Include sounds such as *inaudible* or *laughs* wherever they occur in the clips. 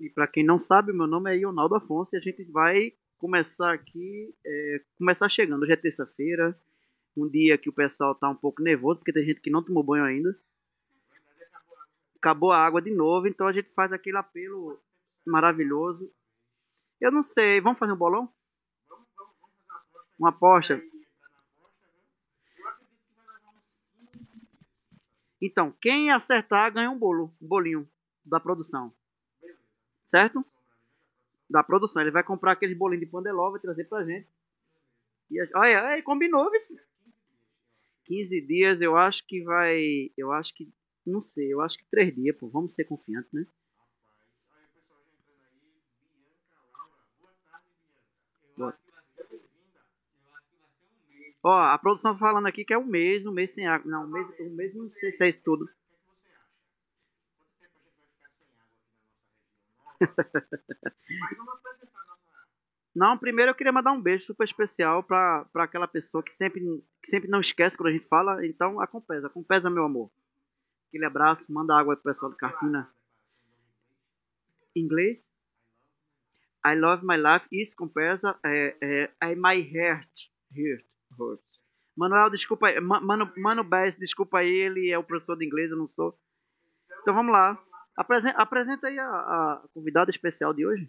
E para quem não sabe, meu nome é Ionaldo Afonso e a gente vai começar aqui, é, começar chegando. Hoje é terça-feira, um dia que o pessoal tá um pouco nervoso, porque tem gente que não tomou banho ainda. Acabou a água de novo, então a gente faz aquele apelo maravilhoso. Eu não sei, vamos fazer um bolão? Uma aposta? Então, quem acertar ganha um bolo, um bolinho da produção. Certo? Da produção. Ele vai comprar aquele bolinho de pandeló, e trazer pra gente. E, olha, olha, combinou, viu? 15 dias eu acho que vai. Eu acho que. Não sei, eu acho que 3 dias, pô. Vamos ser confiantes, né? Ó, a produção falando aqui que é um mês, um mês sem água. Não, um mês, um não sei se é isso tudo. *laughs* Não, primeiro eu queria mandar um beijo super especial para aquela pessoa que sempre, que sempre não esquece quando a gente fala. Então, a Compesa. Compesa, meu amor. Aquele abraço. Manda água pro pessoal de Carpina. Inglês? I love my life. Isso, Compesa. É, é, I my heart. Heart. Heart. Manuel, desculpa aí. Mano, Mano Bess, desculpa aí. Ele é o professor de inglês, eu não sou. Então, vamos lá. Apresenta, apresenta aí a, a convidada especial de hoje.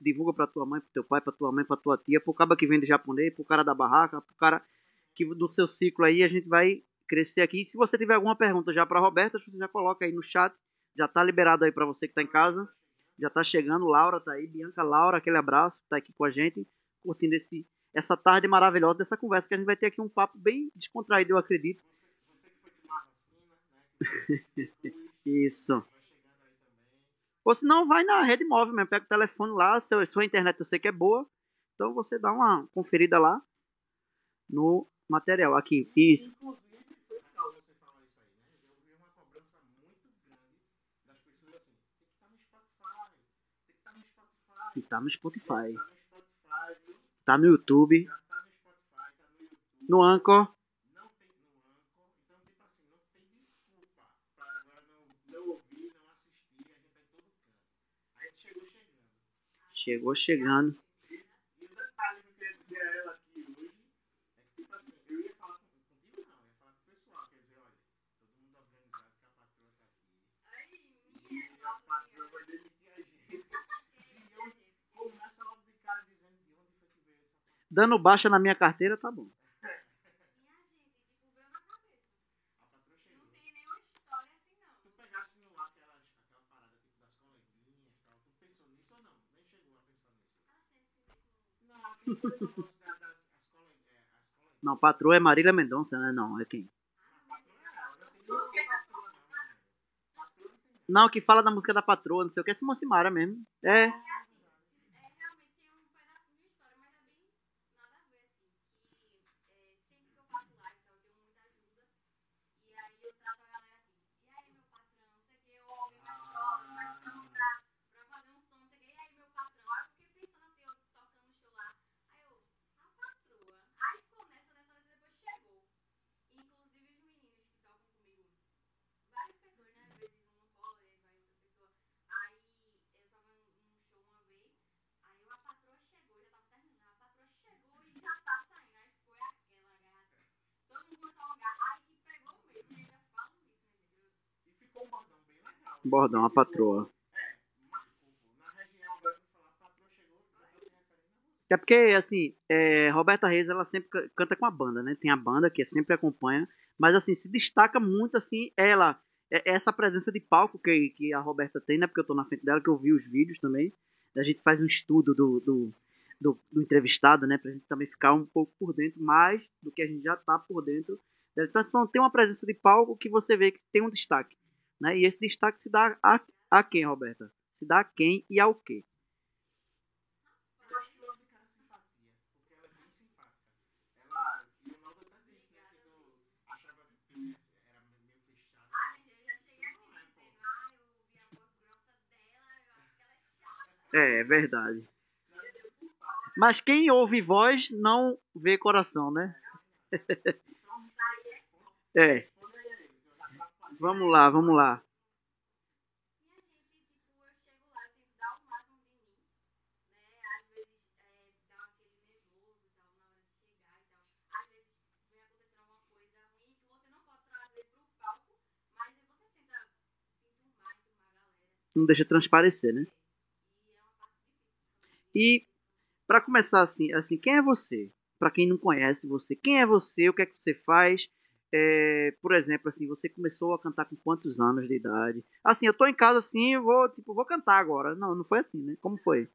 divulga para tua mãe, para teu pai, para tua mãe, para tua tia, pro cara que vende japonês, pro cara da barraca, pro cara que do seu ciclo aí a gente vai crescer aqui. E se você tiver alguma pergunta já para Roberta, você já coloca aí no chat. Já tá liberado aí para você que está em casa. Já tá chegando, Laura tá aí, Bianca, Laura, aquele abraço, tá aqui com a gente, curtindo esse essa tarde maravilhosa dessa conversa, que a gente vai ter aqui um papo bem descontraído, eu acredito. Isso. Ou se não, vai na rede móvel mesmo, pega o telefone lá, seu, sua internet eu sei que é boa, então você dá uma conferida lá no material. Aqui, isso. E tá no Spotify. Tá no YouTube. No Anchor. Chegou chegando. Dando baixa na minha carteira, tá bom. Não, patroa é Marília Mendonça, né? Não, é quem? Não, que fala da música da patroa, não sei o que, é Simone Simara mesmo. É. Bordão, a patroa. É porque, assim, é, Roberta Reis, ela sempre canta com a banda, né? Tem a banda que sempre acompanha, mas, assim, se destaca muito, assim, ela, é, essa presença de palco que, que a Roberta tem, né? Porque eu tô na frente dela, que eu vi os vídeos também. A gente faz um estudo do, do, do, do entrevistado, né? Pra gente também ficar um pouco por dentro, mais do que a gente já tá por dentro. Então tem uma presença de palco que você vê que tem um destaque, né? E esse destaque se dá a, a quem, Roberta? Se dá a quem e ao quê? É, é verdade. Mas quem ouve voz não vê coração, né? *laughs* é. Vamos lá, vamos lá. Não deixa transparecer, né? E para começar assim, assim, quem é você? Para quem não conhece você, quem é você? O que é que você faz? É, por exemplo, assim, você começou a cantar com quantos anos de idade? Assim, eu tô em casa assim, eu vou, tipo, vou cantar agora. Não, não foi assim, né? Como foi?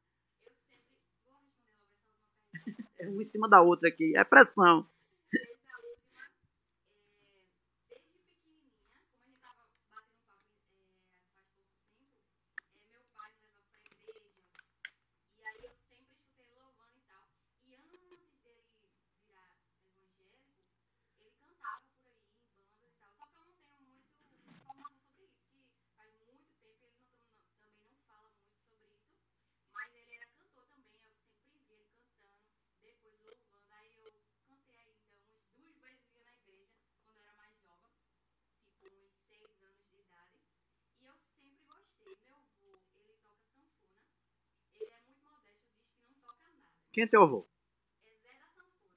*laughs* É uma em cima da outra aqui, é pressão. Quem é teu avô?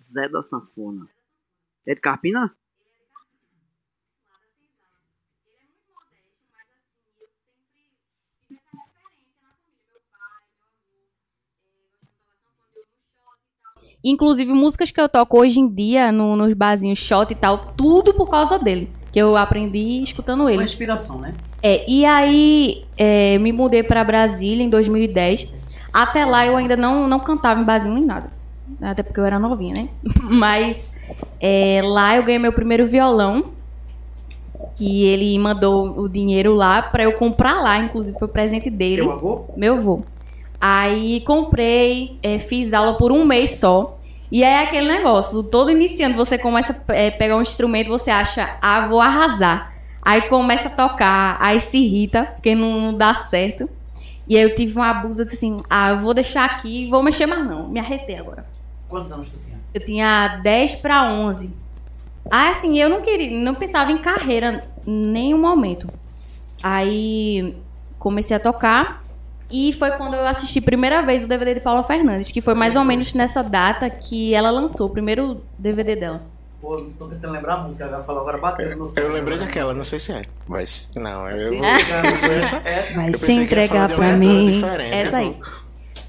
Zé da Sanfona. É de Carpina? Inclusive, músicas que eu toco hoje em dia no, nos barzinhos shot e tal, tudo por causa dele. Que eu aprendi escutando ele. Uma inspiração, né? É, e aí é, me mudei para Brasília em 2010. Até lá eu ainda não, não cantava em barzinho nem nada. Até porque eu era novinha, né? *laughs* Mas é, lá eu ganhei meu primeiro violão. Que ele mandou o dinheiro lá para eu comprar lá, inclusive foi presente dele. Meu avô? Meu avô. Aí comprei, é, fiz aula por um mês só. E é aquele negócio, todo iniciando, você começa a é, pegar um instrumento, você acha, ah, vou arrasar. Aí começa a tocar, aí se irrita, porque não dá certo. E aí eu tive uma abusa assim, ah, eu vou deixar aqui, vou mexer mais não. Me arretei agora. Quantos anos tu tinha? Eu tinha 10 para 11. Ah, assim, eu não queria, não pensava em carreira em nenhum momento. Aí comecei a tocar e foi quando eu assisti primeira vez o DVD de Paula Fernandes, que foi mais ou menos nessa data que ela lançou o primeiro DVD dela. Pô, tô tentando lembrar a música, ela falou agora bateu no Eu lembrei daquela, não sei se é. Mas. Não, eu. Sim, é. *laughs* é. Vai se entregar pra mim. Essa aí.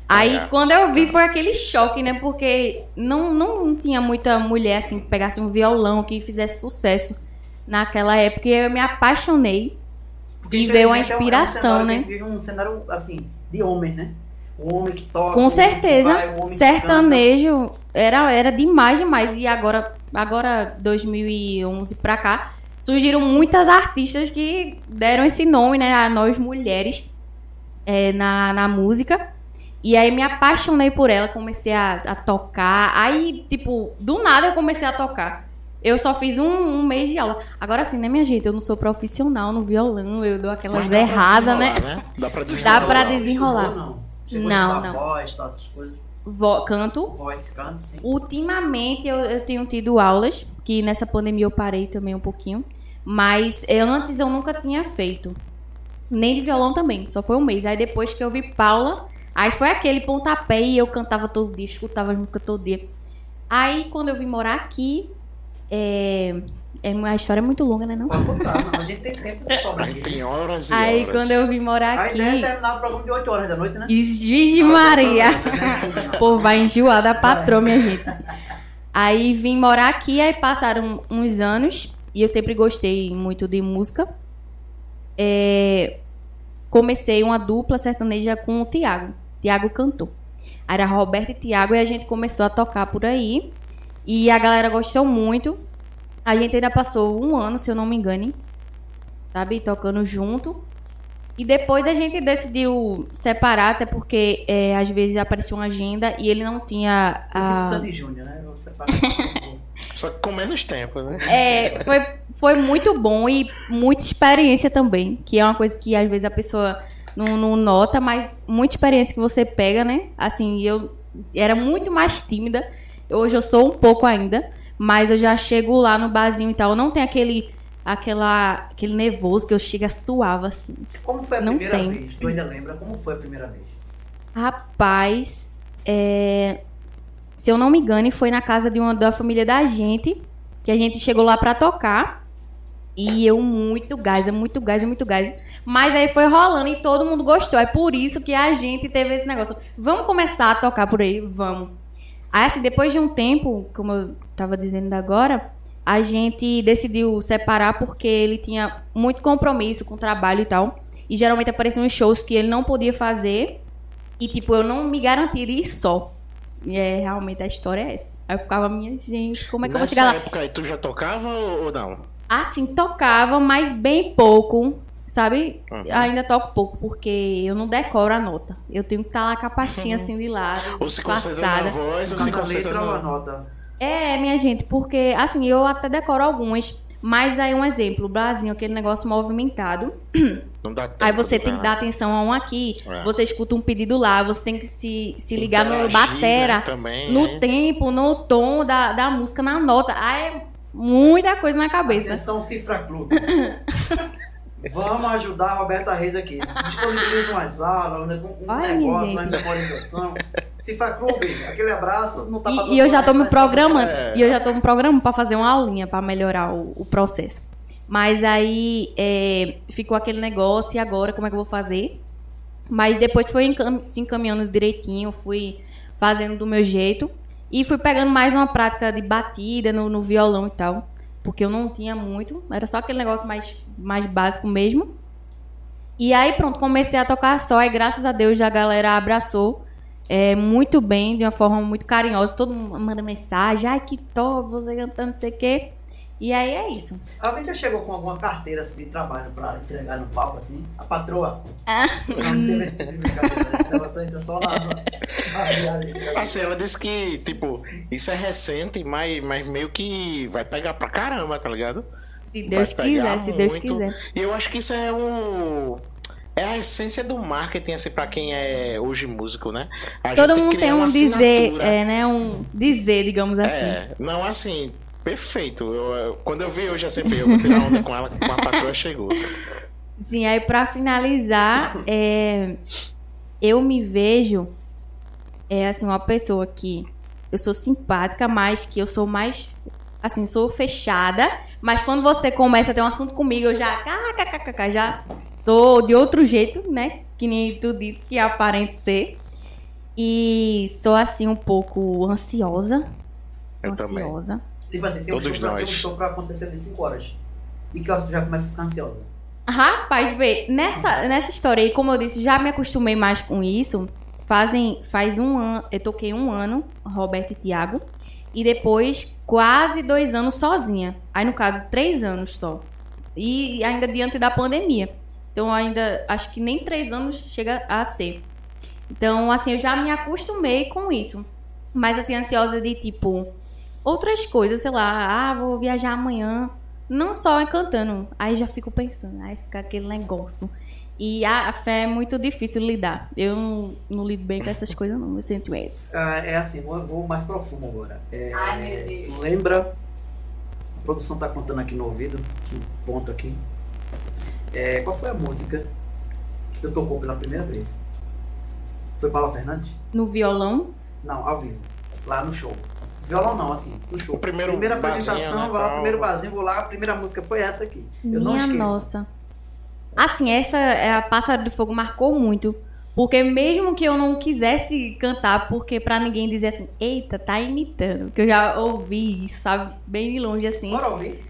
Aí é. quando eu vi foi aquele choque, né? Porque não, não tinha muita mulher assim que pegasse um violão que fizesse sucesso naquela época. E eu me apaixonei Porque e veio uma inspiração, é um, é um né? Um cenário assim, de homem, né? O homem que toca. Com certeza. Vai, sertanejo era, era demais, demais. E agora, agora 2011 pra cá, surgiram muitas artistas que deram esse nome, né? A nós mulheres é, na, na música. E aí me apaixonei por ela, comecei a, a, tocar. Aí, tipo, do nada eu comecei a tocar. Eu só fiz um, um, mês de aula. Agora sim, né, minha gente? Eu não sou profissional no violão, eu dou aquelas erradas, né? né? Dá pra desenrolar. Dá pra desenrolar. Não, não. não. Voz, essas coisas. Vo canto. Voz, canto, sim. Ultimamente eu, eu tenho tido aulas, que nessa pandemia eu parei também um pouquinho. Mas eu, antes eu nunca tinha feito. Nem de violão também, só foi um mês. Aí depois que eu vi Paula Aí foi aquele pontapé e eu cantava todo dia, escutava as músicas todo dia. Aí quando eu vim morar aqui, É, é, a história é muito longa, né? Não? Pode contar, não, a gente tem tempo de sobra Aí aqui. tem horas e Aí horas. quando eu vim morar aqui. ideia é terminar o programa de 8 horas da noite, né? Vixe Maria! O *laughs* povo vai enjoar da patroa, minha gente. Aí vim morar aqui, aí passaram uns anos e eu sempre gostei muito de música. É, comecei uma dupla sertaneja com o Tiago. Tiago cantou. Aí Era Roberto e Tiago e a gente começou a tocar por aí. E a galera gostou muito. A gente ainda passou um ano, se eu não me engane, sabe? Tocando junto. E depois a gente decidiu separar, até porque é, às vezes aparecia uma agenda e ele não tinha Tipo a. Sandy Júnior, né? *laughs* Só que com menos tempo, né? É, foi, foi muito bom e muita experiência também, que é uma coisa que às vezes a pessoa não, não nota, mas muita experiência que você pega, né? Assim, eu era muito mais tímida, hoje eu sou um pouco ainda, mas eu já chego lá no barzinho e tal, eu não tenho aquele, aquela, aquele nervoso que eu chego a suava, assim. Como foi a Não primeira tem. vez? Tu ainda lembra como foi a primeira vez? Rapaz, é, se eu não me engano, foi na casa de uma da família da gente que a gente chegou lá pra tocar. E eu muito gás, é muito gás, é muito gás. Mas aí foi rolando e todo mundo gostou. É por isso que a gente teve esse negócio. Vamos começar a tocar por aí? Vamos. Aí assim, depois de um tempo, como eu tava dizendo agora, a gente decidiu separar porque ele tinha muito compromisso com o trabalho e tal. E geralmente apareciam uns shows que ele não podia fazer. E, tipo, eu não me ir só. E é, realmente a história é essa. Aí eu ficava, minha gente, como é que eu vou Nessa chegar lá? época aí, tu já tocava ou não? Assim, tocava, mas bem pouco, sabe? Uhum. Ainda toco pouco, porque eu não decoro a nota. Eu tenho que estar lá com a pastinha assim de lado, Ou se concentra na voz, ou se concentra no... nota. É, minha gente, porque, assim, eu até decoro algumas. Mas aí um exemplo, o Brasil, aquele negócio movimentado. *coughs* Não dá tempo. Aí você tem que dar atenção a um aqui, É. você escuta um pedido lá, você tem que se, se ligar no Interagir, batera, né, também, no né? tempo, no tom da, da música, na nota. Aí é muita coisa na cabeça. Atenção, Cifra Clube. *laughs* Vamos ajudar a Roberta Reis aqui. Disponibiliza uma sala, um, um Ai, negócio, uma memorização. Cifra Clube, aquele abraço. Não tá E, e eu já tô me programando, É. e eu já tô me programando pra fazer uma aulinha pra melhorar o, o processo. Mas aí é, ficou aquele negócio, e agora como é que eu vou fazer? Mas depois foi encam- se encaminhando direitinho, fui fazendo do meu jeito. E fui pegando mais uma prática de batida no, no violão e tal. Porque eu não tinha muito, era só aquele negócio mais, mais básico mesmo. E aí pronto, comecei a tocar só, e graças a Deus a galera abraçou é, muito bem, de uma forma muito carinhosa. Todo mundo manda mensagem, ai que top, você cantando, não sei o quê. E aí é isso. Alguém já chegou com alguma carteira assim, de trabalho pra entregar no palco assim? A patroa? Ah. Não teve esse tipo de brincadeira. Esse negócio entra só lá. no- na viagem. Assim, ela disse que, tipo, isso é recente, mas, mas meio que vai pegar pra caramba, tá ligado? Se Deus quiser, se Deus muito. quiser. E eu acho que isso é um. É a essência do marketing, assim, pra quem é hoje músico, né? A Todo gente mundo tem um dizer, é, né? Um dizer, digamos assim. É, não, assim, perfeito. Eu, eu- quando eu vi hoje, assim, eu vou tirar onda com ela, com a patroa chegou. Sim, aí pra finalizar, é, eu me vejo é assim uma pessoa que eu sou simpática, mas que eu sou mais assim, sou fechada, mas quando você começa a ter um assunto comigo, eu já kkkk, já sou de outro jeito, né? Que nem tu disse que aparente ser. E sou assim um pouco ansiosa. Eu também. Tipo assim, tem um, Todos show pra, tem um nós. show pra acontecer de 5 horas. E que hora tu já começa a ficar ansiosa? Rapaz, vê, nessa, nessa história aí, como eu disse, já me acostumei mais com isso. Fazem, faz um ano, eu toquei um ano, Roberto e Thiago, e depois quase dois anos sozinha. Aí, no caso, três anos só. E ainda diante da pandemia. Então, ainda acho que nem três anos chega a ser. Então, assim, eu já me acostumei com isso. Mas, assim, ansiosa de tipo, outras coisas, sei lá, ah, vou viajar amanhã. Não só cantando, aí já fico pensando, aí fica aquele negócio. E a, fé é muito difícil lidar. Eu não, não lido bem com essas coisas, não, meus sentimentos. Ah, é assim, vou, vou mais profundo agora. É, Ai, meu Deus. Lembra? A produção tá contando aqui no ouvido, um ponto aqui. É, qual foi a música que tu tocou pela primeira vez? Foi Paula Fernandes? No violão, Não, ao vivo. Lá no show. Violão não, assim, no show. O primeiro Primeira apresentação, né, vou lá, qual- primeiro barzinho, vou lá, a primeira música foi essa aqui. Eu não Minha esqueço. nossa. Assim, essa é a Pássaro de Fogo marcou muito. Porque mesmo que eu não quisesse cantar, porque pra ninguém dizer assim, eita, tá imitando. Que eu já ouvi sabe? Bem de longe assim. Bora ouvir?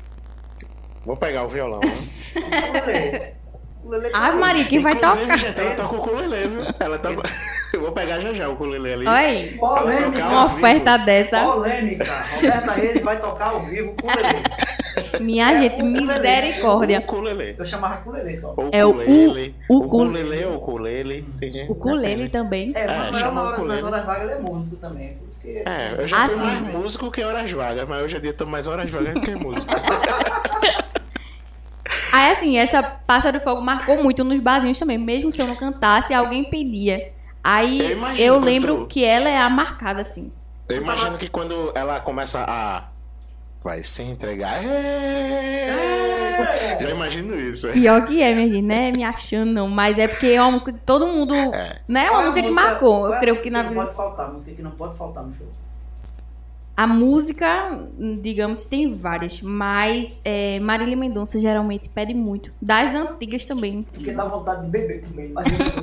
Vou pegar o violão. né? *laughs* Ukulele tá Ai. Maria, quem vai Inclusive, tocar? gente, ela toca o ukulele, viu? Ela toca... *laughs* Eu vou pegar já já o ukulele ali. Olha aí, Polêmica. uma ao vivo. oferta dessa. Polêmica. Roberta Reis vai tocar ao vivo com o. *laughs* Minha É, gente, o ukulele. misericórdia. Ukulele. Eu chamava ukulele só. Ou É o ukulele. u- O uku- ukulele ou. O ukulele também. É, mas chama na hora, nas horas vagas ele é músico também. Por isso que... É, eu já fui Ah, mais músico que horas vagas, mas hoje em dia tô mais horas vagas do que música. *laughs* Aí, assim, essa Pássaro Fogo marcou muito nos barzinhos também. Mesmo se eu não cantasse, alguém pedia. Aí Eu eu, lembro quando- que ela é a marcada, assim. Eu imagino que quando ela começa a. Vai se entregar. É... Já imagino isso. Pior que é, minha gente, não é me achando, não. Mas é porque é uma música que todo mundo. É. Né? É uma música que música- marcou. qual Eu é creio que na não vida. pode faltar, a música que não pode faltar no show. A música, digamos, tem várias. Mas é, Marília Mendonça geralmente pede muito. Das antigas também. Porque dá vontade de beber também. *laughs*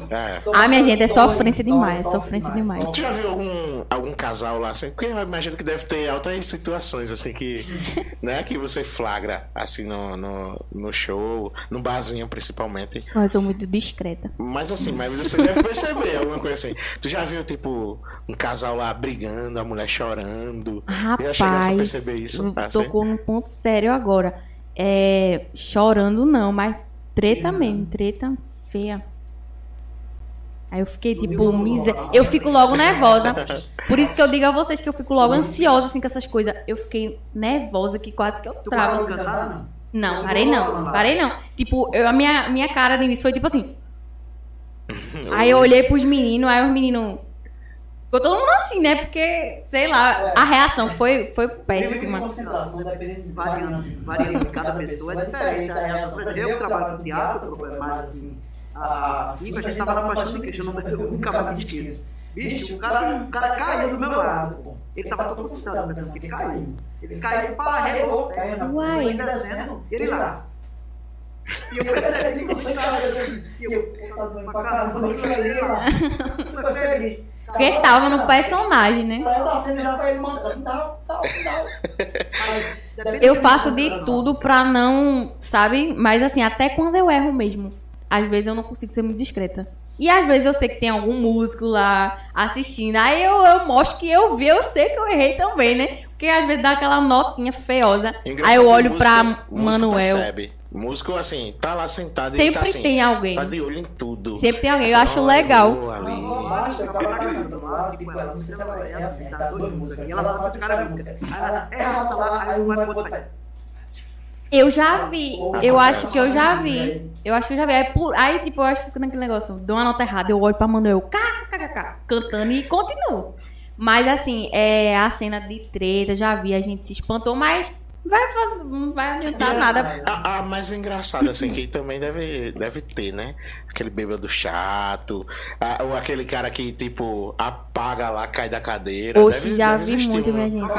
É. Ah, minha gente, é sofrência demais, sofre sofrência demais. Tu já viu algum, algum casal lá assim? Porque eu imagino que deve ter altas situações assim que. *laughs* né, que você flagra assim no, no, no show, no barzinho principalmente. Eu sou muito discreta. Mas assim, mas *laughs* você deve perceber alguma coisa assim. Tu já viu, tipo, um casal lá brigando, a mulher chorando? Rapaz, perceber isso? Tocou num ponto sério agora. É, chorando não, mas treta mesmo, treta feia. Aí eu fiquei tipo, miser... eu fico logo nervosa. Por isso que eu digo a vocês que eu fico logo ansiosa assim com essas coisas. Eu fiquei nervosa que quase que eu travo. Não, parei não, parei não. Tipo, eu, a minha, minha cara de início foi tipo assim. *laughs* Aí eu olhei pros meninos, aí os meninos. Ficou todo mundo assim, né? Porque, sei lá, a reação foi, foi péssima. concentração, dependendo de Variante, variante de cada pessoa é diferente. a reação. Por exemplo, eu trabalho com teatro, é mais assim. A Ih, a gente tava na faixa de Cristo, eu não- eu nunca mais esqueço. Bicho, o cara, o cara caiu do meu lado. pô. Ele tava todo concentrado, que ele caiu. Ele caiu, caiu Uai. sangue descendo, e ele lá. E eu percebi que você tava *laughs* assim. E eu, tá doendo pra caramba, aquilo ali lá. Super *laughs* feliz. Porque tava no personagem, né? Saiu da cena já pra ele mandando. Tal, tal, tal. Eu faço de tudo pra não, sabe? Mas assim, até quando eu erro mesmo. Às vezes eu não consigo ser muito discreta. E às vezes eu sei que tem algum músico lá assistindo. Aí eu, eu mostro que eu vi, eu sei que eu errei também, né? Porque às vezes dá aquela notinha feiosa. Engraçado Aí eu olho músico- pra Manuel. Percebe. Músico, assim, tá lá sentado e Sempre tá assim. tem alguém. Tá de olho em tudo. Sempre tem alguém. Eu Assim, acho legal. Não, só baixa, o cara tá cantando lá, tipo, ela, não sei se ela é assim, tá dois músicas, E ela ela sabe sabe que cara cara é música. música. Aí ela erra lá, aí um vai pro outro faz. Eu já vi. Eu acho que eu já vi. Aí, Eu acho que eu já vi. Aí, por- aí, tipo, eu acho que fica naquele negócio. Dou uma nota errada, eu olho pra Manuel, kkkk, cantando e continuo. Mas assim, é a cena de treta, já vi, a gente se espantou, mas vai, fazer- não vai adiantar É, nada. A, a mais engraçada, assim, que também deve, deve ter, né? Aquele bêbado chato, a- ou aquele cara que, tipo, apaga lá, cai da cadeira. Oxe, Deve- já deve vi muito, um- minha gente.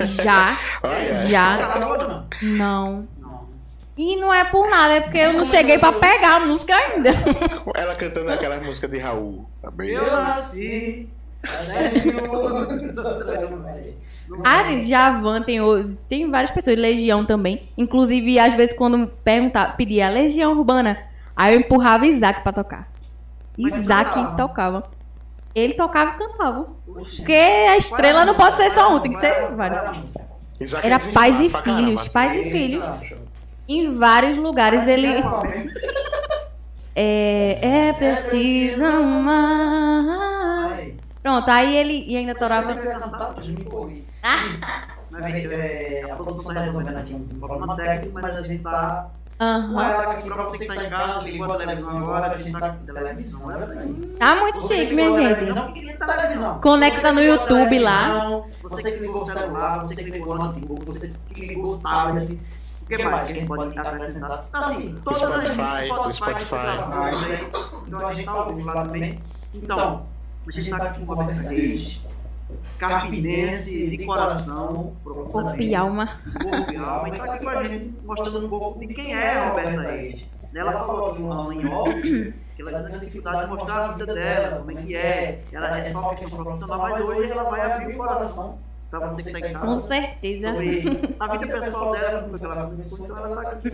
Assim. Já, Olha, já. Não? E não é por nada, é porque eu não cheguei pra pegar a música ainda. Ela cantando aquela música de Raul. Tá bem? Eu nasci. *laughs* Ah, Javan tem, tem várias pessoas, Legião também. Inclusive, às vezes, quando perguntar, pedia Legião Urbana, aí eu empurrava Isaac pra tocar. Mas Isaac cantava? tocava. Ele tocava e cantava. Porque a estrela não pode ser só um, tem que ser vários. Era é pais e filhos, pais e filhos. Em vários lugares ele. *laughs* É, é preciso amar. Pronto, aí ele e ainda torava. *laughs* Mas, é, A produção tá resolvendo aqui um problema técnico, mas a gente tá com Aham. ela aqui pra você que tá em casa, que ligou a televisão agora, a gente tá com televisão, aí. Tá muito Você chique, que minha gente. televisão, televisão. Conecta no YouTube lá. Você que ligou o celular, você que ligou o notebook, você que ligou o tablet. O que mais que a gente pode acrescentar? Tá assim, todas as Spotify, redes, do Spotify. Então a gente tá vivo lá também. Então, a gente tá aqui com o Roberto Reis, carpinense de coração, Corpo e alma. Corpo e alma. Então aqui com a gente mostrando um pouco de quem é a Roberta Reis. Ela falou aqui uma em off que ela tem dificuldade de mostrar a vida dela, como é que é. Ela é só uma questão profissional, mas hoje ela vai abrir o coração pra você que tá em Com casa. certeza. Sobre a vida pessoal dela, como é que ela começou, então ela tá aqui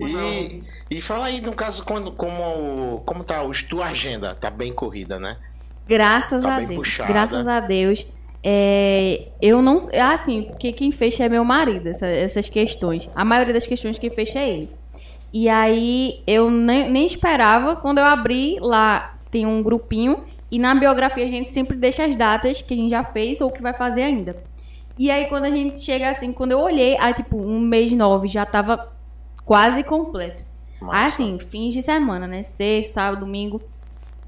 E, e fala aí, no caso, quando, como, como tá a tua agenda? Tá bem corrida, né? Graças Tá a Deus. puxada. Graças a Deus. É, eu não. Assim, porque quem fecha é meu marido, essa- essas questões. A maioria das questões quem fecha é ele. E aí eu nem, nem esperava. Quando eu abri lá, tem um grupinho. E na biografia a gente sempre deixa as datas que a gente já fez ou que vai fazer ainda. E aí quando a gente chega assim, quando eu olhei, aí tipo, um mês nove já tava quase completo. Aí Massa. assim, fins de semana, né? Sexta, sábado, domingo.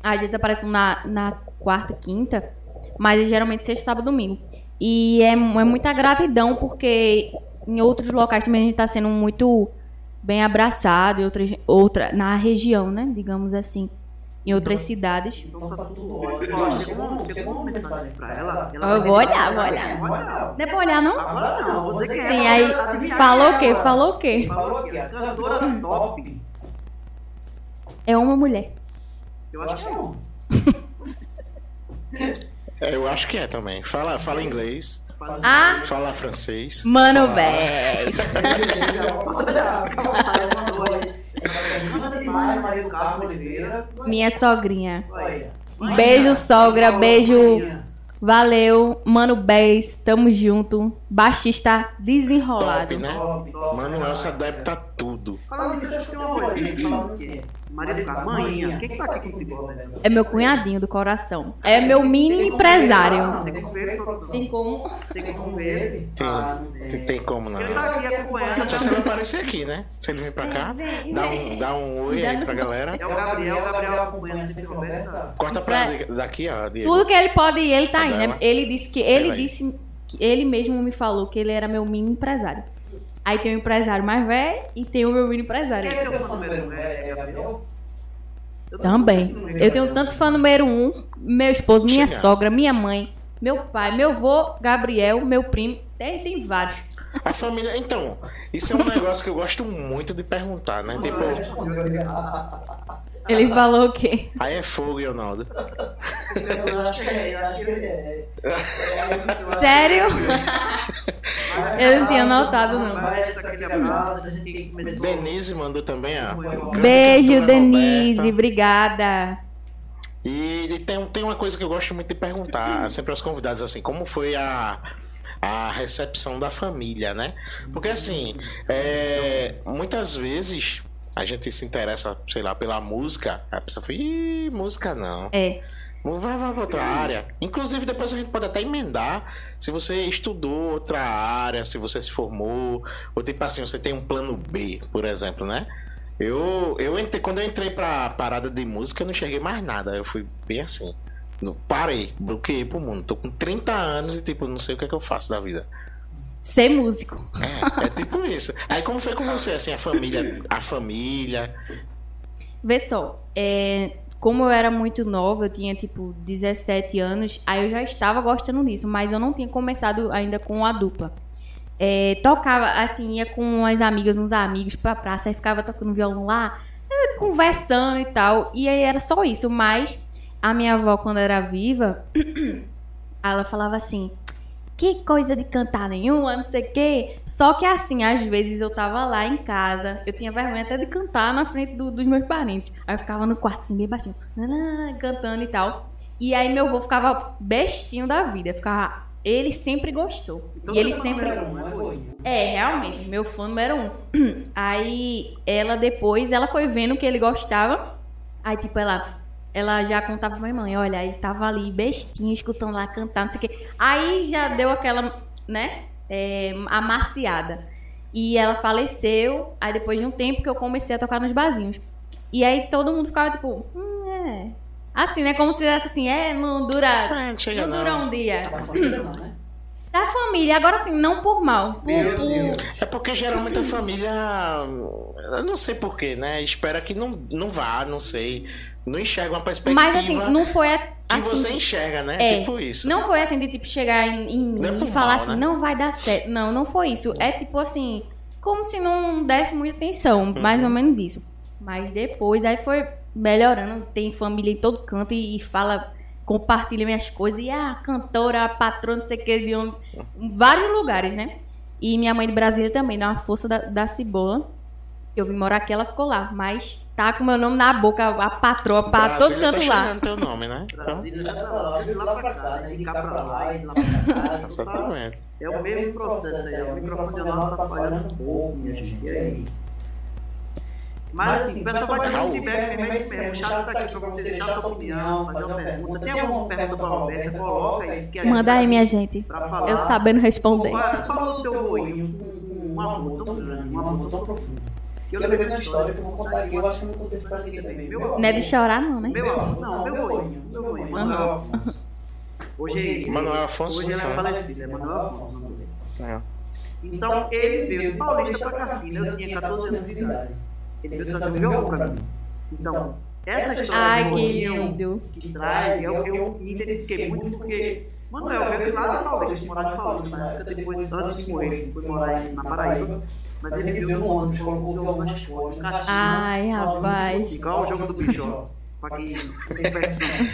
Às vezes aparecem na, na quarta, quinta. Mas é geralmente sexta, sábado, domingo. E é, é muita gratidão, porque em outros locais também a gente tá sendo muito bem abraçado. Em outras, outra, na região, né? Digamos assim. Em outras cidades. Então tá tudo ótimo. Pra ela. ela Eu vou olhar, vou olhar. olhar. Não é pra olhar, não? Agora não, vou dizer que. Sim, aí falou o quê? Falou o quê? Falou aqui, a cantora top. É uma mulher. Eu acho que é um. *laughs* É, eu acho que é também. Fala, fala inglês, Ah, fala francês. mano, fala- Oliveira. *laughs* Minha sogrinha. Beijo, sogra. Beijo. Valeu. Mano Bez. Tamo junto. Baixista desenrolado. Top, né? Top, top. Manuel se adapta a tudo. Falando nisso, acho que tem uma coisa aqui falando assim. Maria do Carmo, manhinha. Quem que tá aqui contigo? É meu cunhadinho do coração. É meu mini empresário. Tem como ver. Tem como? Tem como ver. Tem, Ah, não tem, como não. Ele tá aqui acompanhando. Só se ele aparecer aqui, né? Se ele vir pra cá, dá um, dá um oi aí pra galera. É o Gabriel, o Gabriel acompanhando sempre Roberta. Corta pra daqui, ó, Diego. Tudo que ele pode ir, ele tá indo. Né? Ele disse que ele disse que ele mesmo me falou que ele era meu mini empresário. Aí tem o empresário mais velho e tem o meu mini empresário. Quem é teu fã número um? É é Gabriel? Também. Eu tenho tanto fã número um, meu esposo, minha Chega. sogra, minha mãe, meu pai, meu avô, Gabriel, meu primo. Tem, tem vários. A família. Então, isso é um negócio que eu gosto muito de perguntar, né? Tipo, Ele falou o quê? aí é fogo, Ronaldo. Eu acho que é, eu acho que é. Sério? Eu não tinha notado, não. Denise mandou também, ó. Beijo, Denise. Obrigada. E, e tem, tem uma coisa que eu gosto muito de perguntar *laughs* sempre aos convidados, assim, como foi a, a recepção da família, né? Porque assim, é, muitas vezes a gente se interessa, sei lá, pela música, a pessoa fala, Ih, música não. É. Vai, vai pra outra área. Inclusive, depois a gente pode até emendar se você estudou outra área, se você se formou, ou tipo assim, você tem um plano B, por exemplo, né? Eu, eu entrei, quando eu entrei pra parada de música, eu não enxerguei mais nada. Eu fui bem assim. Não, parei, bloqueei pro mundo. Tô com 30 anos e, tipo, não sei o que, é que eu faço da vida. Ser músico. É, é tipo isso. Aí como foi com você, assim, a família, a família. Vê só, é, como eu era muito nova, eu tinha tipo 17 anos, aí eu já estava gostando disso, mas eu não tinha começado ainda com a dupla. É, tocava, assim, ia com umas amigas, uns amigos pra praça, aí ficava tocando violão lá, conversando e tal, e aí era só isso, mas a minha avó, quando era viva, *clears throat* ela falava assim, que coisa de cantar nenhuma, não sei o quê. Só que assim, às vezes eu tava lá em casa, eu tinha vergonha até de cantar na frente do- dos meus parentes. Aí eu ficava no quarto assim, bem baixinho, cantando e tal. E aí meu avô ficava bestinho da vida, ficava... Ele sempre gostou. e ele sempre... É, realmente, meu fã número um. *clears throat* Aí ela depois, ela foi vendo que ele gostava. Aí, tipo, ela, ela já contava pra minha mãe, olha, ele tava ali bestinho, escutando lá cantar, não sei o quê. Aí já deu aquela, né, é, amaciada. E ela faleceu, aí depois de um tempo que eu comecei a tocar nos barzinhos. E aí todo mundo ficava, tipo, hum, é. Assim, né? Como se dissesse assim, é, não dura. Ah, não não dura um dia. Da família não, né? Da família, agora assim, não por mal. Por, Meu por- Deus. É porque geralmente a família. Eu não sei porquê, né? Espera que não, não vá, não sei. Não enxerga uma perspectiva. Mas assim, não foi a- Que assim, você enxerga, né? é, tipo isso. Não foi assim de tipo chegar em, em é e falar mal, assim, né? não vai dar certo. Não, não foi isso. É tipo assim, como se não desse muita atenção, Uhum. mais ou menos isso. Mas depois aí foi melhorando, tem família em todo canto e, e fala, compartilha minhas coisas. E a cantora, a patrona, não sei o que, de onde. em vários lugares, né? E minha mãe de Brasília também, dá uma força da, da cebola. Eu vim morar aqui, ela ficou lá. Mas tá com meu nome na boca, a patroa, pra todo Brasília canto tá lá. chamando teu nome, né? Então, Brasília já tá lá, de lá pra cá? De cá pra lá, de lá pra cá. exatamente. É o mesmo processo aí. O microfone lá tá falhando um pouco, minha gente. E aí? Mas assim, o pessoal vai dar um feedback mesmo, mesmo. O chat tá aqui pra você deixar sua opinião, fazer uma pergunta. Tem alguma pergunta pra Roberta? Coloca aí. que a gente Manda aí, vai- minha gente. Pra falar. Eu sabendo responder. Fala do teu voinho com um amor tão grande, um amor tão profundo. Que eu lembrei de uma história que eu vou contar aqui, eu acho que eu não contei isso pra ninguém também. Meu Não é de chorar, não, né? Meu avô, não, meu meu voinho, Manuel Afonso. Hoje, Manuel Afonso, hoje ele é né? falecido, é Manuel Afonso. dele. É. Então, ele veio de Paulista pra Carpina, eu tinha 14 anos de idade. Ele veio trazer o violão pra mim. Então, essa história Ai, do que lindo. que traz, eu, eu me identifiquei muito porque Manuel veio lá de Paulista, morar de Paulista, na época depois, antes de morrer, foi morar na Paraíba. Mas ele viveu no ônibus, colocou o violão nas costas, na caixinha. Ai, rapaz. Igual o jogo do bicho, pra quem tem versão.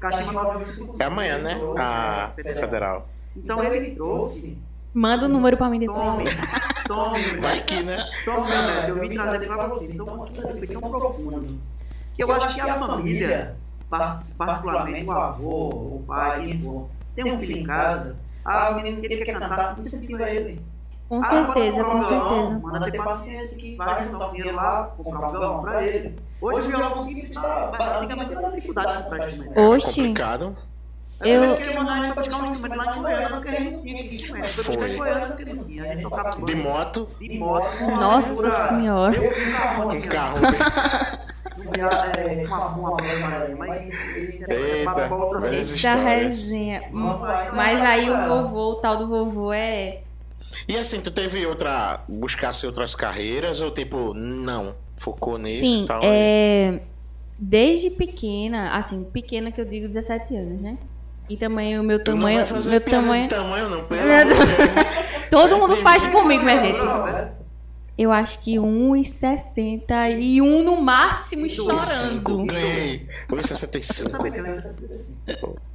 Caixinha 925. É amanhã, né? A Federal. Então ele trouxe. Manda o número pra mim Tome, depois. tome, Vai que, né? tome, né? eu vim trazer pra você. Então, aquilo foi tão profundo. Que eu acho que a família, par- particularmente o avô, o pai, quem for, tem um filho em casa, ah, o menino que ele quer cantar, incentiva ele. Com Ah, certeza, com violão, certeza. Manda ter paciência que vai juntar um dinheiro lá, comprar um violão pra ele. Hoje o violão simples tá, antigamente era dificuldade de comprar instrumento. Oxi. Complicado. Eu- um aqui instrumento. Foi tocava De moto, de moto. Nossa senhora. Um carro assim, é, Eita. Da resenha. Mas aí o vovô, o tal do vovô é. E assim, tu teve outra. buscasse outras carreiras ou tipo, não? Focou nisso Sim, e tal? é. Desde pequena, assim, pequena que eu digo 17 anos, né? E também o meu Tu não tamanho. vai fazer Meu tamanho. tamanho, não. Pelo. Todo mundo faz comigo, minha gente. Eu acho que 1,60 e um no máximo estourando. ganhei. 1,65. também tem essa assim.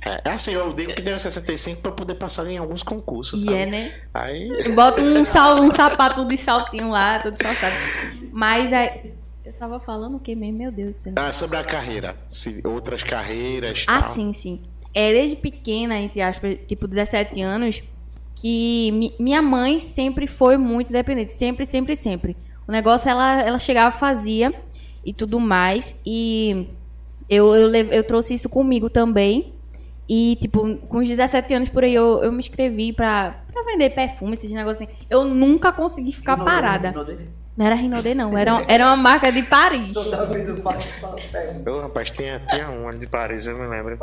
É, é assim, eu digo que deu 65 pra poder passar em alguns concursos, E sabe? é, né? Aí. Bota um, sal, um sapato de saltinho lá, todo saltado. Mas aí. Eu tava falando o que mesmo? Meu Deus do céu. Ah, sobre a carreira. Se outras carreiras. Ah, tal. sim, sim. É desde pequena, entre aspas, tipo 17 anos, que mi- minha mãe sempre foi muito independente. Sempre, sempre, sempre. O negócio ela, ela chegava, fazia e tudo mais. E eu, eu, eu trouxe isso comigo também. E, tipo, com os 17 anos por aí, eu, eu me inscrevi pra, pra vender perfume, esses negócios assim. Eu nunca consegui ficar parada. Não era Rinodê, não. Era, era uma marca de Paris. Ô, rapaz, tinha, tinha uma de Paris, eu me lembro.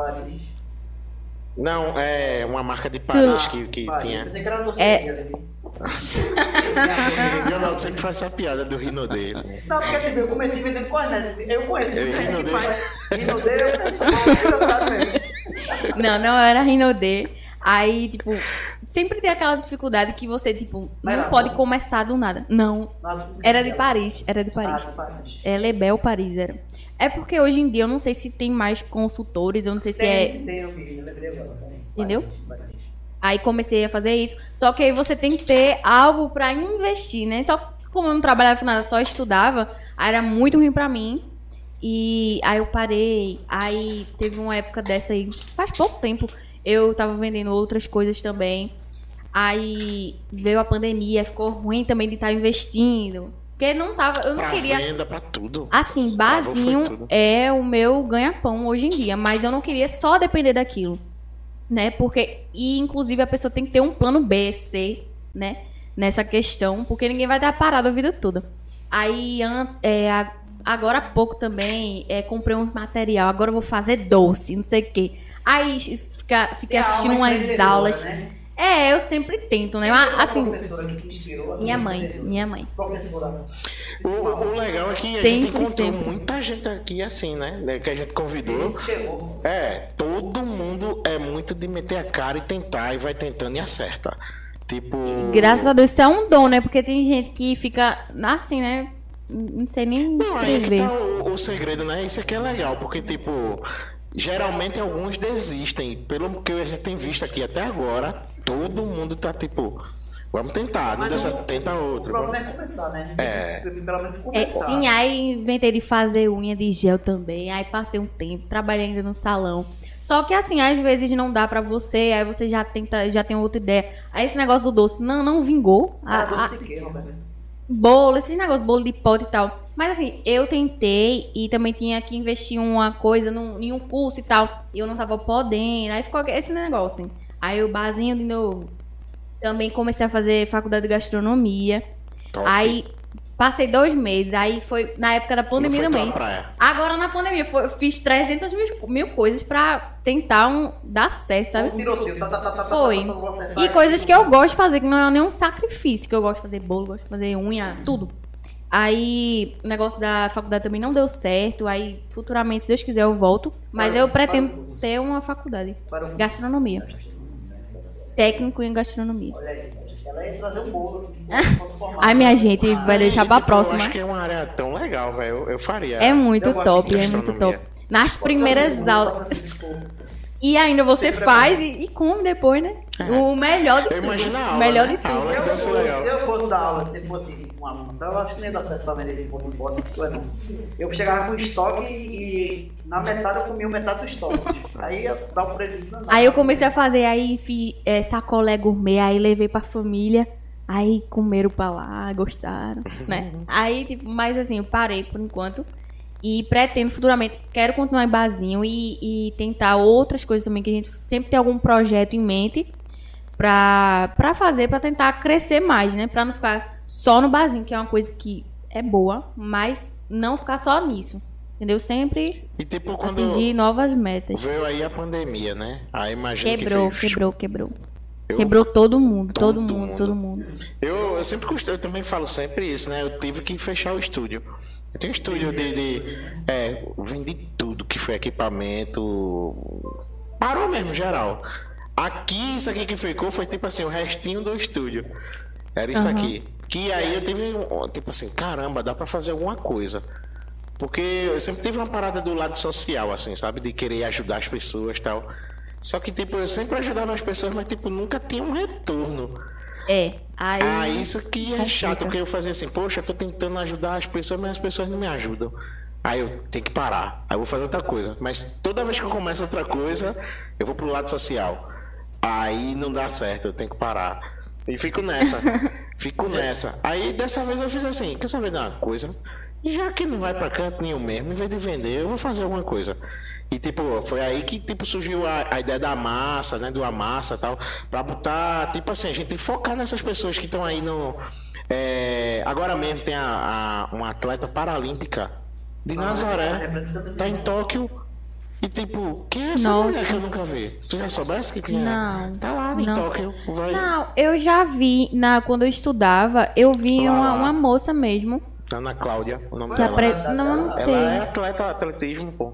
Não, é uma marca de Paris que, que tinha. É. Leonardo *laughs* sempre faz essa piada do Rino dele. Não, porque assim, eu comecei vendendo com a gente. Eu conheço. Eu, que faz Rinodê, eu também. Não, não era Rinodê. Aí, tipo, sempre tem aquela dificuldade que você, tipo, Mas não era pode começar do nada. Não. Era de Paris. Era de Paris. É Lebel Paris, era. É porque hoje em dia eu não sei se tem mais consultores, eu não sei se é. Entendeu? Aí comecei a fazer isso. Só que aí você tem que ter algo pra investir, né? Só que como eu não trabalhava com nada, só estudava, aí era muito ruim pra mim. E aí eu parei. Aí teve uma época dessa aí, faz pouco tempo, eu tava vendendo outras coisas também. Aí veio a pandemia, ficou ruim também de estar investindo. Porque não tava, eu não Pra queria. venda, pra tudo. Assim, barzinho tudo. é o meu ganha-pão hoje em dia, mas eu não queria só depender daquilo, né? Porque, e inclusive a pessoa tem que ter um plano B, C, né? Nessa questão, porque ninguém vai estar parado a vida toda. Aí, é, agora há pouco também, é, comprei um material, agora eu vou fazer doce, não sei o quê. Aí, fica, fiquei assistindo umas aulas. Né? É É, eu sempre tento, né? Assim, a minha mãe, minha mãe. Professora. O, o legal é que a Sempre, gente encontrou sempre. muita gente aqui assim, né? Que a gente convidou. É, todo mundo é muito de meter a cara e tentar, e vai tentando e acerta. Tipo. Graças a Deus, isso é um dom, né? Porque tem gente que fica assim, né? Não sei nem Não, aí é que escrever. tá o, o segredo, né? Isso aqui é legal, porque, tipo, geralmente alguns desistem. Pelo que a gente tem visto aqui até agora, todo mundo tá tipo, vamos tentar, não deu certo, tenta O outro. problema vamos- é começar, né? É. É, começar. sim, aí inventei de fazer unha de gel também. Aí passei um tempo, trabalhei ainda no salão. Só que assim, às vezes não dá pra você, aí você já tenta, já tem outra ideia. Aí esse negócio do doce não, não vingou. A- Ah, a- doce de quê, Roberto? bolo, esses negócios, bolo de pote e tal. Mas assim, eu tentei e também tinha que investir uma coisa num, em um curso e tal. E eu não tava podendo. Aí ficou esse negócio, assim. Aí o barzinho de novo. Também comecei a fazer faculdade de gastronomia. Top. Aí passei dois meses. Aí foi na época da pandemia também. Agora na pandemia, foi, eu fiz 300 mil, mil coisas pra tentar um, dar certo, sabe? Foi. E coisas que eu gosto de fazer, que não é nenhum sacrifício, que eu gosto de fazer bolo, gosto de fazer unha, tudo. Aí, o negócio da faculdade também não deu certo. Aí, futuramente, se Deus quiser, eu volto. Mas Para- eu pretendo ter uma faculdade. Gastronomia. Técnico em gastronomia. Olha aí, ela ia trazer um bolo. Ai, minha gente, vai deixar pra próxima. Eu acho que é uma área tão legal, velho. Eu, eu faria. É muito Eu top, é muito top. Nas primeiras aulas. E ainda você faz e, e come depois, né? O melhor de Eu tudo. imagino a aula, o melhor né? de A tudo. aula que deve ser Eu, legal. se eu fosse dar aula, se fosse um aluno, então eu acho que nem dá certo pra vender de bolo em bota, isso é não. Eu chegava com estoque e na metade eu comia metade do estoque. Aí ia dar um prejuízo. Aí eu comecei a fazer, aí fiz é, sacolé gourmet, aí levei pra família. Aí comeram pra lá, gostaram, né? *laughs* Aí, tipo, mas assim, eu parei por enquanto. E pretendo futuramente, quero continuar em barzinho e, e tentar outras coisas também, que a gente sempre tem algum projeto em mente pra, pra fazer, pra tentar crescer mais, né? Pra não ficar só no barzinho, que é uma coisa que é boa, mas não ficar só nisso. Entendeu? Sempre E tipo, atingir novas metas. veio aí a pandemia, né? Aí imagina Quebrou, que fez... quebrou, quebrou. Eu- Quebrou todo mundo, todo, mundo, mundo. todo mundo. Eu, eu sempre gostei, eu também falo sempre isso, né? Eu tive que fechar o estúdio. Eu tenho um estúdio de. de é, vendi tudo que foi equipamento. Parou mesmo, geral. Aqui, isso aqui que ficou foi tipo assim, o restinho do estúdio. Era isso Aham. aqui. Que aí eu tive, tipo assim, caramba, dá pra fazer alguma coisa. Porque eu sempre tive uma parada do lado social, assim, sabe? De querer ajudar as pessoas tal. Só que, tipo, eu sempre ajudava as pessoas, mas, tipo, nunca tinha um retorno. É, aí. Ah, isso que é chato, porque eu fazia assim, poxa, eu tô tentando ajudar as pessoas, mas as pessoas não me ajudam. Aí eu tenho que parar. Aí eu vou fazer outra coisa. Mas toda vez que eu começo outra coisa, eu vou pro lado social. Aí não dá certo, eu tenho que parar. E fico nessa. *laughs* fico nessa. Aí dessa vez eu fiz assim, quer saber de uma coisa? Já que não vai pra canto nenhum mesmo, em vez de vender, eu vou fazer alguma coisa. E tipo, foi aí que tipo surgiu a, a ideia da massa, né, do amassa e tal, pra botar, tipo assim, a gente focar nessas pessoas que estão aí no é, agora mesmo tem a, a- uma atleta paralímpica de Nazaré, tá em Tóquio. E tipo, quem é essa Nossa. mulher que eu nunca vi? Tu já soubesse que tinha? Não, Tá lá em não. Tóquio. Vai. Não, eu já vi, na, quando eu estudava, eu vi Lá, uma, lá. uma moça mesmo. Ana Cláudia, o nome dela. apre... Não, não Ela é sei. atleta, atletismo, pô.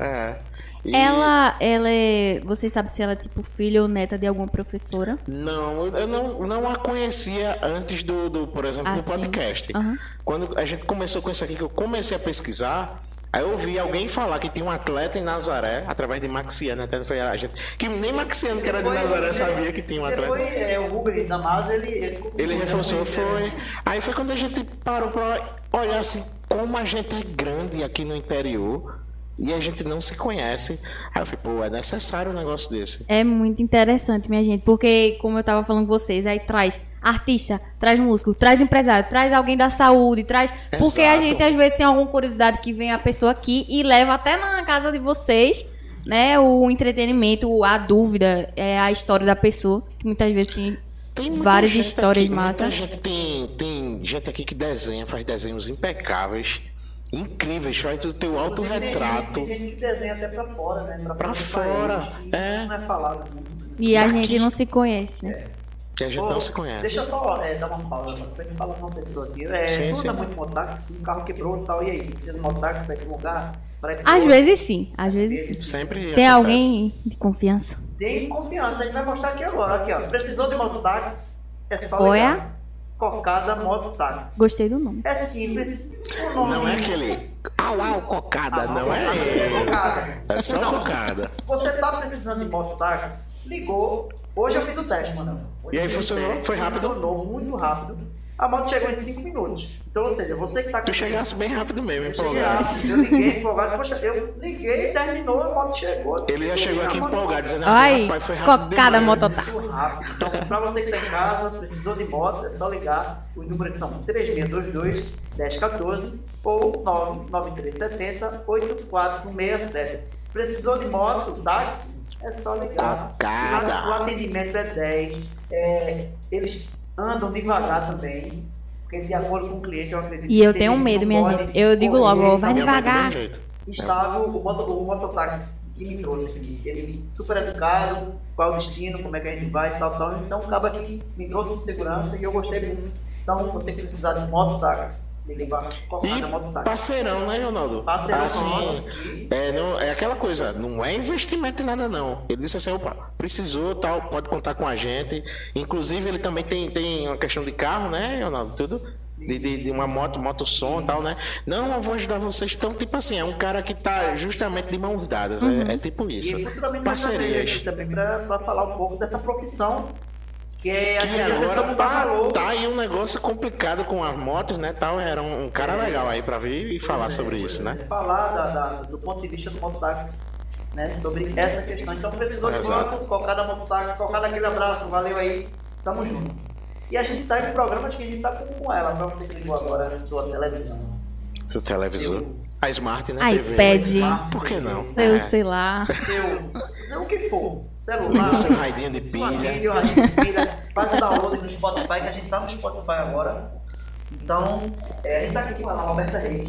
É. E- Ela, ela é. Vocês sabem se ela é tipo filha ou neta de alguma professora? Não, eu- não, não a conhecia antes do, do por exemplo, Ah, do podcast. Aham. Quando a gente começou com isso aqui, que eu comecei a pesquisar, aí eu ouvi alguém falar que tinha um atleta em Nazaré, através de Maxiano, até foi a gente. Que nem Maxiano, que era de Nazaré, sabia que tinha um atleta. Depois, é, o Rubens da Masa, ele... Ele, Ele reforçou, foi. Aí foi quando a gente parou pra olhar assim, como a gente é grande aqui no interior e a gente não se conhece. Aí eu falei, pô, é necessário um negócio desse. É muito interessante, minha gente, porque, como eu tava falando com vocês, aí traz artista, traz músico, traz empresário, traz alguém da saúde, traz. Porque a Exato. gente às vezes tem alguma curiosidade que vem a pessoa aqui e leva até na casa de vocês, né? O entretenimento, a dúvida, é a história da pessoa, que muitas vezes tem. Tem Várias histórias aqui, massas. Muita gente tem, tem gente aqui que desenha, faz desenhos impecáveis, incríveis, faz o teu autorretrato. Tem gente que desenha até pra fora, né? Pra fora do fora, é. Não é falado muito? E a Daqui. gente não se conhece, né? Que a gente Ô, não se conhece. Deixa eu só é, dar uma pausa, pra gente falar com uma pessoa aqui. É, Sim, sim. anda muito mototáxi, um carro quebrou e tal, e aí? Precisa de mototáxi pra ir pra lugar? Pra ir pra Às vezes sim, às vezes sim. Sempre Tem acontece. alguém de confiança? Tem confiança, a gente vai mostrar aqui agora. Aqui, ó. Precisou de mototáxi? É só Olha. Cocada Mototáxi. Gostei do nome. É simples. O nome Não é aquele au au cocada, não é? Cocada. É só Não. cocada. Você tá precisando de mototáxi? Ligou. Hoje eu fiz o teste, mano. Hoje E aí funcionou? teste, Foi rápido? Funcionou muito rápido. A moto chegou em 5 minutos. Então, ou seja, você que tá com. Tu chegasse bem rápido mesmo, empolgado. Eu liguei empolgado. Poxa, eu liguei, terminou, a moto chegou. Ele já chegou aqui empolgado, dizendo assim, Ai, rapaz, foi rápido cocada demais. mototáxi. Muito rápido. Então, para você que está em casa, precisou de moto, é só ligar. Os números são 3622 1014 ou 99370 8467. Precisou de moto, táxi, é só ligar. Cocada. O atendimento é 10. É, eles andam devagar também. Porque de acordo com o cliente, eu acredito E eu tenho eles medo, minha gente. Eu digo logo, ó, vai devagar. estava o, o mototáxi que me trouxe aqui. Ele super educado, qual o destino, como é que a gente vai, tal, tal. Então acaba que me trouxe com segurança e eu gostei muito. Então, você que precisar de mototáxi, E parceirão, né, Ronaldo? Parceirão, assim, é, não, é aquela coisa, não é investimento em nada, não. Ele disse assim, opa, precisou, tal, pode contar com a gente. Inclusive, ele também tem, tem uma questão de carro, né, Ronaldo? Tudo. De, de, de uma moto, motossom e tal, né? Não, eu vou ajudar vocês. Então, tipo assim, é um cara que tá justamente de mãos dadas. É, é tipo isso. E vai trazer ele Parcerias. também para falar um pouco dessa profissão que é agora tá, tá aí um negócio complicado com as motos, né? Tal, era um, um cara legal aí pra vir e falar sobre isso, né? falar da- da- do ponto de vista do mototáxi, né? Sobre essa questão. Então precisou de banco, cocada mototáxi, cocada aquele abraço, valeu aí, tamo junto. E a gente sai do programa de que a gente tá com, com ela, pra você que ligou agora na sua televisão. Seu televisor. A Smart, né? iPad. Smart Por que não? Eu É. sei lá. Seu, seu o que for, celular, Seu raidinho de pilha. filha, rainha de pilha, faz o download no Spotify, que a gente tá no Spotify agora. Então, é, a gente tá aqui com a Roberta Reis.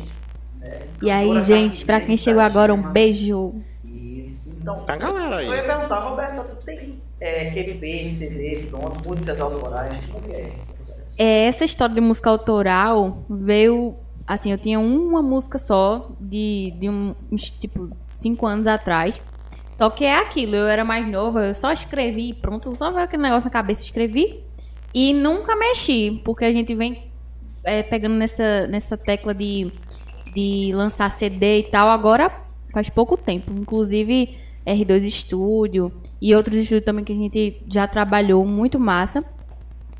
né? E aí, Cantora gente, pra quem cafeína, chegou agora, um chama- beijo. Isso. Então, A galera eu ia aí. perguntar, Roberta, tu tem é, EP, CD, pronto, músicas autorais? Como é? É, essa história de música autoral veio. Assim, eu tinha uma música só, de, de um, uns, tipo, cinco anos atrás. Só que é aquilo, eu era mais nova, eu só escrevi, pronto, só veio aquele negócio na cabeça, escrevi. E nunca mexi, porque a gente vem é, pegando nessa, nessa tecla de, de lançar CD e tal, agora faz pouco tempo. Inclusive, R2 Studio e outros estúdios também que a gente já trabalhou, muito massa.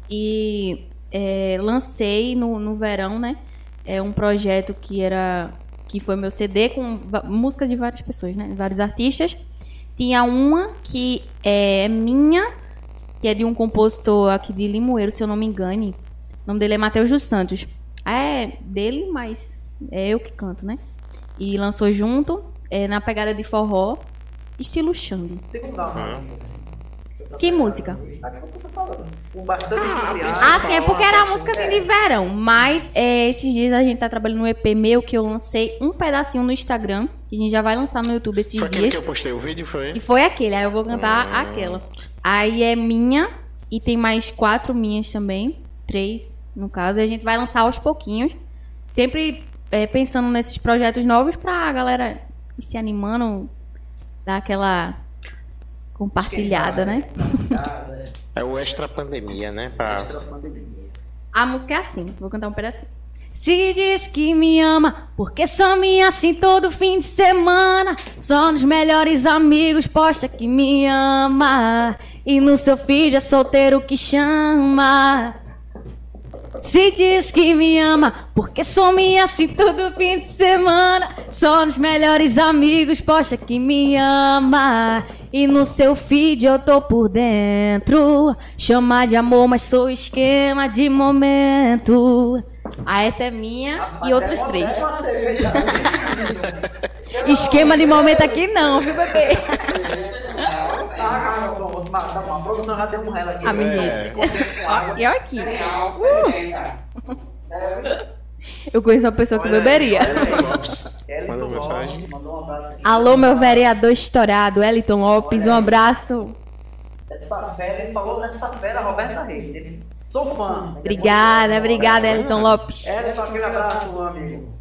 E é, lancei no, no verão, né? É um projeto que era que foi meu CD com música de várias pessoas, né? Vários artistas. Tinha uma que é minha, que é de um compositor aqui de Limoeiro, se eu não me engane. O nome dele é Matheus dos Santos. É dele, mas é eu que canto, né? E lançou junto, é, na pegada de forró, estilo Xande. Tem como dar uma... Que música? Tá Ah. Ah, sim, é porque era uma música assim de verão. Mas é, esses dias a gente tá trabalhando no EP meu que eu lancei um pedacinho no Instagram. Que a gente já vai lançar no YouTube esses Foi aquele dias. que eu postei o vídeo, foi? E foi aquele, aí eu vou cantar aquela. Aí é minha e tem mais quatro minhas também. Três, no caso. E a gente vai lançar aos pouquinhos. Sempre é, pensando nesses projetos novos pra galera ir se animando, dar aquela compartilhada, né? É o extra pandemia, né? Pra... A música é assim, vou cantar um pedacinho. Se diz que me ama, porque só me assim todo fim de semana. Só nos melhores amigos posta que me ama. E no seu feed é solteiro que chama. Se diz que me ama, porque some assim todo fim de semana. Só nos melhores amigos posta que me ama. E no seu feed eu tô por dentro. Chama de amor, mas sou esquema de momento. Ah, essa é minha e outras três. *laughs* Esquema de momento aqui não, viu, bebê? *laughs* Ah, produção já deu um rela aqui. É. E eu aqui. Eu conheço uma pessoa que beberia. Elton Lopes. Elton Manda Lopes mensagem. Mandou um abraço aqui. Alô, meu vereador estourado, Eliton Lopes, um abraço. Essa fera, ele falou dessa fera, Roberta Reis. Ele- Sou fã. Obrigada, obrigada, Elton Lopes. Elton, aquele abraço, meu amigo.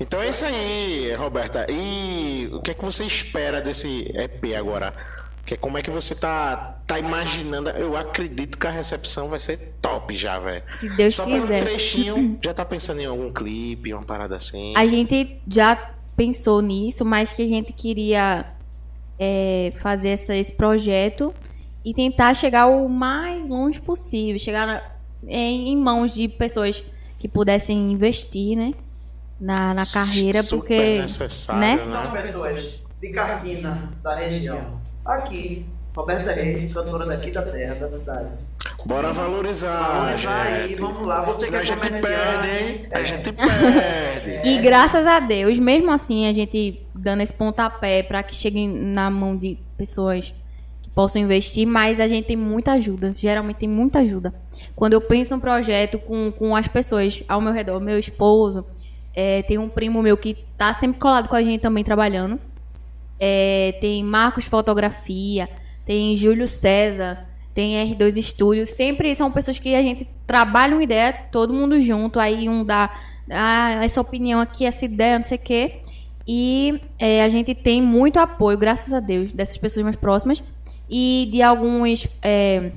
Então é isso aí, Roberta. E o que é que você espera desse EP agora? Que, como é que você tá, tá imaginando? Eu acredito que a recepção vai ser top já, velho. Se Deus Só pelo quiser. trechinho, *laughs* já tá pensando em algum clipe, uma parada assim? A gente já pensou nisso, mas que a gente queria é, fazer essa- esse projeto e tentar chegar o mais longe possível, chegar na- em, em mãos de pessoas que pudessem investir, né, na, na carreira, Super porque, necessário, né? né? São pessoas de Carquina, da região. Aqui, Roberta Reis, cantora daqui da terra, da cidade. Bora valorizar, Valorizar aí, vamos lá. Você Senão que a é gente perde, hein? A é. gente perde. E graças a Deus, mesmo assim, a gente dando esse pontapé para que chegue na mão de pessoas que possam investir, mas a gente tem muita ajuda. Geralmente tem muita ajuda. Quando eu penso um projeto com, com as pessoas ao meu redor, meu esposo, é, tem um primo meu que tá sempre colado com a gente também trabalhando. É, tem Marcos Fotografia, tem Júlio César, tem R2 Estúdio. Sempre são pessoas que a gente trabalha uma ideia, todo mundo junto. Aí um dá ah, essa opinião aqui, essa ideia, não sei o quê. E é, a gente tem muito apoio, graças a Deus, dessas pessoas mais próximas. E de alguns. é,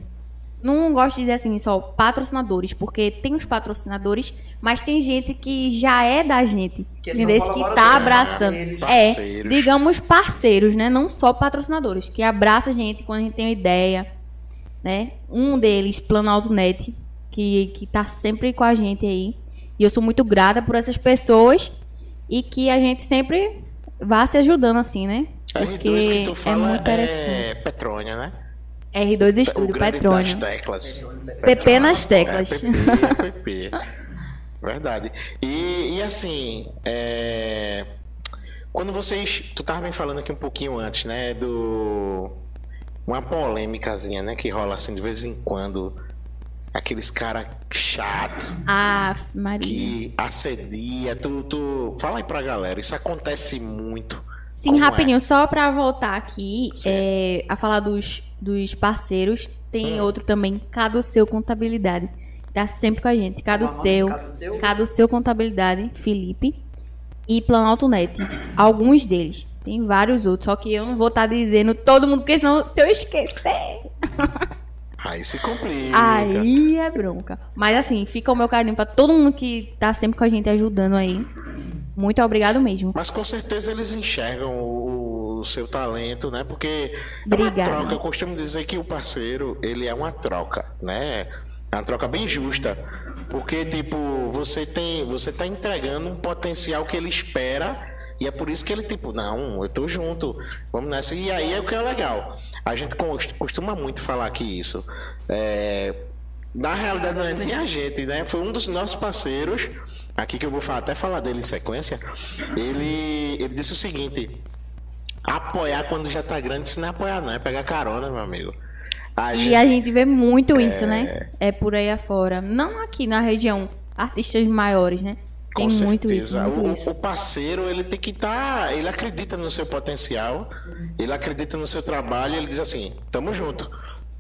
não gosto de dizer assim só patrocinadores, porque tem os patrocinadores, mas tem gente que já é da gente, Que entendeu? Que tá colaboradores, abraçando. né? É, digamos parceiros, né? Não só patrocinadores, que abraça a gente quando a gente tem uma ideia, né? Um deles, Planalto Net, que, que tá sempre com a gente aí. E eu sou muito grata por essas pessoas e que a gente sempre vá se ajudando assim, né? Porque R2 que tu é muito é, interessante. Petrônio, né? R2 o Estúdio, Petrônio. teclas. PP nas teclas. É, PP, é PP. Verdade. E, e assim, é, quando vocês. Tu tava me falando aqui um pouquinho antes, né? Do. Uma polêmicazinha, né? Que rola assim de vez em quando. Aqueles cara chato Ah, Maria. que assedia. Tu, tu. Fala aí pra galera, isso acontece muito. Sim, Como é? rapidinho, só pra voltar aqui é, a falar dos, dos parceiros, tem Hum. outro também, Caduceu Contabilidade. Tá sempre com a gente. Caduceu, Caduceu? Caduceu Contabilidade, Felipe e Planalto Net. Alguns deles. Tem vários outros, só que eu não vou estar dizendo todo mundo, porque senão se eu esquecer, *laughs* Aí se complica. aí é bronca. Mas assim, fica o meu carinho pra todo mundo que tá sempre com a gente ajudando aí. Muito obrigado mesmo. Mas com certeza eles enxergam o, o seu talento, né? Porque é Obrigada. uma troca. Eu costumo dizer que o parceiro, ele é uma troca, né? É uma troca bem justa. Porque, tipo, você tem. Você tá entregando um potencial que ele espera. E é por isso que ele, tipo, não, eu tô junto. Vamos nessa. E aí é o que é legal. A gente cos- costuma muito falar que isso. É, na realidade não é nem a gente, né? Foi um dos nossos parceiros, aqui que eu vou falar- até falar dele em sequência. Ele, ele disse o seguinte: apoiar quando já tá grande, isso não é apoiar, não, é pegar carona, meu amigo. A E gente- a gente vê muito isso, né? É por aí afora. Não aqui na região, artistas maiores, né? Tem com muito certeza. isso, muito o, isso. o parceiro, ele tem que estar. ele acredita no seu potencial, ele acredita no seu trabalho, ele diz assim: tamo junto,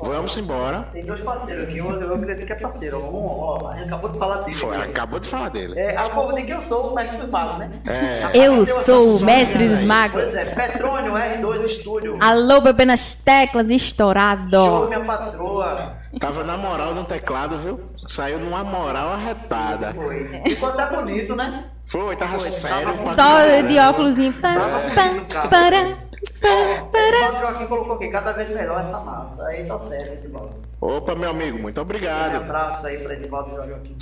vamos embora. Tem dois parceiros aqui, eu, eu acredito que é parceiro. Um, ó, acabou de falar dele. Foi, acabou de falar dele. É, a povo diz que eu sou o mestre dos magos, né? É. Eu sou o mestre dos magos. Pois é, Petrônio R2 Estúdio. Alô, bebê nas teclas, Show, estourado. minha patroa. Tava na moral no teclado, viu? Saiu numa moral arretada. Foi. Ficou até bonito, né? Foi, tava Foi, sério. tava Só de óculos. Pá, pá, para. O Joaquim colocou aqui, cada vez melhor essa massa. Aí tá certo, Edivaldo. Opa, meu amigo, muito Um obrigado. abraço aí pra Edivaldo e Joaquim.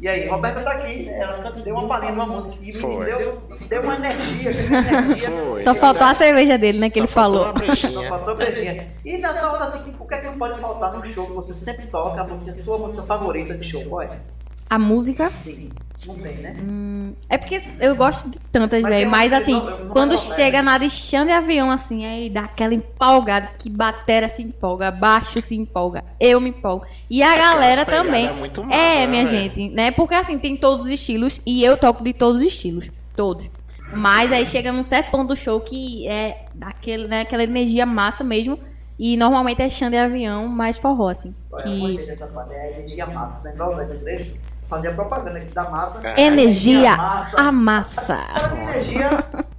E aí, Roberta tá aqui, né? ela canta- deu uma palhinha numa música que me Foi. deu, deu uma energia, energia. Foi. Só faltou a cerveja dele, né? Que Só ele faltou falou. Só brechinha. faltou beijinha. E nessa hora assim, o que é que não pode faltar num show que você sempre toca, a música, sua música favorita de show, boy? A música. Sim, né? É porque eu gosto de tantas, velho. Mas assim, não- não quando chega né? na deixando de avião, assim, aí dá aquela empolgada, que batera se empolga, baixo se empolga, eu me empolgo. E a galera pegadas também. muito massa, é, né, minha gente, né? Porque assim, tem todos os estilos e eu toco de todos os estilos. Todos. Mas aí chega num certo ponto do show que é daquele, né, aquela energia massa mesmo. E normalmente é chão de avião, mais forró, assim. Olha, Que... gostei dessa parte. É a energia massa. Lembra dessa Fazia propaganda aqui da massa. É. Energia massa. a massa. Energia. *laughs*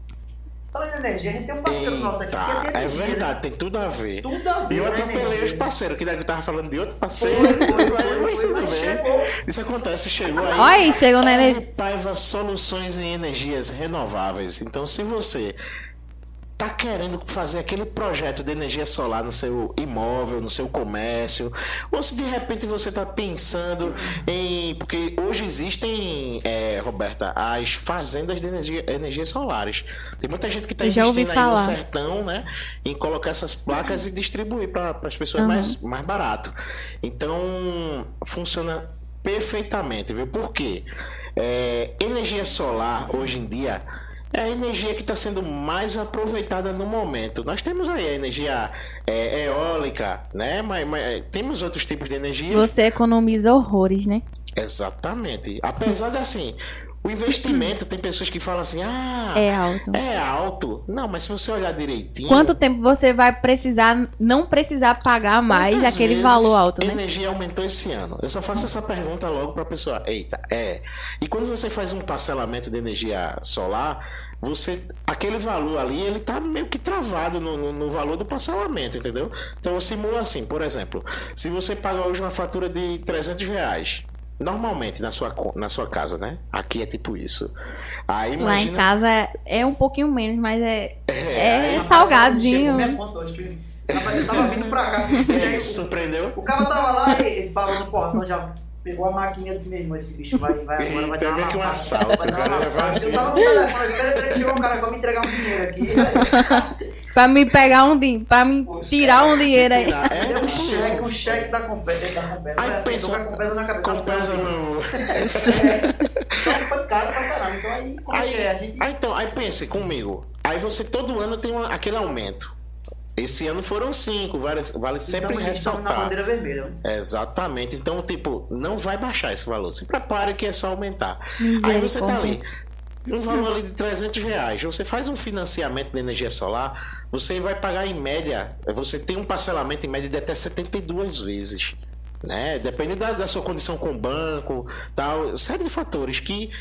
Falando em energia, a gente tem um parceiro nosso aqui que Eita, é é energia. verdade, tem tudo a ver. Tudo a ver. E eu né, atropelei energia. os parceiros, que daí eu tava falando de outro parceiro. foi, foi, *laughs* mas foi, tudo bem. Isso acontece, chegou aí. Olha aí, chegou na energia. Paiva Soluções em Energias Renováveis. Então, se você tá querendo fazer aquele projeto de energia solar no seu imóvel, no seu comércio, ou se de repente você tá pensando em. Porque hoje existem, é, Roberta, as fazendas de energia, energias solares. Tem muita gente que tá ouvi investindo aí no sertão, né? Em colocar essas placas e distribuir para as pessoas Uhum. mais, mais barato. Então, funciona perfeitamente, viu? Por quê? É, energia solar, hoje em dia, é a energia que está sendo mais aproveitada no momento. Nós temos aí a energia é, eólica, né? Mas, mas temos outros tipos de energia. Você economiza horrores, né? Exatamente. Apesar de assim, o investimento, tem pessoas que falam assim, ah, É alto. é alto. Não, mas se você olhar direitinho. Quanto tempo você vai precisar, não precisar pagar mais aquele valor alto, A né? energia aumentou esse ano. Eu só faço essa pergunta logo para a pessoa. Eita, é. E quando você faz um parcelamento de energia solar, você aquele valor ali ele tá meio que travado no, no- no valor do parcelamento, entendeu? Então eu simulo assim, por exemplo, se você paga hoje uma fatura de 300 reais. Normalmente na sua, co- na sua casa, né? Aqui é tipo isso. Aí Lá em imagina. casa é um pouquinho menos, mas é, É, é, salgadinho. eu tava vindo pra cá. É, *laughs* isso surpreendeu? O cara tava lá e parou no portão, já pegou a maquininha e disse mesmo, esse bicho vai, vai agora, vai dar uma que um assalto, vai dar uma cara assim. Eu tava no telefone, espera, espera que chegou um cara me entregar um dinheiro aqui. *laughs* Pra me pegar um dinheiro, pra me tirar um dinheiro aí. É É um cheque, um cheque da Compesa, da. Aí vai, pensa- tô com a Compesa na cabeça. Compensa no. *laughs* Então foi caro pra caralho. Então aí, é Aí, é? A gente aí, então, aí pense comigo. Aí você todo ano tem uma- aquele aumento. Esse ano foram cinco, vale, vale sempre estamos, estamos na ressaltar. bandeira vermelha. Exatamente. Então, tipo, não vai baixar esse valor. Se prepare que é só aumentar. Aí você tá ali. Um valor ali de 300 reais. Você faz um financiamento de energia solar, você vai pagar em média. Você tem um parcelamento em média de até 72 vezes. Né? Depende da, da sua condição com o banco, tal, série de fatores que.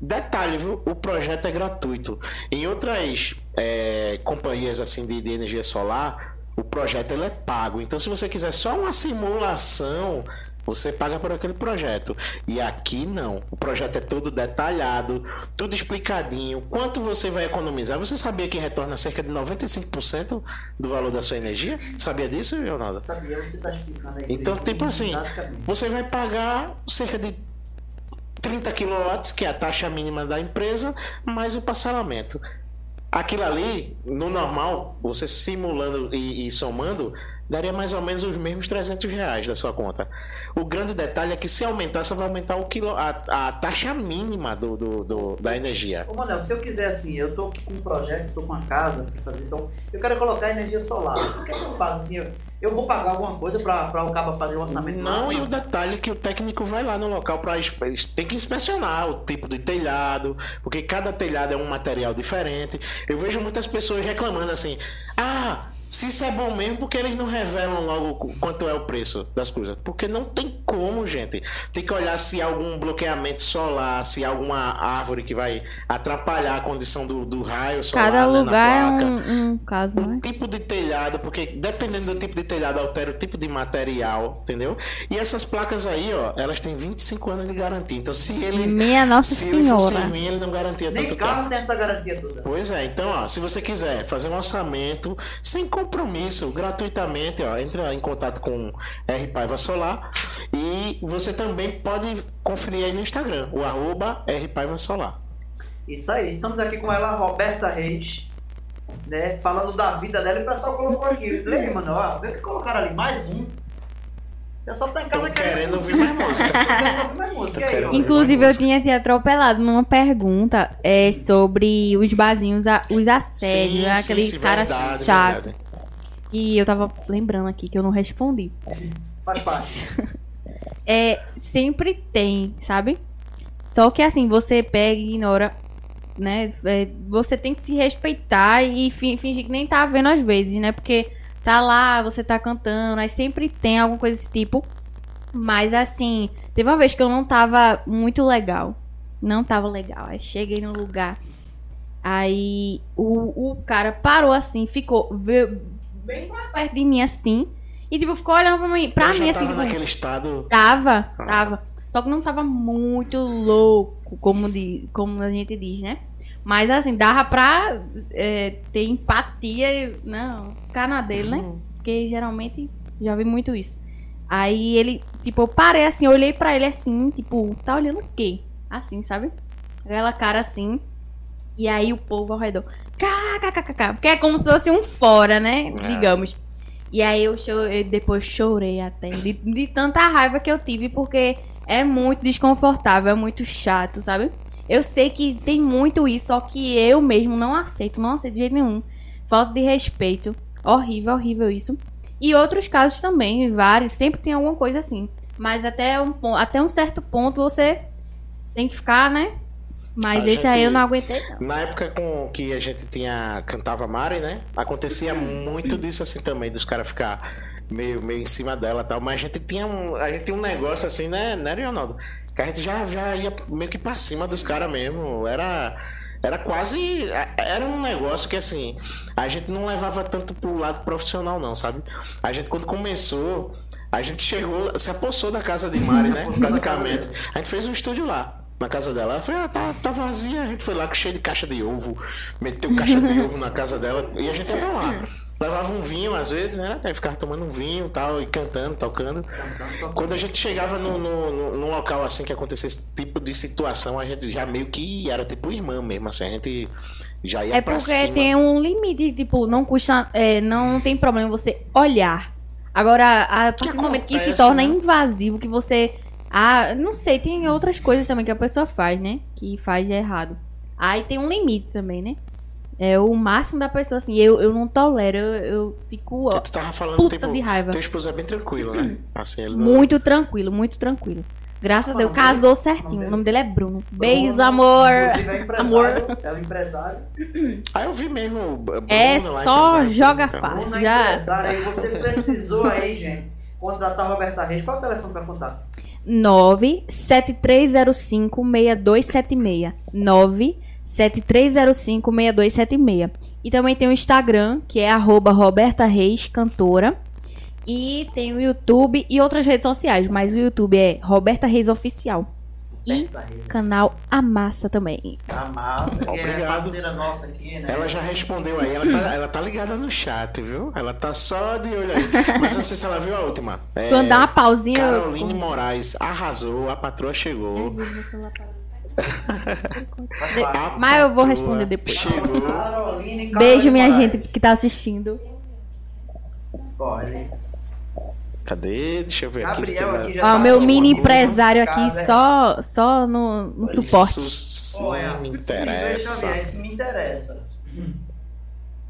Detalhe, viu? O projeto é gratuito. Em outras é, companhias assim de, de energia solar, o projeto ele é pago. Então, se você quiser só uma simulação, você paga por aquele projeto. E aqui não. O projeto é todo detalhado, tudo explicadinho. Quanto você vai economizar? Você sabia que retorna cerca de 95% do valor da sua energia? Sabia disso, Leonardo? Sabia? Você tá explicando aí. Então, tipo assim, você vai pagar cerca de 30 kW, que é a taxa mínima da empresa, mais o parcelamento. Aquilo ali, no normal, você simulando e, e somando, daria mais ou menos os mesmos 300 reais da sua conta. O grande detalhe é que se aumentar, só vai aumentar o quilo, a, a taxa mínima do, do- do- da energia. Ô, Manel, se eu quiser assim, eu aqui com um projeto, tô com uma casa fazer, então eu quero colocar energia solar. O que, é que eu faço assim? Eu, eu vou pagar alguma coisa pra, pra o cabo fazer o orçamento Não, e o detalhe é que o técnico vai lá no local para tem que inspecionar o tipo de telhado, porque cada telhado é um material diferente. Eu vejo muitas pessoas reclamando assim: "Ah, se isso é bom mesmo, porque eles não revelam logo qu- quanto é o preço das coisas? Porque não tem como, gente. Tem que olhar se há algum bloqueamento solar, se há alguma árvore que vai atrapalhar a condição do, do raio solar Cada né, na lugar é placa um, um caso, o né? tipo de telhado, porque dependendo do tipo de telhado altera o tipo de material, entendeu? E essas placas aí, ó, elas têm 25 anos de garantia. Então, se ele Minha Nossa se ele fosse Senhora. ruim, ele não garantia Nem tanto carro tempo. tem essa garantia toda. Pois é, então, ó, se você quiser fazer um orçamento sem compromisso, gratuitamente, ó, entra em contato com R Paiva Solar e você também pode conferir aí no Instagram, o arroba R Paiva Solar. Isso aí, estamos aqui com ela, Roberta Reis, né? Falando da vida dela e o pessoal colocou aqui. Leia, mano, ó, vê que colocaram ali mais um. O pessoal tá em casa Tô querendo ouvir mais música. E. Inclusive, eu tinha te atropelado numa pergunta é, sobre os barzinhos, a- os assédios, Sim, aqueles sim, sim, caras verdade, chatos. verdade. E eu tava lembrando aqui que eu não respondi. Faz parte. *laughs* É, sempre tem, sabe? Só que assim, você pega e ignora, né? É, você tem que se respeitar e fi- fingir que nem tá vendo às vezes, né? Porque tá lá, você tá cantando, aí sempre tem alguma coisa desse tipo. Mas assim, teve uma vez que eu não tava muito legal. Não tava legal. Aí cheguei no lugar. Aí o, o cara parou assim, ficou bem perto de mim assim. E tipo, ficou olhando pra mim, pra mim já assim. tava tipo, naquele estado. Tava, Ah. tava. Só que não tava muito louco, como, de, como a gente diz, né? Mas assim, dava pra é, ter empatia e. Não, ficar na dele, né? Porque geralmente já vi muito isso. Aí ele, tipo, eu parei assim, eu olhei pra ele assim, tipo, tá olhando o quê? Assim, sabe? Aquela cara assim. E aí o povo ao redor. KKKK. Porque é como se fosse um fora, né? É. Digamos. E aí eu, cho- eu depois chorei até. De, de tanta raiva que eu tive, porque é muito desconfortável, é muito chato, sabe? Eu sei que tem muito isso, só que eu mesmo não aceito, não aceito de jeito nenhum. Falta de respeito. Horrível, horrível isso. E outros casos também, vários. Sempre tem alguma coisa assim. Mas até um, até um certo ponto você tem que ficar, né? Mas A esse aí gente- eu não aguentei, não. Na época com que a gente tinha cantava Mari, né? Acontecia muito disso assim também, dos caras ficar meio, meio em cima dela e tal. Mas a gente tinha um, a gente tinha um negócio assim, né, né, Leonardo? Que a gente já, já ia meio que pra cima dos caras mesmo. Era. Era quase. Era um negócio que assim. A gente não levava tanto pro lado profissional, não, sabe? A gente, quando começou, a gente chegou, se apossou da casa de Mari, né? *laughs* Praticamente. A gente fez um estúdio lá. Na casa dela, ela falou, ah, tá, tá vazia. A gente foi lá cheio de caixa de ovo, meteu caixa de ovo na casa dela e a gente ia pra lá. Levava um vinho às vezes, né? Aí ficava tomando um vinho tal, e cantando, tocando. Quando a gente chegava no, no, no- num local assim que acontecia esse tipo de situação, a gente já meio que era tipo irmã mesmo, assim, a gente já ia É porque tem um limite, tipo, não custa. é, não tem problema você olhar. Agora, a partir do momento que se torna né? invasivo, que você. Ah, não sei, tem outras coisas também que a pessoa faz, né? Que faz de errado. Aí tem um limite também, né? É o máximo da pessoa, assim. Eu, eu não tolero, eu, eu fico ó, Tu tava falando, puta tipo, de raiva. teu esposo é bem tranquilo, né? *clears throat* Assim, ele não... Muito tranquilo, muito tranquilo. Graças a Deus, casou certinho. O nome dele é Bruno. Beijo, amor. Inclusive, é *laughs* Amor. É o empresário. Aí eu vi mesmo. o Bruno É lá, só joga então. fácil. Bruno é já- empresário. Aí você precisou aí, gente, contratar a Roberta Reis. Qual é o telefone para contato? 973056276. 973056276. E também tem o Instagram, que é Roberta Reis Cantora. E tem o YouTube e outras redes sociais, mas o YouTube é Roberta Reis Oficial. E canal Amassa também. A massa, que é Obrigado. nossa aqui, né? Ela já respondeu aí, ela tá, ela tá ligada no chat, viu? Ela tá só de olho aí. Mas eu não sei se ela viu a última. É, Quando dá uma pausinha. eu- Caroline Moraes arrasou, a patroa chegou. A *laughs* Mas eu vou responder depois. Chegou. Beijo, minha gente que tá assistindo. Olha, Cadê? Deixa eu ver aqui. Gabriel aqui já Ó, tá meu mini empresário aqui cara, só, só no, no suporte. Isso Olha, sim me interessa. me interessa.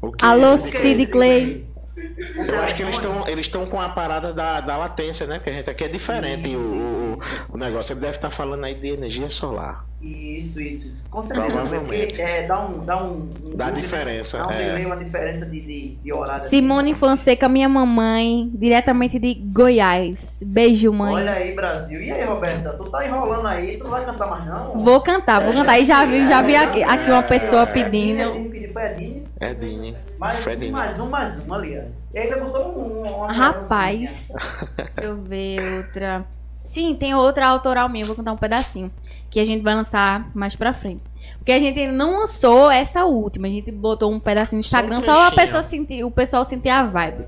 É Alô, Cid Clay. Eu acho que eles estão eles estão com a parada da, da latência, né? Porque a gente aqui é diferente o, o, o negócio. Ele deve estar falando aí de energia solar. Isso, isso. Com certeza. Provavelmente. É, dá um. Dá, um, um Dá dúvida, diferença, Dá um é. delay, uma diferença de, de, de horário. Simone Fonseca, minha mamãe, diretamente de Goiás. Beijo, mãe. Olha aí, Brasil. E aí, Roberta? Tu tá enrolando aí, tu não vai cantar mais não? Vou cantar, vou cantar. E já vi, já vi aqui, aqui uma pessoa pedindo. Edinho pediu, foi. É Dini. Mais, Fredinho. mais um, mais um ali. ó. E ainda botou um. Uma Rapaz, *laughs* deixa eu ver outra. Sim, tem outra autoral minha, vou cantar um pedacinho. Que a gente vai lançar mais pra frente. Porque a gente não lançou essa última, a gente botou um pedacinho no Só um Instagram, só a pessoa sentir, o pessoal sentir a vibe.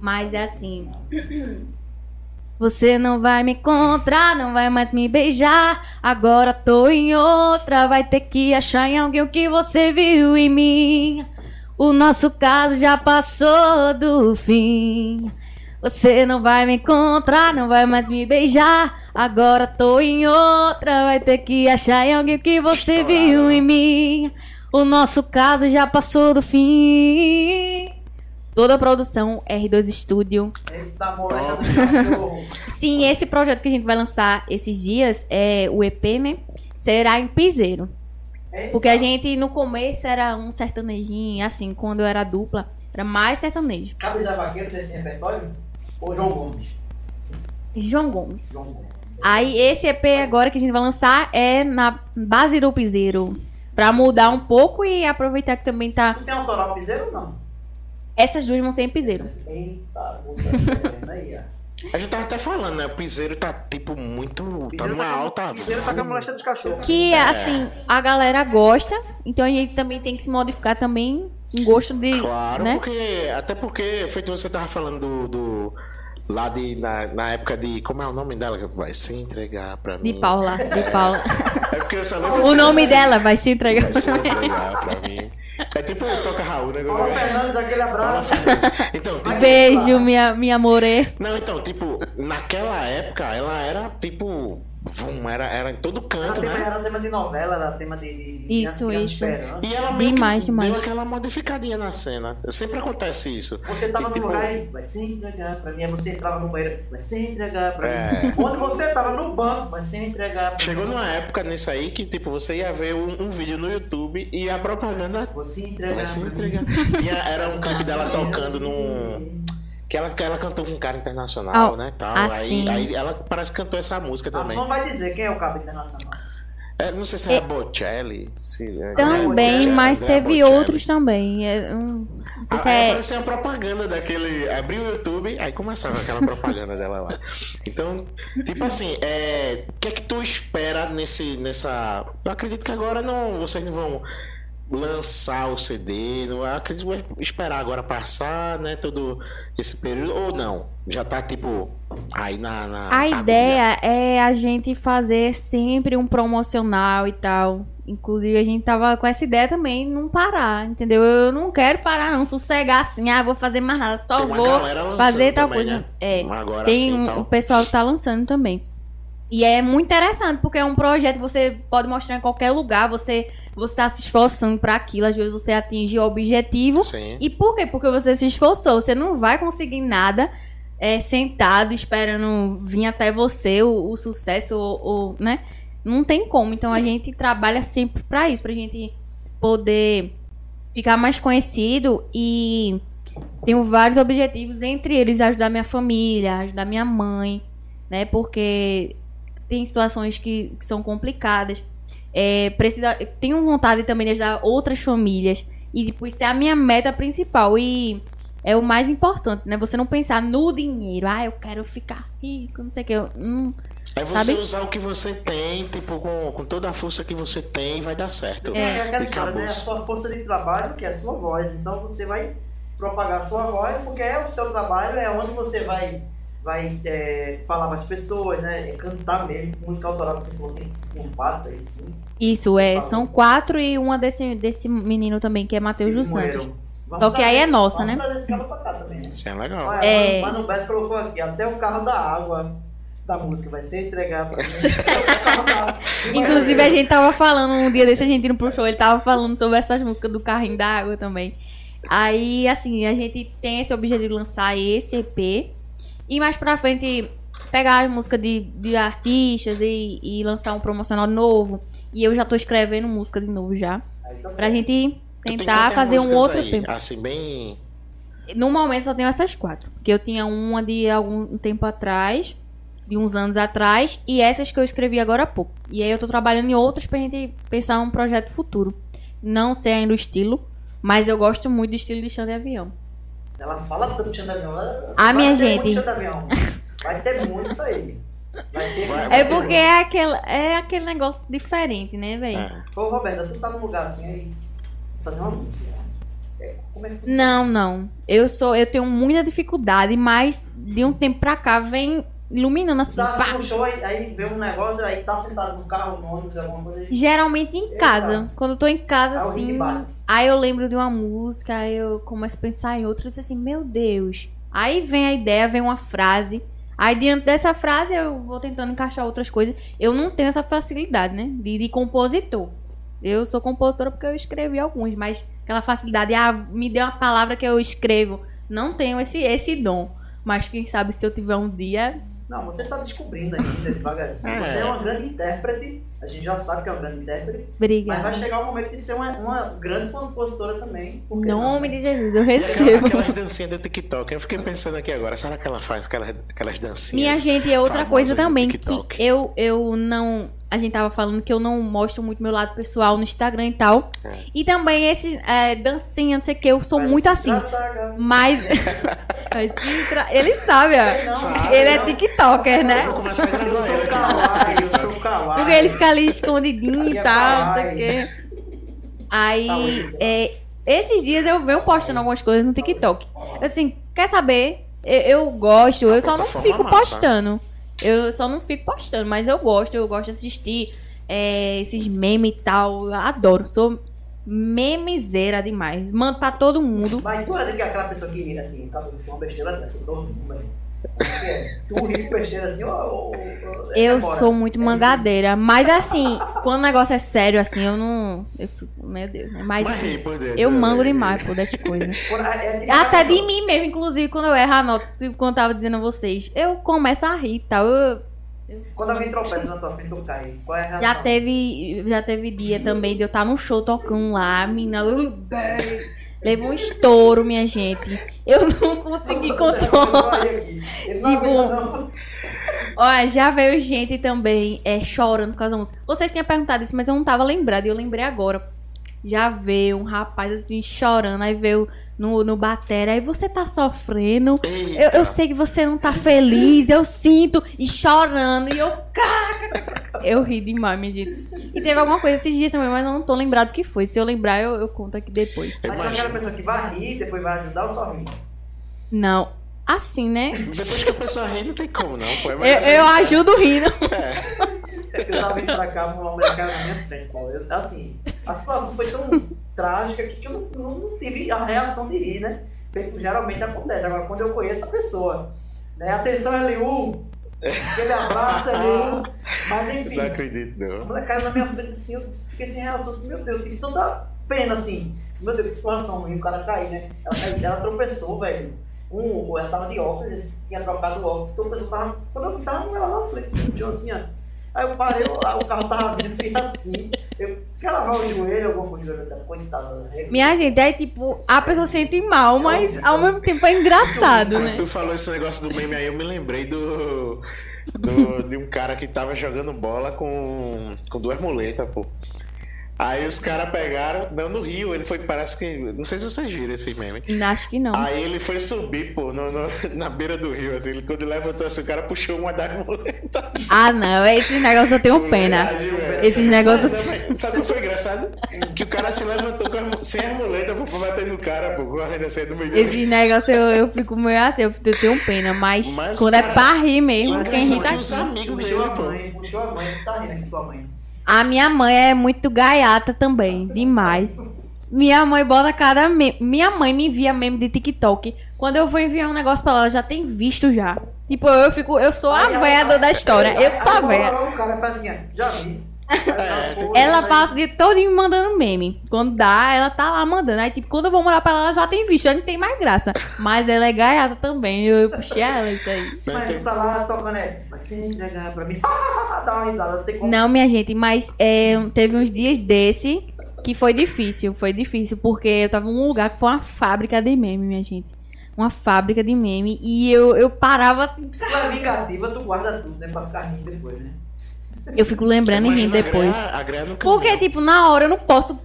Mas é assim. Você não vai me encontrar, não vai mais me beijar. Agora tô em outra, vai ter que achar em alguém o que você viu em mim. O nosso caso já passou do fim. Você não vai me encontrar, não vai mais me beijar. Agora tô em outra, vai ter que achar em alguém o que você viu em mim. O nosso caso já passou do fim. Toda a produção R2 Studio. Eita, moleque do cachorro. Sim, esse projeto que a gente vai lançar esses dias, é o EP, né? Será em piseiro. Porque a gente, no começo, era um sertanejinho, assim, quando eu era dupla, Era mais sertanejo. Cabos da Vaqueira tem esse repertório? Ou João Gomes? João Gomes. João Gomes. Aí esse EP agora que a gente vai lançar é na base do piseiro. Pra mudar um pouco e aproveitar que também tá. Tu tem autoral piseiro ou não? Essas duas vão ser em piseiro. Eita, aí, ó. A gente tava até falando, né? O piseiro tá, tipo, muito. Tá Piseiro numa com- alta. Piseiro tá com a moléstia dos cachorros. Que assim, a galera gosta. Então a gente também tem que se modificar também em gosto de. Claro, né? porque. Até porque, feito você tava falando do. do- lá de. Na, na época de. Como é o nome dela? que Vai se entregar pra mim. De Paula. De Paula. *laughs* É porque eu só lembro O nome dela vai se entregar. Vai se entregar pra mim. É tipo o Toca Raul, né? Paulo Fernandes, aquele abraço. Então, tipo, Beijo, minha, minha more. Não, então, tipo, naquela época ela era tipo. Vum, era, era em todo Era canto, tema, né? era tema de novela, era tema de. de- Isso, isso. E ela meio Demais, que demais. deu aquela modificadinha na cena. Sempre acontece isso. Você tava E, no tipo, lugar e vai se entregar pra mim. Aí você entrava no banheiro, vai se entregar pra É. mim. Onde você tava no banco, vai se entregar pra Chegou mim. numa época nisso aí que, tipo, você ia ver um, um vídeo no YouTube e a propaganda Vou se entregar. vai se entregar. Tinha, era um clipe dela tocando num. Que ela, que ela cantou com um cara internacional, Ah, né? Tal. ah, aí, aí ela parece que cantou essa música Ah, também. Não vai dizer quem é o cabo internacional. É, não sei se é, Bocelli. Se, é, Também, Bocelli, mas né? teve Bocelli. outros também. É, um, não sei se Aí é. aparecia uma propaganda daquele. Abriu o YouTube, aí começava aquela propaganda *laughs* dela lá. Então, tipo assim, é, o que é que tu espera nesse. nessa. Eu acredito que agora não. Vocês não vão lançar o CD. Não, acredito vai esperar agora passar, né? Todo esse período. Ou não? Já tá tipo. Aí na. na A ideia é a gente fazer sempre um promocional e tal. Inclusive, a gente tava com essa ideia também, não parar, entendeu? Eu não quero parar, não, sossegar assim, ah, vou fazer mais nada, só vou fazer tal também, coisa. né? É, Agora tem sim, um- tal. o pessoal que tá lançando também. E é muito interessante, porque é um projeto que você pode mostrar em qualquer lugar, você você tá se esforçando para aquilo, às vezes você atinge o objetivo. Sim. E por quê? Porque você se esforçou, você não vai conseguir nada é, sentado esperando vir até você o, o sucesso, ou, ou, né? Não tem como. Então a gente trabalha sempre pra isso, pra gente poder ficar mais conhecido e tenho vários objetivos, entre eles ajudar minha família, ajudar minha mãe, né? Porque tem situações que, que são complicadas. É, precisa, tenho vontade também de ajudar outras famílias. E, tipo, isso é a minha meta principal. E é o mais importante, né? Você não pensar no dinheiro. Ah, eu quero ficar rico, não sei o que. Eu, hum, É você sabe? usar o que você tem, tipo, com, com toda a força que você tem, vai dar certo. É, aquela E história, né? A sua força de trabalho, que é a sua voz. Então você vai propagar a sua voz, porque é o seu trabalho, é onde você vai, vai é, falar as pessoas, né? É cantar mesmo, música autoral que você falou, tem quatro, aí sim. isso, é. São quatro e uma desse, desse menino também, que é Matheus dos. Santos. Vamos Só que aí é nossa, né? trazer esse cara pra cá também, né? Isso é legal. Olha, É. Mano Beto colocou aqui, até o carro da água da música vai ser entregado. *laughs* Inclusive, a gente tava falando um dia desse, a gente indo pro show, ele tava falando sobre essas músicas do carrinho da água também. Aí, assim, a gente tem esse objetivo de lançar esse EP. E mais pra frente, pegar as músicas de, de artistas e, e lançar um promocional novo. E eu já tô escrevendo música de novo já. Tá Pra gente tentar fazer um outro aí? EP. Assim, bem. No momento só tenho essas quatro. Porque eu tinha uma de algum tempo atrás, de uns anos atrás, e essas que eu escrevi agora há pouco. E aí eu tô trabalhando em outras pra gente pensar um projeto futuro. Não sei ainda o estilo, mas eu gosto muito do estilo de chão de avião. Ela fala tanto de chão de avião. ela- Ah, vai minha ter gente. Vai ter muito isso aí. É porque é aquele, é aquele negócio diferente, né, velho? É. Ô, Roberto, tu tá num lugar assim aí, fazer uma música. Como que Não, não. Eu sou, eu tenho muita dificuldade, mas de um tempo pra cá vem iluminando assim, Tá pá. show, aí, aí vê um negócio, aí tá sentado no carro, no ônibus, alguma coisa. Geralmente em casa. Quando eu tô em casa, Aí o assim. Aí eu lembro de uma música, aí eu começo a pensar em outra, disse assim, meu Deus. Aí vem a ideia, vem uma frase. Aí diante dessa frase eu vou tentando encaixar outras coisas. Eu não tenho essa facilidade, né? De, de compositor. Eu sou compositora porque eu escrevi alguns, mas aquela facilidade, ah, me dê uma palavra que eu escrevo. Não tenho esse, esse dom. Mas quem sabe se eu tiver um dia, Não, você está descobrindo ainda devagarzinho. É. Você é uma grande intérprete, a gente já sabe que é uma grande intérprete, mas Obrigada. vai chegar o momento de ser uma, uma grande compositora também. não? nome de Jesus, eu aquela- recebo. aquelas dancinhas do TikTok. Eu fiquei pensando aqui agora, será que ela faz aquelas, aquelas dancinhas? Minha gente, é outra coisa também que eu, eu não. A gente tava falando que eu não mostro muito meu lado pessoal no Instagram e tal. É. E também esses é, dancinha, não sei o que, eu sou muito assim. cara. Mas. *laughs* Ele sabe, ó. Sabe, Ele é não. TikToker, Eu né? vou começar a Eu gravar ele sou kawaii. Porque ele fica ali escondidinho e é tal, não sei o quê. Aí, Saúde. é, esses dias eu venho postando algumas coisas no TikTok. Assim, quer saber? Eu, eu gosto, eu só não fico massa. postando. Eu só não fico postando, mas eu gosto, eu gosto de assistir é, esses memes e tal. Eu adoro, sou memezeira demais. Mando pra todo mundo. Mas tu é aquela pessoa que, assim, tá com uma besteira assim, todo mundo, Eu sou muito mangadeira, mas assim, quando o negócio é sério, assim, eu não. Eu fico, meu Deus, né? Mas assim, eu né? mango demais por dessas coisas. *laughs* Até de mim mesmo, inclusive, quando eu erro a nota, tipo, quando eu tava dizendo a vocês, eu começo a rir e tal. Eu, Quando alguém tropeça na tua frente, tu cai. Qual é a reação? já teve. Já teve dia também de eu estar num show tocando lá, a menina. Levou um estouro, minha gente. Eu não consegui controlar. Tipo, Olha, já veio gente também é, chorando por causa da música. Vocês tinham perguntado isso, mas eu não tava lembrada. E eu lembrei agora. Já veio um rapaz assim chorando. Aí veio no, no batera. Aí você tá sofrendo. Eu, eu sei que você não tá feliz. Eu sinto. E chorando. E eu. Eu ri demais, minha gente. E teve alguma coisa esses dias também, mas eu não tô lembrado o que foi. Se eu lembrar, eu, eu conto aqui depois. Mas é aquela pessoa que vai rir, depois vai ajudar ou só rir? Não. Assim, né? Depois que a pessoa ri, não tem como, não. Pô. É Eu, eu assim. ajudo rindo. Eu tava vindo pra cá, uma mulher na minha frente, Paulo. Eu, assim, a situação foi tão trágica que eu não, não tive a reação de rir, né? Feito geralmente acontece. Agora, quando eu conheço a pessoa, né? Atenção, LU! Aquele abraço, LU! Mas enfim, Não acredito, a não. mulher caiu na minha frente assim, eu fiquei sem reação. Disse, Meu Deus, tive tanta pena assim. Meu Deus, que situação ruim, o cara cair, né? Ela, ela tropeçou, velho. Um, ela tava de óculos, tinha trocado o óculos, tropeçou, tava, quando eu tava ela na frente, sentiu assim, ó. Aí eu parei, o, o carro tava vindo, fiz assim. Eu, se ela vai o joelho, eu vou pro joelho dela, coitada. né? Minha gente, é tipo, a pessoa sente mal, mas ao mesmo tempo é engraçado, Quando né? tu falou esse negócio do meme aí, eu me lembrei do, do- de um cara que tava jogando bola com, com duas muletas, pô. Aí os caras pegaram, não no Rio, ele foi, parece que. Não sei se vocês viram esse meme. Acho que não. Aí ele foi subir, pô, no- no- *laughs* na beira do rio, assim, ele, quando ele levantou assim, o cara puxou uma das *laughs* muletas. Ah, não, esses negócios eu tenho pena. Verdade. Esses negócios. Mas, Sabe o que foi engraçado? Que o cara se levantou com as- sem as muletas pô, bater no cara, pô, correndo assim do meio do Esses negócios eu, eu fico meio assim, eu eu tenho pena, mas, Mas, quando cara, é pra rir mesmo, quem ri engraçado tá que os amigos dele, Puxou a pô. mãe, puxou a mãe, tá rindo aqui tua mãe. A minha mãe é muito gaiata também, demais. Minha mãe bota cada meme. Minha mãe me envia meme de TikTok. Quando eu vou enviar um negócio pra ela, ela já tem visto já. Tipo, eu fico, eu sou a véia da história. Eu sou a véia. Assim, já vi. Ela passa de todinho mandando meme. Quando dá, ela tá lá mandando. Aí, tipo, quando eu vou mandar pra ela, ela já tem visto. Já não tem mais graça. Mas ela é gaiata também. Eu, puxei ela, isso aí. Mas tu tá lá tocando, é. Entregar pra mim, *laughs* dá uma risada, não tem como. Não, minha gente, mas é, teve uns dias desse que foi difícil. Foi difícil, porque eu tava num lugar que foi uma fábrica de meme, minha gente. Uma fábrica de meme. E eu, eu parava assim. Tu é vingativa, tu guarda tudo, né? Pra ficar rindo depois, né? Eu fico lembrando e rindo depois. A a Porque, tipo, na hora eu não posso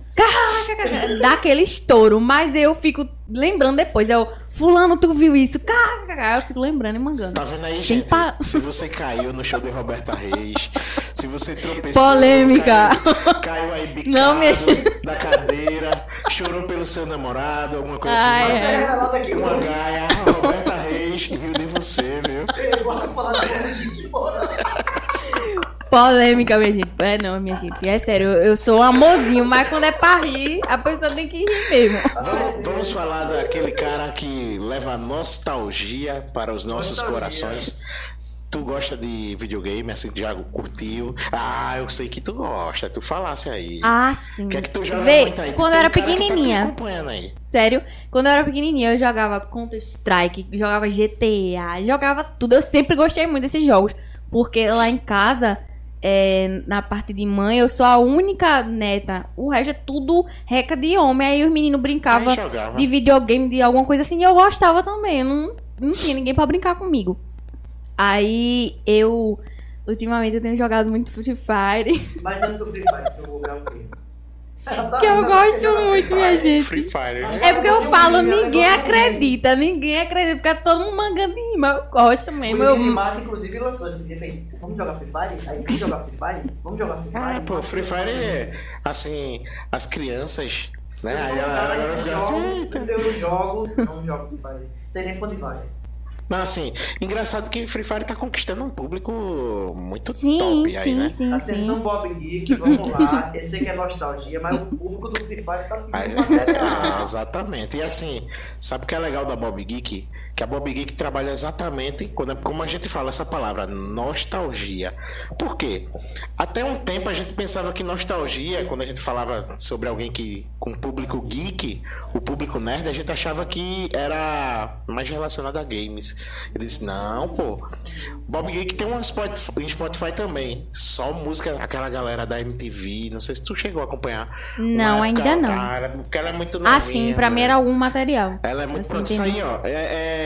dar aquele estouro, mas eu fico lembrando depois. Eu, fulano, tu viu isso? Eu fico lembrando e mangando. Tá vendo aí, Tem gente? pa- Se você caiu no show de Roberta Reis, se você tropeçou, Polêmica. Caiu, caiu aí *laughs* bicado Não, minha da cadeira, chorou pelo seu namorado, alguma coisa Ai, assim. é. Uma gaia, Roberta Reis riu de você, viu? *laughs* Ei, bora falar de *laughs* porra. Polêmica, minha gente. É não, minha gente. É sério, eu, eu sou um amorzinho, mas quando é pra rir, a pessoa tem que rir mesmo. Vamos, vamos falar daquele cara que leva nostalgia para os nossos Nostalgia. corações. tu gosta de videogame, assim, já curtiu. Ah, eu sei que tu gosta, tu falasse aí. Ah, sim. O que é que tu joga Vê, muito aí? Quando tem eu era cara que tá pequenininha. acompanhando aí. Sério, quando eu era pequenininha, eu jogava Counter-Strike, jogava GTA, jogava tudo. Eu sempre gostei muito desses jogos. Porque lá em casa, é, na parte de mãe, eu sou a única neta. O resto é tudo reca de homem. Aí os meninos brincavam de videogame, de alguma coisa assim. E eu gostava também. Eu não, não tinha ninguém pra brincar comigo. Aí eu. Ultimamente eu tenho jogado muito Free Fire. Mas antes do Free Fire, tu jogava o quê? Que eu gosto muito, minha gente. Free Fire. É porque eu falo, ninguém acredita, ninguém acredita, fica todo mundo mangando de mim, mas eu gosto mesmo. O Eu, Mata, inclusive, lançou esse dia, bem, vamos jogar Free Fire? Aí, vamos jogar Free Fire? Vamos jogar Free Fire? Ah, pô, Free Fire é, assim, as crianças, né? Aí ela, ela eu fica jogo, assim. Eu jogo, não jogo Free Fire. Sei nem Não, assim, engraçado que Free Fire tá conquistando um público muito sim, top aí, sim, né? sim, Atenção, sim. Bob Geek, vamos lá. Eu sei que é nostalgia, mas o público do Free Fire tá Aí, pedindo é, *laughs* exatamente. E assim, sabe o que é legal da Bob Geek? Que a Bob Geek trabalha exatamente, quando, como a gente fala essa palavra, nostalgia. Por quê? Até um tempo a gente pensava que nostalgia, quando a gente falava sobre alguém que com público geek, o público nerd, a gente achava que era mais relacionado a games. Ele disse, não, pô. Bob Geek tem um Spotify, um Spotify também. Só música, aquela galera da MTV. Não sei se tu chegou a acompanhar. Não, Uma ainda não. Cara, porque ela é muito novinha. Ah, sim, pra mim né? era algum material. Ela é muito. Assim, Pronto, isso aí, ó. É, é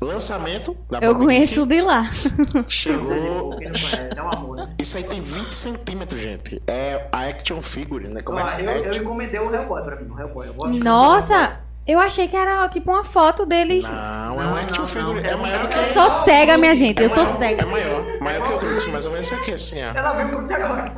lançamento da Eu conheço Geek. de lá. Chegou. É amor, né? Isso aí tem 20 centímetros, gente. É a action figure, né? Como é? eu, é eu encomendei o Hellboy pra mim, o Hellboy. Eu gosto Nossa, eu achei que era tipo uma foto deles. Não, é Não, uma action não, figure. não. É maior do que. Eu sou cega, minha gente, eu sou maior, cega. É maior. Maior que o Brutus, mais ou menos aqui, assim, ó. Ela viu o Groot agora.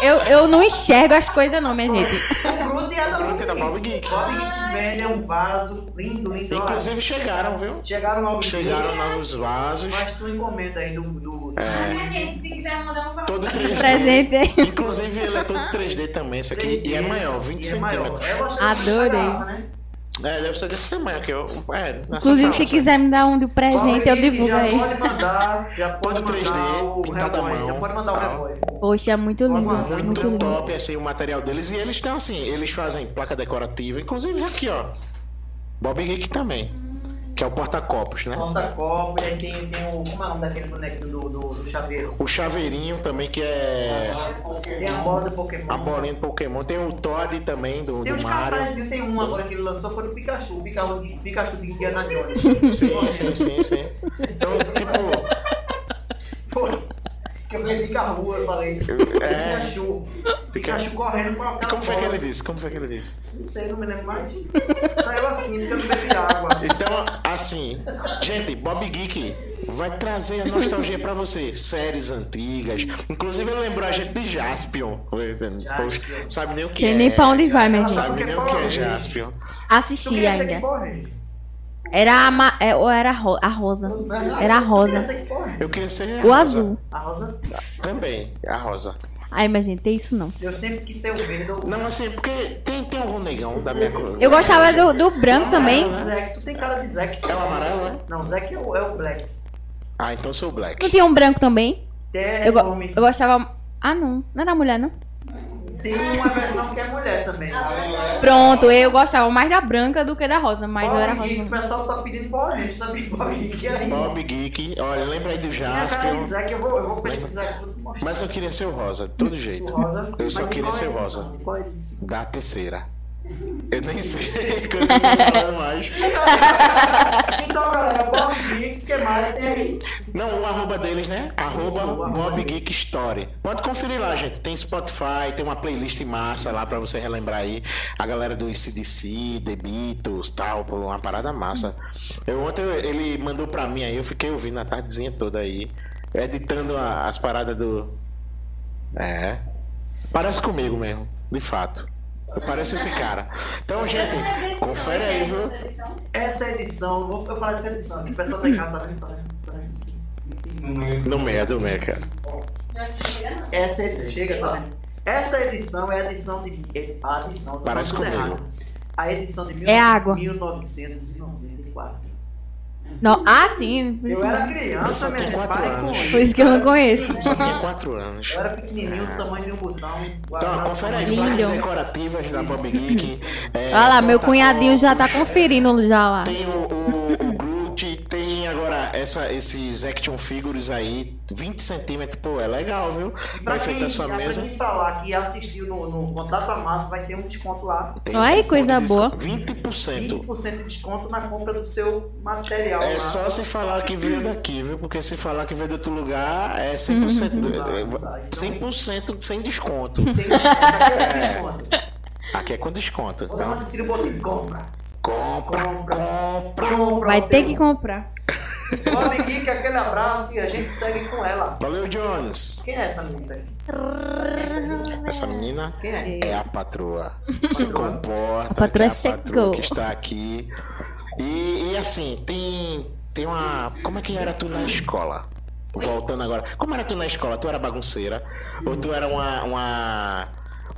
Eu, eu não enxergo as coisas não, minha gente. O Groot e ela Groot é da Bob Geek. Bob Geek vende é um vaso lindo, lindo. Inclusive chegaram, viu? chegaram novos Chegaram novos vasos. Mas tu encomenda aí do, do É. se quiser mandar um Todo 3D. presente. Inclusive ele é todo 3D também, esse aqui. E é maior, 20 e é maior. centímetros. Eu Adorei. né? É, deve ser desse tamanho aqui. ó. É, Inclusive, se quiser me dar um de presente, eu Bob Geek divulgo já aí. pode mandar, já pode Todo 3D, mandar o pintado à Hellboy, mão. Já pode mandar o. Hellboy. Poxa, é muito lindo. Muito Muito Muito lindo. top assim o material deles. E eles estão assim, eles fazem placa decorativa, inclusive isso aqui, ó. Bob Geek também. Que é o porta-copos, né? Porta-copo, e aí tem, tem o. Como é o nome daquele bonequinho do, do, do chaveiro? O chaveirinho também, que é Tem a bola do Pokémon. a bolinha do Pokémon. Tem o Todd também, do, Tem do Mario. tem um agora que ele lançou, foi do Pikachu, o Pikachu de, Pikachu de Indiana Jones. Sim, sim, sim, sim. Então, tipo, que eu vi a rua, eu falei. É. Pikachu. Pikachu correndo com a e cara como foi que ele disse? Como foi que ele disse? Não sei, não me lembro mais. Saiu assim, porque eu não bebi água. Então, assim, gente, Bob Geek vai trazer a nostalgia pra você. Séries antigas. Inclusive, ele lembrou a gente de Jaspion. Poxa, sabe nem o que Sei é. nem pra onde vai, minha gente. Sabe nem o que é Jaspion. Assisti que ainda. corre? Era a, ma- é, ou era a, ro- a rosa. Era a rosa. Eu queria ser a O Rosa. azul. A rosa? Também, a Rosa. Ai, minha gente, tem isso não. Eu sempre quis ser o verde ou Não, assim, porque tem, tem algum negão da minha cor. Eu gostava do, do branco também. o Zack. Tu tem cara de Zack. É o amarelo, né? Não, o Zack é o, é o Black. Ah, então eu sou o Não Black. tinha um branco também? É Eu, go- homem. eu gostava. Ah, não. Não era mulher, não? Tem uma versão que é mulher também. Pronto, eu gostava mais da branca do que da rosa, mas eu era Bob rosa. Geek, O pessoal tá pedindo pra orange, sabe? Bob Geek aí. Bob Geek. Olha, lembra aí do de Jaspion. Zack, eu vou, eu vou pesquisar aqui tudo mostrar. Mas eu queria ser o Rosa, de todo jeito. O rosa. Eu só queria ser o edição? Rosa. Da terceira. Eu nem sei que eu falando mais. *laughs* Então, galera, Bob Geek, que mais tem aí? Não, o arroba deles, né? Arroba Bob Geek Story. Pode conferir lá, gente. Tem Spotify, tem uma playlist massa lá pra você relembrar aí. A galera do CDC, The Beatles, tal, uma parada massa. Eu ontem ele mandou pra mim aí, eu fiquei ouvindo a tardezinha toda aí, editando a- as paradas do. É. Parece comigo mesmo, de fato. Eu pareço esse cara. Então, gente, confere aí, viu? Essa edição, vou eu falar dessa edição. O pessoal tá em casa, tá? Tá? Tá vendo? No meio, do meio, cara. Essa edição, chega, tá? Essa edição é a edição de. A edição Parece tudo comigo. errado. A edição de mil- É água. 1994. Não, ah, sim. por Eu isso- era criança, pare com anos. Por isso que eu não conheço. Só tinha 4 anos. Eu era pequenininho, do tamanho de um botão. Então, confere aí, placas decorativas da Bob Geek. É, Olha lá, meu cunhadinho já tá conferindo já lá. Tem o, o, o Groot, tem agora essa, esses action figures aí, 20 centímetros, pô, é legal, viu? Pra Vai quem, enfeitar sua pra mesa. quem falar que assistiu no, no Contato a Massa, vai ter um desconto lá. Tem Olha aí, coisa de boa. desconto, 20%. 20% de desconto na compra do seu material É lá. só se falar que veio daqui, viu? Porque se falar que veio de outro lugar, é 100%, é 100% sem desconto. Tem desconto, aqui é desconto. Aqui é com desconto. Vou dar uma Então. Compra. compra, compra. Compra. Vai ter que comprar. Bob Geek, aquele abraço e a gente segue com ela. Valeu, Jones. Quem é essa menina? Essa menina Quem é? é a patroa. *laughs* Se comporta. A patroa que é a patroa chegou. que está aqui. E, e assim, tem, tem uma. Como é que era tu na escola? Voltando agora. Como era tu na escola? Tu era bagunceira? Ou tu era uma. uma...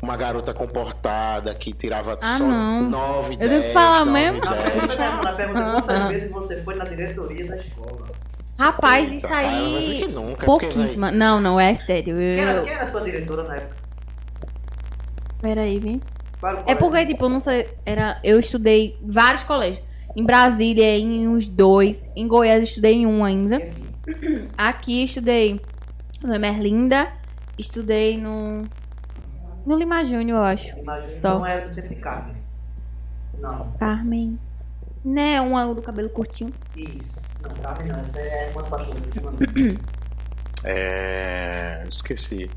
Uma garota comportada que tirava Ah, só não. 9, Eu 10, tenho que falar 9, mesmo? A 10. pergunta é essa, a pergunta é quantas Ah. vezes você foi na diretoria da escola? Rapaz, isso Ah, mas é aí. que nunca, Pouquíssima. Não, não, é sério. Quem era, Eu... quem era a sua diretora na época? Peraí, vem. É porque, tipo, eu não sei. Era, eu estudei vários colégios. Em Brasília, em uns dois. Em Goiás, estudei em um ainda. Aqui, estudei no Emerlinda. Estudei no. No Lima Júnior, eu acho. Imagina, Só. não é do tempo de Carmen. Não, Carmen. Né, uma do cabelo curtinho. isso. Não, Carmen não, essa é quanto pastor. *clears throat* É. Esqueci.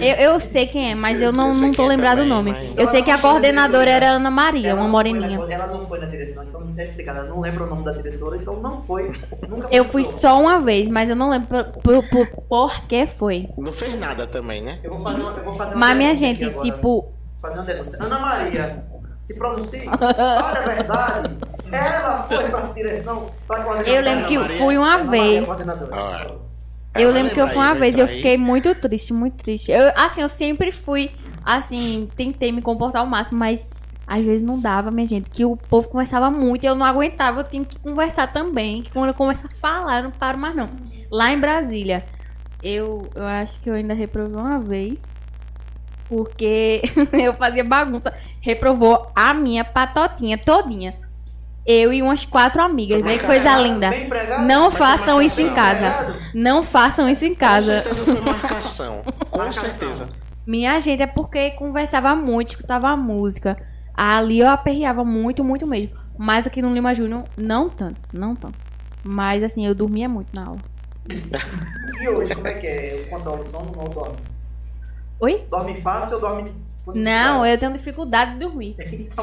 Eu, eu sei quem é, mas eu não, Eu não tô é lembrado o também, nome. mas- Eu sei que a coordenadora era Ana Maria, Ela uma foi moreninha. ela não foi na direção, então não sei explicar. Ela não lembra o nome da diretora, então não foi. Nunca Eu fui só uma vez, mas eu não lembro por, por, por, por que foi. Não fez nada também, né? Eu vou fazer uma, eu vou fazer uma Mas, minha gente, agora. tipo, uma. Ana Maria, se pronuncie. Fala a verdade. Ela foi pra direção, pra eu lembro que Maria- fui uma Ana Maria, vez. coordenadora. Olha. Eu Ela lembro que eu fui uma vez e eu fiquei muito triste, muito triste. Eu, assim, eu sempre fui, assim, tentei me comportar ao máximo, mas às vezes não dava, minha gente. Que o povo conversava muito e eu não aguentava, eu tinha que conversar também. Que quando eu começo a falar, eu não paro mais não. Lá em Brasília, eu, eu acho que eu ainda reprovei uma vez. Porque *laughs* eu fazia bagunça. Reprovou a minha patotinha todinha. Eu e umas quatro amigas. Foi Vê que marcação. coisa linda. Bem? Não façam isso em casa. Não façam isso em casa. Com certeza foi marcação. *laughs* Com Marcação. certeza. Minha gente, é porque conversava muito, escutava música. Ali eu aperreava muito, muito mesmo. Mas aqui no Lima Júnior, não tanto, não tanto. Mas assim, eu dormia muito na aula. *laughs* E hoje, como é que é? Quando dorme, ou não dorme? Oi? Dorme fácil ou dorme... Não, eu tenho dificuldade de dormir. *laughs* Gente Tá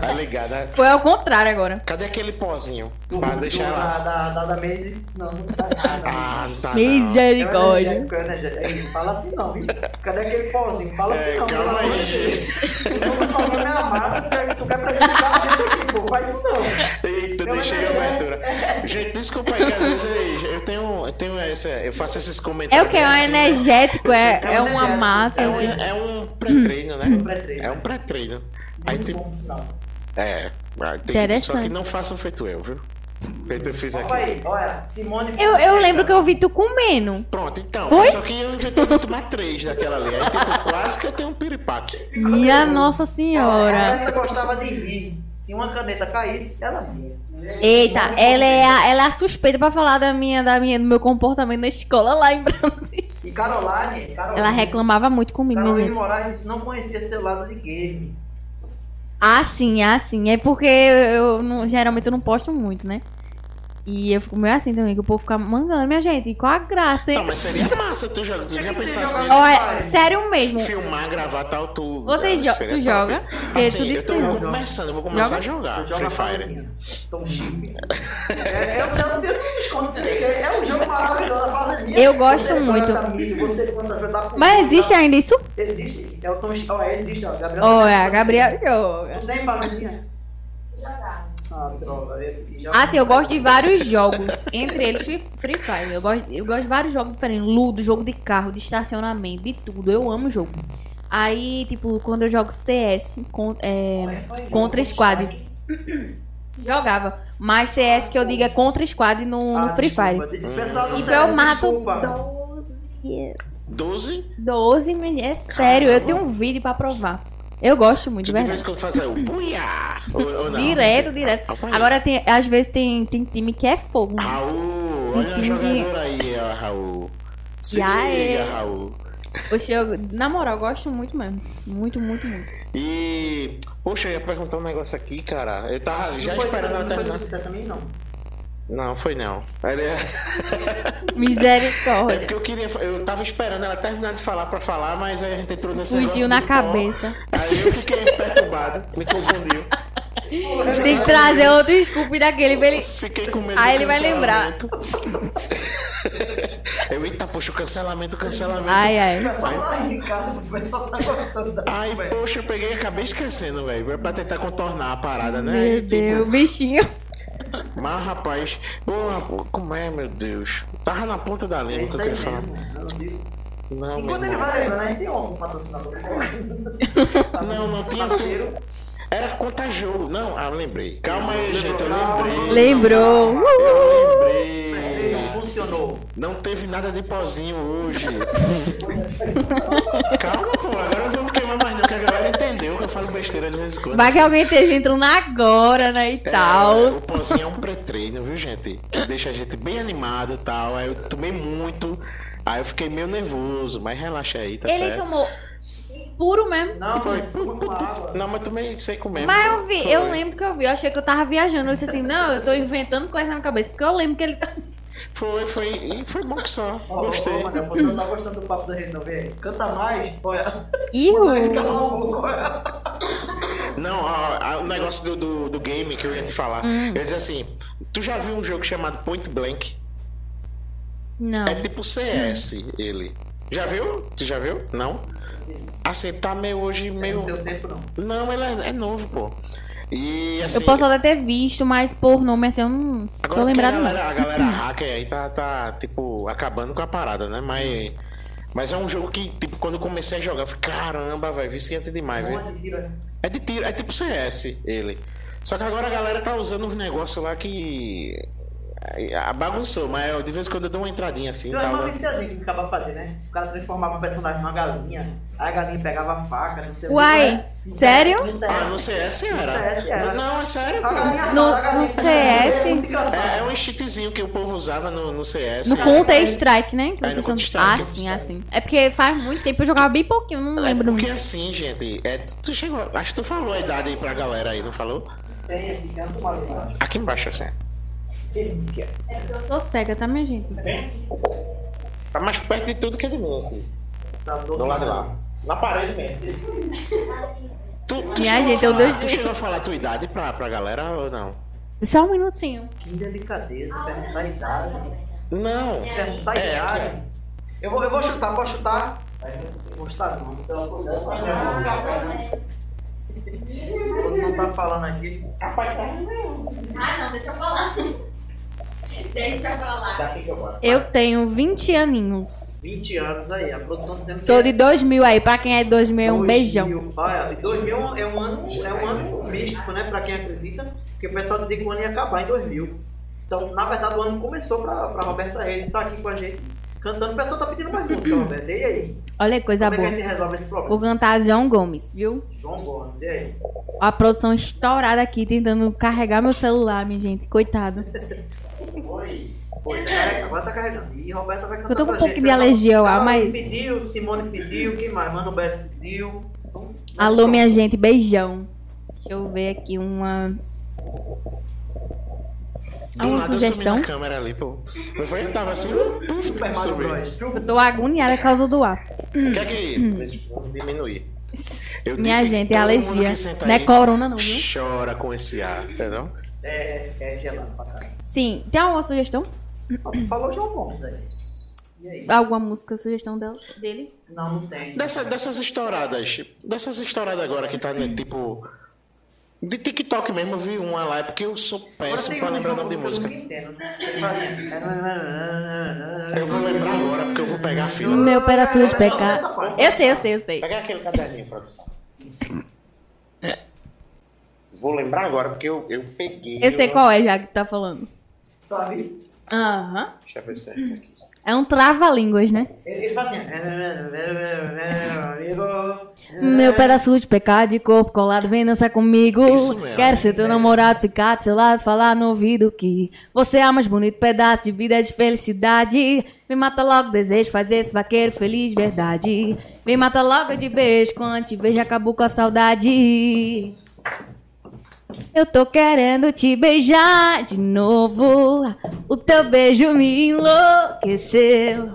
tá- ligada? Foi ao contrário agora. Cadê aquele pozinho? Do- Pra deixar lá. da, da, da Maze, não, não tá *laughs* não. Ah, tá. Misericórdia. É é Não fala assim não, viu? Cadê aquele pãozinho? Fala É, assim não, calma aí. amor de Deus. O problema é a massa, tu quer, tu prejudicar a gente aqui, pô. Faz isso não. Eita, Eu deixei a não- abertura. Gente, desculpa aí que às vezes eu tenho, eu tenho essa, eu faço esses É comentários. o que? É um assim, né? energético, é, É é um uma energético. massa. É um, é um pré-treino, né? pré-treino. É um pré-treino. Aí tem, é, tem, só que não façam feito eu, viu? Feito eu fiz Olha aqui. aí, olha, Simone... Eu, eu lembro que eu vi tu comendo. Pronto, então. Foi? Só que eu inventei de tomar três daquela ali. Aí, tipo, quase que eu tenho um piripaque. Minha Nossa Olha, Senhora. Essa gostava de rir. Se uma caneta caísse, ela ria. Eita, ela é, a, ela é a suspeita pra falar da minha, da minha, do meu comportamento na escola lá em Brasília. E Caroline, Caroline... Ela reclamava muito comigo, Caroline gente. Moraes não conhecia lado de game. Ah, sim, ah, sim. É porque eu não- geralmente eu não posto muito, né? E eu fico meio assim também, que o povo fica mandando, minha gente. E qual a graça, hein? Não, mas seria massa. Tu já, tu já pensasse nisso? Olha, sério mesmo. Filmar, gravar tal, tu. Você jo- tu joga? Porque Assim, tu disse eu tô começando, eu vou começar Joga? a jogar Joga Free Fire. Chip. É, eu não tenho desconto. É é um jogo maravilhoso. Eu gosto Você muito. Mas existe ainda isso? Existe. É o Tom Chip. Ó, existe, ó. Gabriel. Olha, a Gabriel joga. Tu tem fazendinha? Ah, droga. ele joga- Ah, sim, eu gosto de vários jogos. Entre eles, Free Fire. Eu gosto, eu gosto de vários jogos diferentes. Ludo, jogo de carro, de estacionamento, de tudo. Eu amo jogo. Aí, tipo, quando eu jogo CS com, é, contra Squad. Jogava. Mas CS que eu digo é contra squad no, no Ah, Free Fire. do Então eu mato desculpa. 12. 12? 12, men- é sério, eu tenho um vídeo pra provar. Eu gosto muito, de Tu de verdade. vez em quando fazer o buiá! *laughs* Ou, ou não? Direto, direto. Apanhei. Agora tem, às vezes tem, tem time que é fogo. né? Raul, olha o jogador aí, ó, Raul. Se liga, Raul. Poxa, eu, na moral, eu gosto muito mesmo. Muito, muito, muito. E. Poxa, eu ia perguntar um negócio aqui, cara. Eu tava já Não foi- esperando ela não não. Não, foi não. Ele é... *laughs* é Misericórdia. porque eu queria. Eu tava esperando ela terminar de falar pra falar, mas aí a gente entrou nesse Fugiu na cabeça. pó. Aí eu fiquei perturbado, me confundiu. Tem que trazer outro scoop daquele pra ele. Fiquei com medo Aí ele vai lembrar. eu, eita, poxa, cancelamento, cancelamento. Ai, ai. Ai, poxa, eu peguei e acabei esquecendo, velho. Pra tentar contornar a parada, né? Meu E, tipo, Deus, bichinho. Mas, rapaz, ô, como é, meu Deus? Tava na ponta da É língua que eu queria falar. Não, Enquanto ele vai lembrando, a gente tem um patrocinador. Não, não tinha. Parceiro. Era contajogo. Não, ah, lembrei. Calma aí, gente, eu lembrei. Lembrou. Uh! Eu lembrei. Não funcionou. Não teve nada de pozinho hoje. *laughs* Calma, pô, agora não vamos queimar que a galera entendeu que eu falo besteira de vez em quando. Vai que alguém esteja entrando agora, né? E É, tal. o pozinho é um pré-treino, viu, gente? Que deixa a gente bem animado e tal. Aí eu tomei muito. Aí eu fiquei meio nervoso, mas relaxa aí, tá Ele certo? tomou puro mesmo. Não, Foi. Não, mas tomei seco mesmo. Mas eu vi, eu lembro que eu vi, eu achei que eu tava viajando. Eu disse assim, não, eu tô inventando coisa na cabeça. Porque eu lembro que ele. Foi, foi. E foi bom que só. Ó, Gostei. Você tá gostando do papo da rede, não vê? Canta mais, olha. Olha. Não, ó, ó, o negócio do, do, do game que eu ia te falar. Hum. Eu ia dizer assim: tu já viu um jogo chamado Point Blank? Não. É tipo CS ele. Já viu? Tu já viu? Não? Assim, tá meio hoje meio. Não deu tempo, não. Não, ele é, é novo, pô. E assim. Eu posso até ter visto, mas por nome assim, eu não tô Agora lembrado a não. galera, a galera *laughs* hacker aí tá, tá, tipo, acabando com a parada, né? Mas. Mas é um jogo que, tipo, quando eu comecei a jogar, eu falei, caramba, velho, viciante demais, velho. Onde tira? É de tiro, é tipo CS ele. Só que agora a galera tá usando uns negócios lá que. Ah, Bagunçou, mas eu, de vez em quando eu dou uma entradinha assim. Então é uma viciadinha que acaba fazendo, né? O cara transformava o personagem numa galinha, aí a galinha pegava a faca, não sei o que, Uai, né? sério? Ah, no CS era. No CS era. Não, é sério, pô. No- CS? É. É, é um cheatzinho que o povo usava no, no CS. No Counter Strike, né? Que É, vocês estão... Ah, sim, assim. É porque faz muito tempo eu jogava bem pouquinho, não É lembro porque muito. assim, gente, é, tu chegou. Acho que tu falou a idade aí pra galera aí, não falou? Tem aqui, embaixo. Aqui embaixo, assim. É? É porque eu sou cega, tá, minha gente? Tá mais perto de tudo que de mim aqui. Tá do Do lado de lá. Na parede mesmo. Tu, tu, Minha chegou, gente, a eu falar, dou- tu chegou a falar a tua idade pra, pra galera ou não? Só um minutinho. Que delicadeza, perguntar a idade. Não. Perguntar a É, idade. Eu vou, eu vou chutar, posso chutar? Vou chutar não. Então, Quando não tá falando aqui. Ah, não, deixa eu falar. Deixa eu falar. Daqui que eu moro. Eu tenho 20 aninhos. 20 anos aí, a produção dizendo Sou que de 2000 aí, pra quem é de 2000, um 2000. beijão. Olha, 2000 é um ano, é um ano místico, né? Pra quem acredita, porque o pessoal dizia que o ano ia acabar em 2000. Então, na verdade, o ano começou pra, pra Roberta Reis estar aqui com a gente cantando. O pessoal tá pedindo mais música, *clears throat* Roberta. E aí? Olha coisa Como é que a boa. gente resolve esse Vou problema? cantar João Gomes, viu? João Gomes, e aí? A produção estourada aqui, tentando carregar meu celular, minha gente. Coitado. *laughs* Oi. Oi, tá- agora tá carregando. E Roberta vai cantar Eu tô com um pouco gente. de alergia, ó, Carol mas- pediu, Simone pediu, quem mais? Mano Bess pediu. Então, Alô, minha gente, beijão. Deixa eu ver aqui uma. Do Alguma eu sugestão? na câmera ali, pô. Eu falei, tava assim. Bros. Eu tô agoniada por causa do ar. Quer que. Vamos diminuir. Eu Minha disse, gente, é alergia. Não é aí corona, não, viu? Chora com esse ar, entendeu? É, é gelado pra caralho. Sim. Tem alguma sugestão? Falou João Gomes aí. E aí? Alguma música, sugestão dela, dele? Não, não tem. Dessa, dessas estouradas, dessas estouradas agora que tá, né, tipo. De TikTok mesmo, eu vi uma lá, é porque eu sou péssimo pra lembrar o nome de eu música. Ele fazia- Eu vou lembrar agora, porque eu vou pegar a fila. Meu pedaço de pecado. Eu sei, eu sei, eu sei. Pega aquele caderninho, produção. Vou lembrar agora, porque eu, eu peguei. Eu sei qual é, já que tu tá falando. Sabe? Aham. Deixa eu ver se é esse aqui. É um trava-línguas, né? Ele, ele faz assim. Amigo. Meu pedaço de pecado de corpo colado, vem dançar comigo. Isso. Quero ser teu namorado, ficar do seu lado, falar no ouvido que você é o mais bonito pedaço de vida de felicidade. Me mata logo desejo, faz esse vaqueiro feliz, verdade. Me mata logo de beijo, quando te vejo acabou com a saudade. Eu tô querendo te beijar de novo. O teu beijo me enlouqueceu.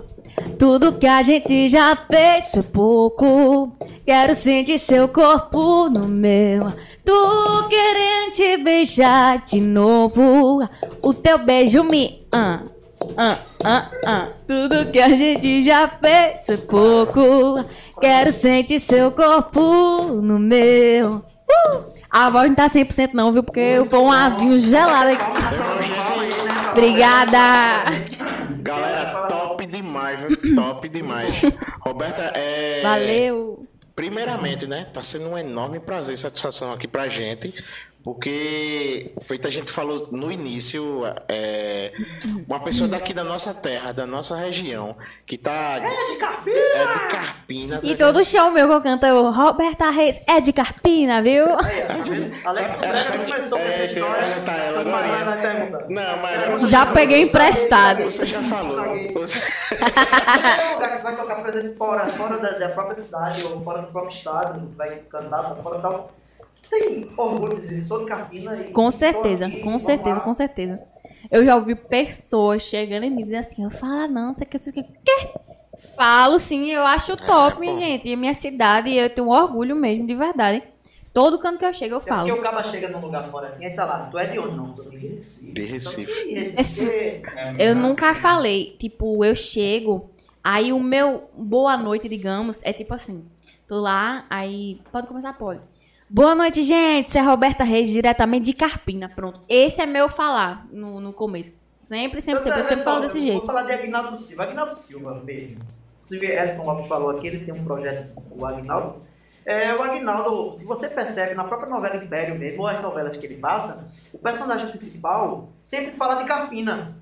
Tudo que a gente já fez foi pouco. Quero sentir seu corpo no meu. Tô querendo te beijar de novo. O teu beijo me. Ah, ah, ah, ah. Tudo que a gente já fez foi pouco. Quero sentir seu corpo no meu. Uh! A voz não tá 100% não, viu? Porque eu vou um azinho gelado aqui. Obrigada! Galera, top demais, viu? top demais. Roberta, é. Valeu! Primeiramente, né? Tá sendo um enorme prazer e satisfação aqui pra gente. Porque, feito a gente falou no início, é, uma pessoa daqui da nossa terra, da nossa região, que tá. É de Carpina! É de Carpina. E tá todo show meu que eu canto é o Roberta Reis é de Carpina, viu? Tá é, é, tá. Não, mas. Já peguei emprestado. Você já falou. Você- Qualquer lugar *laughs* que vai tocar, por exemplo, fora, fora da, própria cidade ou fora do próprio estado, vai cantar, fora tal. Tem orgulho de dizer, sou de Carpina e. Com certeza, aqui, com certeza, lá. com certeza. Eu já ouvi pessoas chegando em mim dizendo assim, eu falo, ah, não, não sei o que, não sei o que. Quê? Falo sim, eu acho top, bom. gente. E a minha cidade, eu tenho orgulho mesmo, de verdade. Todo canto que eu chego, eu É porque falo. o cara chega num lugar fora assim, aí tá lá, tu é de onde? Não, sou de Recife. De Recife. Sou de Recife. Eu nunca falei, tipo, eu chego, aí o meu boa noite, digamos, é tipo assim, tô lá, aí, pode começar, pode. Boa noite, gente, isso é Roberta Reis, diretamente de Carpina, pronto. Esse é meu falar no, no começo. Sempre, sempre, sempre, eu sempre falo desse Vou jeito. falar de Agnaldo Silva. Agnaldo Silva, beijo. Inclusive, Elton Lopes falou aqui, ele tem um projeto com o Agnaldo. É, o Agnaldo, se você percebe na própria novela Império mesmo, ou as novelas que ele passa, o personagem principal sempre fala de Carpina.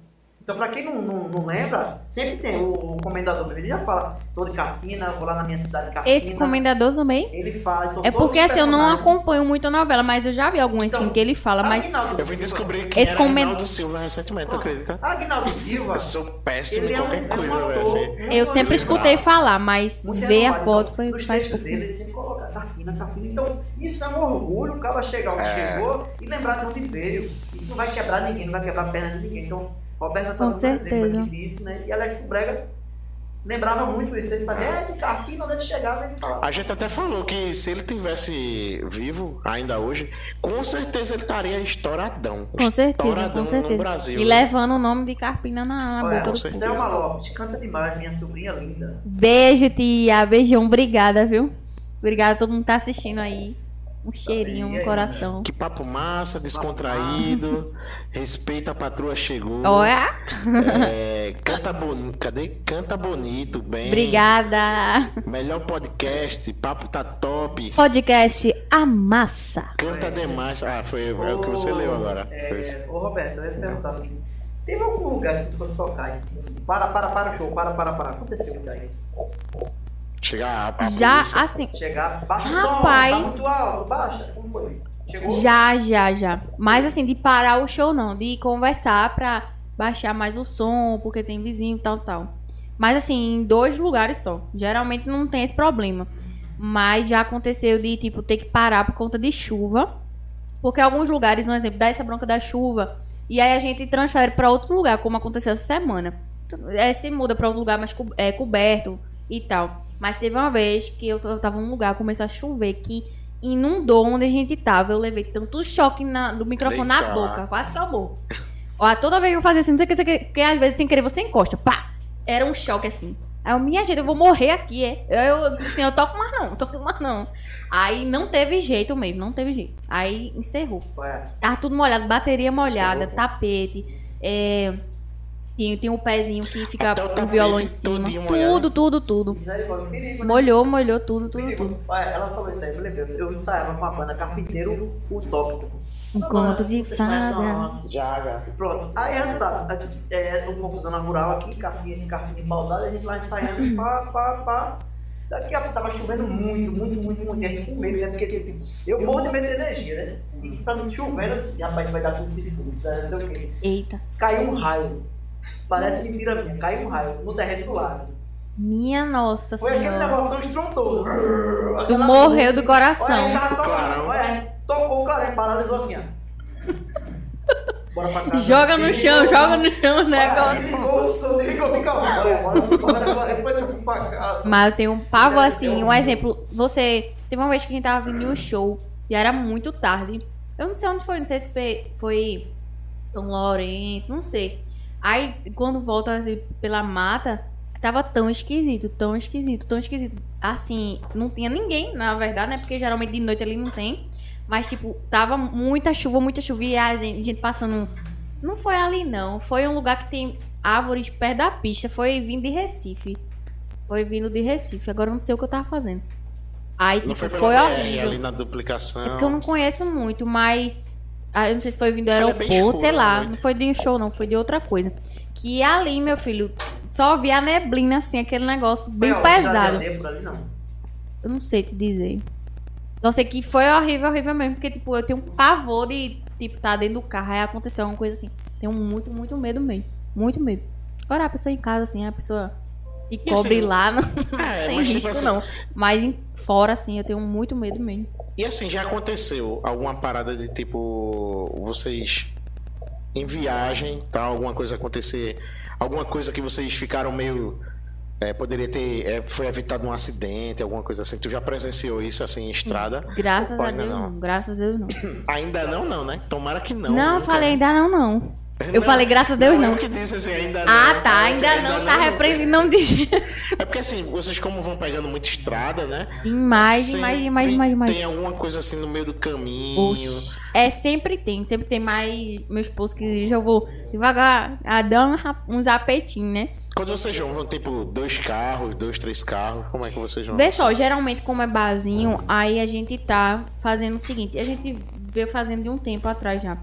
Então, pra quem não, não, não lembra, sempre tem o, o comendador mesmo. Ele já fala, sou de Carpina, vou lá na minha cidade de Carpina. Esse comendador também. Ele fala. Então, É porque assim, eu não acompanho muito a novela, mas eu já vi algumas assim Então, que ele fala, mas Eu vim descobrir que Esse era comen- Rinaldo Silva recentemente, acredita? Aguinaldo Silva. Eu sou péssimo em é um, qualquer é um coisa, ator. Assim. muito eu sempre escutei falar, mas Muito ver a foto Então, foi faz dele, ele sempre coloca Carpina, Carpina. Então, isso é um orgulho, o cara chegar onde É. chegou e lembrar de onde veio. Isso não vai quebrar ninguém, não vai quebrar a perna de ninguém. Então, Roberta tá Com um certeza. disso, né? E Alex Brega lembrava muito isso. Ele fazia, é, de Carpina, onde ele chegava, ele falava. A gente até falou que se ele tivesse vivo ainda hoje, com certeza ele estaria estouradão. Com certeza, estouradão com certeza. no Brasil. E né? levando o nome de Carpina na, na Olha, boca do certeza. Selma Lopes, canta demais, minha sobrinha linda. Beijo, tia. Beijão, obrigada, viu? Obrigada a todo mundo que tá assistindo aí. Um cheirinho no aí, coração. Que papo massa, descontraído. Respeita a patroa chegou. Olha, É, canta bonito. Cadê? Canta bonito, bem. obrigada. Melhor podcast, papo tá top. Podcast A Massa. Canta demais. Ah, foi é o que você leu agora. É, ô Roberto, eu ia te perguntar assim. Teve algum lugar que tu fosse tocar para, para, para o show, para, para, para. Aconteceu já isso. Chegar a, a Já, polícia. assim, Chegar, baixa o som, Rapaz. tá muito alto, baixa. Como foi? Chegou? já, já, já. Mas assim, de parar o show não. De conversar pra baixar mais o som, porque tem vizinho e tal, tal. Mas assim, em dois lugares só. Geralmente não tem esse problema. Mas já aconteceu de, tipo, ter que parar por conta de chuva. Porque alguns lugares, um exemplo, dá essa bronca da chuva. E aí a gente transfere pra outro lugar, como aconteceu essa semana. É, se muda pra outro lugar mais co- é, coberto e tal. Mas teve uma vez que eu, tava num lugar, começou a chover, que inundou onde a gente tava. Eu levei tanto choque na- do microfone na Eita. boca, quase acabou. Ó, toda vez que eu fazia assim, não sei o que, não sei o que, porque às vezes sem querer você encosta, pá! Era um choque assim. Aí eu, minha gente, eu vou morrer aqui, é. Eu, eu disse assim, eu toco mais não, toco mais não. Aí não teve jeito mesmo, não teve jeito. Aí encerrou. Ué, Tava tudo molhado, bateria molhada, Encerrou. tapete, é, Tem, tem um pezinho que fica Até o violão em cima. molhado. Tudo, tudo, tudo. Né? Molhou, molhou tudo, tudo, tudo. Ela falou isso aí, eu lembrei. Eu ensaiava com a banda Carpinteiro Utópico. Um conto de fada. já. Pronto. Aí resultado, a gente, é uma confusão na rural aqui, cartinha, cartinha de maldade, a gente lá ensaiando, pá, pá, pá. Daqui a pouco tava chovendo muito, muito, muito, muito. E a gente com medo, né? Porque tipo, eu morro de medo de energia, né? E mim chovendo, assim, rapaz, vai dar tudo se fundo, sabe? Não sei o quê. Eita. Caiu um raio. Parece mentira minha, caiu um raio no terreno do lado. Minha nossa Foi aquele senhora. negócio tão estrondoso. Tu morreu do Olha, coração. a gente tava tocando, olha, a gente tocou o clarão, paralisou assim, ó. Bora pra casa. Joga no chão, joga no chão Olha, casa. Mas eu tenho um pavor assim, um exemplo. Você. Teve uma vez que a gente tava vindo em um show e era muito tarde. Eu não sei onde foi, não sei se foi, foi São Lourenço, não sei. Aí quando volta assim, pela mata, tava tão esquisito, tão esquisito, tão esquisito. Assim, não tinha ninguém, na verdade, né? Porque geralmente de noite ali não tem. Mas, tipo, tava muita chuva, muita chuva. E a gente passando. Não foi ali, não. Foi um lugar que tem árvores perto da pista. Foi vindo de Recife. Foi vindo de Recife. Agora eu não sei o que eu tava fazendo. Aí, Não tipo, foi foi, BR horrível. ali na duplicação. É porque eu não conheço muito, mas. Ah, eu não sei se foi vindo do é aeroporto, sei escura à lá. Não foi de um show, não. Foi de outra coisa. Que ali, meu filho, só vi a neblina, assim, aquele negócio bem pesado. Ali, não. Eu não sei te dizer. Só sei que foi horrível, horrível mesmo. Porque, tipo, eu tenho um pavor de, tipo, tá dentro do carro. Aí aconteceu alguma coisa assim. Tenho muito, muito medo mesmo. Muito medo. Agora, a pessoa em casa, assim, a pessoa se cobre assim, lá, não É, *laughs* tem tipo risco, assim- não. Mas em- fora, assim, eu tenho muito medo mesmo. E assim, já aconteceu alguma parada de tipo. Vocês em viagem, tá? Alguma coisa acontecer. Alguma coisa que vocês ficaram meio. é, poderia ter. é, foi evitado um acidente, alguma coisa assim. Tu já presenciou isso assim em estrada? Graças Ou a Deus, não? não. Graças a Deus, não. Ainda não, não, né? Tomara que não. Não, eu nunca, falei né? ainda não, não. Eu Não, falei graças a Deus, não. Eu que disse assim, ainda não. Ah, tá. Eu Ainda falei, não. Tá repreendido, não diz. *laughs* É porque assim, vocês como vão pegando muita estrada, né? Demais, Sempre demais, demais, demais, demais. Tem alguma coisa assim no meio do caminho. É, sempre tem. Sempre tem mais. Meu esposo que dirige, eu vou devagar, rap- uns apetinhos, né? Quando vocês vão, vão tipo dois carros, dois, três carros, como é que vocês vão? Vê só, geralmente, como é barzinho, aí a gente tá fazendo o seguinte: a gente veio fazendo de um tempo atrás já.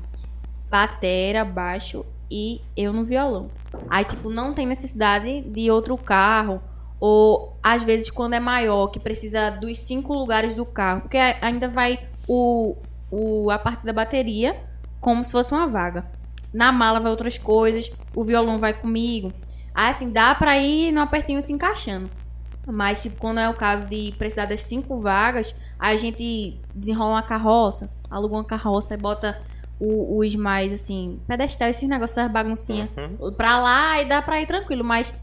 Batera, baixo e eu no violão. Aí, tipo, não tem necessidade de outro carro. Ou, às vezes, quando é maior, que precisa dos cinco lugares do carro. Porque ainda vai o, o, a parte da bateria como se fosse uma vaga. Na mala vai outras coisas. O violão vai comigo. Aí, assim, dá pra ir no apertinho se encaixando. Mas se quando é o caso de precisar das cinco vagas, a gente desenrola uma carroça, aluga uma carroça e bota o- os mais, assim, pedestais, esses negócios, essas baguncinhas Uhum. pra lá e dá pra ir tranquilo. Mas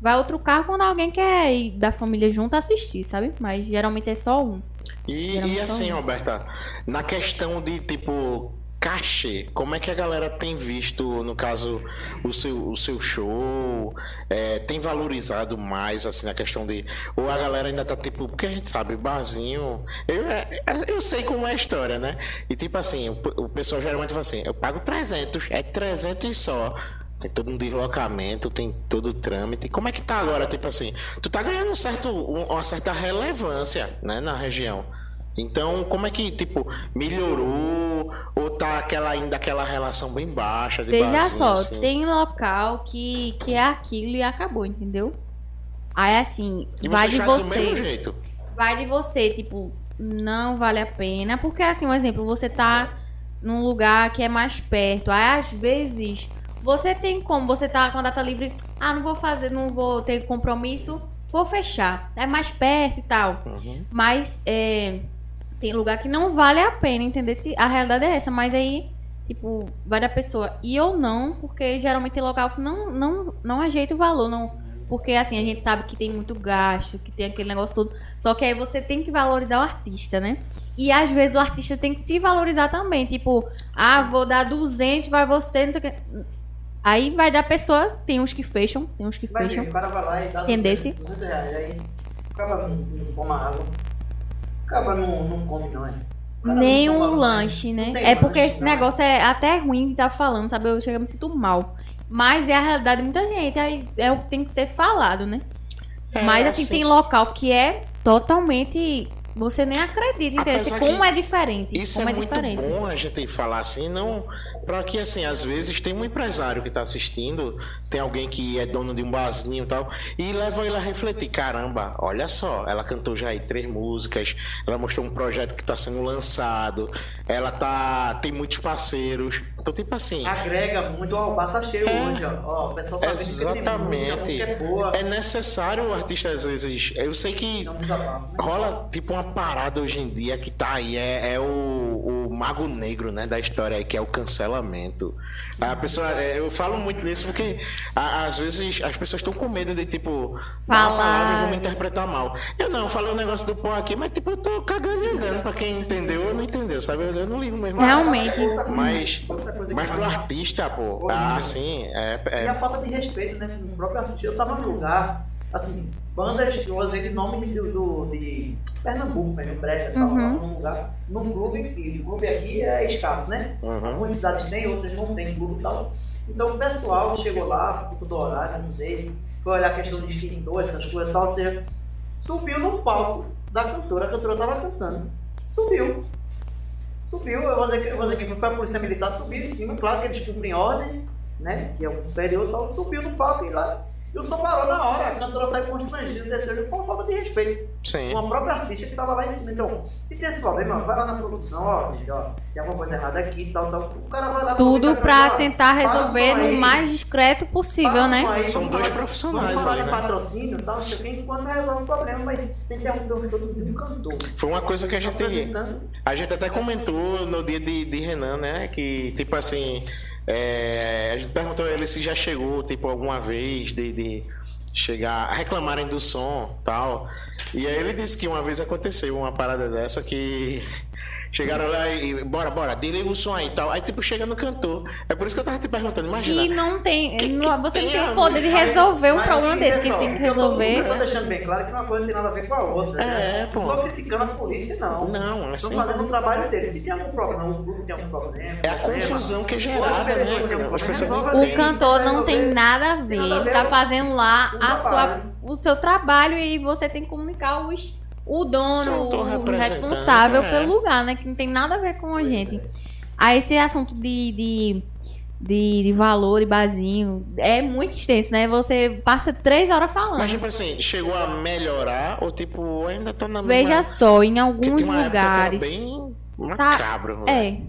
vai outro carro quando alguém quer ir da família junto assistir, sabe? Mas geralmente é só um. E, e assim, só um. Roberta, na questão de tipo cachê, como é que a galera tem visto, no caso, o seu, o seu show? É, tem valorizado mais, assim, na questão de. Ou a galera ainda tá tipo. Porque a gente sabe, barzinho. Eu, é- eu sei como é a história, né? E tipo assim, o, o pessoal geralmente fala assim: eu pago 300, é 300 e só. Tem todo um deslocamento, tem todo o trâmite. Como é que tá agora? Tipo assim, tu tá ganhando um certo, um- uma certa relevância, né, na região. Então, como é que, tipo, melhorou? Ou tá aquela, ainda aquela relação bem baixa de Veja barzinho, só, assim? tem local que, que é aquilo e acabou, entendeu? Aí assim, E vai de fazem do mesmo você. jeito. vai de você, tipo, não vale a pena. Porque, assim, um exemplo, você tá num lugar que é mais perto. Aí, às vezes, você tem como, você tá com a data livre, ah, não vou fazer, não vou ter compromisso, vou fechar. É mais perto e tal. Uhum. Mas, é, tem lugar que não vale a pena, entender se a realidade é essa. Mas aí, tipo, vai da pessoa ir ou não, porque geralmente tem local que não, não, não ajeita o valor, não. Porque assim, a gente sabe que tem muito gasto, que tem aquele negócio todo. Só que aí você tem que valorizar o artista, né? E às vezes o artista tem que se valorizar também. Tipo, ah, vou dar 200, vai você, não sei o que. Aí vai da pessoa, tem uns que fecham, tem uns que ver, fecham. e Entendesse? 200 reais. Aí toma água. O cara não, não come, não, é. Nem um lanche, né? É porque lanche, esse não é. negócio é até ruim de tá falando, sabe? Eu chego e me sinto mal. Mas é a realidade de muita gente. Aí é o que tem que ser falado, né? É, Mas assim, tem local que é totalmente. Você nem acredita, entendeu? Como é diferente. Isso como é, é, muito diferente. bom a gente falar assim, não. Pra que, assim, às vezes tem um empresário que tá assistindo, tem alguém que é dono de um barzinho e tal, e leva ele a refletir: caramba, olha só, ela cantou já aí três músicas, ela mostrou um projeto que tá sendo lançado, ela tá. tem muitos parceiros. Então, tipo assim. Agrega muito, ó, o bar tá cheio É. hoje, ó. Ó, o pessoal tá Exatamente. música é boa. É necessário o artista, às vezes. Eu sei que desabafa. rola tipo uma parada hoje em dia que tá aí, é, é o, o mago negro, né, da história aí, que é o cancelamento. A pessoa, é, eu falo muito nisso porque a- às vezes as pessoas estão com medo de tipo dar uma Falar. palavra e vão me interpretar mal. Eu não, eu falei um negócio do pó aqui, mas tipo eu tô cagando e andando pra quem entendeu ou não entendeu, sabe? Eu, eu não ligo mesmo. Realmente. Mas, mas pro artista, pô, Horrível. assim, é, E é a falta de respeito, né? O próprio artista. Eu tava num lugar, assim, bandas, eu usei de nome de, do, de Pernambuco, mesmo, Brega, tava Uhum. num lugar, num clube, e o clube aqui é escasso, né? Uhum. Algumas cidades têm, outras não tem clube e tal. Então o pessoal chegou lá, ficou do horário, não sei, foi olhar a questão de extintor, essas coisas e tal, ou seja, subiu no palco da cantora, a cantora tava cantando. Subiu. Subiu, eu vou dizer que, eu vou dizer que foi a polícia militar, subiu em cima, claro que eles cumprem ordem, né? Que é um superior e tal, subiu no palco e lá. E o som parou na hora, a cantora saiu constrangida, desceu com falta de respeito. sim. Uma própria artista que estava lá em cima. Então, se tem esse problema, vai lá na produção, ó, filho, ó, tem alguma coisa errada aqui e tal, tal. O cara vai lá Tudo pra ó, tentar resolver no aí, mais discreto possível, né? aí, São dois falar- profissionais Vamos falar né? patrocínio e tal, não sei o que, enquanto resolve o problema, mas sem interromper o show de um cantor. Foi uma coisa que a gente. A gente até comentou no dia de, de Renan, né? Que, tipo assim, é, a gente perguntou a ele se já chegou, tipo, alguma vez de, de chegar a reclamarem do som tal. E aí ele disse que uma vez aconteceu uma parada dessa que. Chegaram lá e, bora, bora, desliga o som aí e tal. Aí, tipo, chega no cantor. É por isso que eu tava te perguntando, imagina. E não tem. Que- não- que você não tem tem a o poder de ver? resolver um problema desse. Quem pessoal, tem que eu tô- resolver. Eu tô deixando bem claro que uma coisa não tem nada a ver com a outra. É, né? pô. Não tô criticando a polícia, não. Não, é Estou sem- fazendo o trabalho deles. Se tem algum problema, o grupo tem algum problema. É a problema, confusão que é gerada, né, não resolve O cantor não tem Resolver. nada a ver. Tem Ele tá com fazendo lá o a sua, o seu trabalho e você tem que comunicar os, o dono, o responsável é. pelo lugar, né? Que não tem nada a ver com a gente. Aí esse assunto de, de, de, de valor e basinho é muito extenso, né? Você passa três horas falando. Mas, tipo assim, chegou a melhorar ou, tipo, ainda tá na Veja mesma... só, em alguns lugares. bem macabro, velho. É.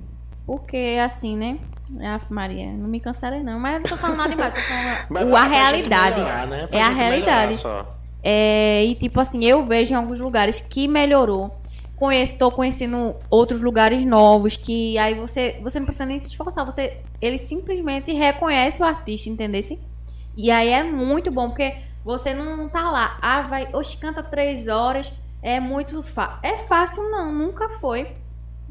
Porque assim, né? Aff, Maria, não me cancele não. Mas eu não tô falando nada demais, tô falando Mas o- pra a realidade. melhorar, né? É a realidade. só. É, e tipo assim, eu vejo em alguns lugares que melhorou. Conheço, tô conhecendo outros lugares novos que aí você, você não precisa nem se esforçar, você ele simplesmente reconhece o artista, entendesse? E aí é muito bom porque você não, não tá lá, ah, vai, oxe, canta três horas, é muito fácil. É fácil não, nunca foi.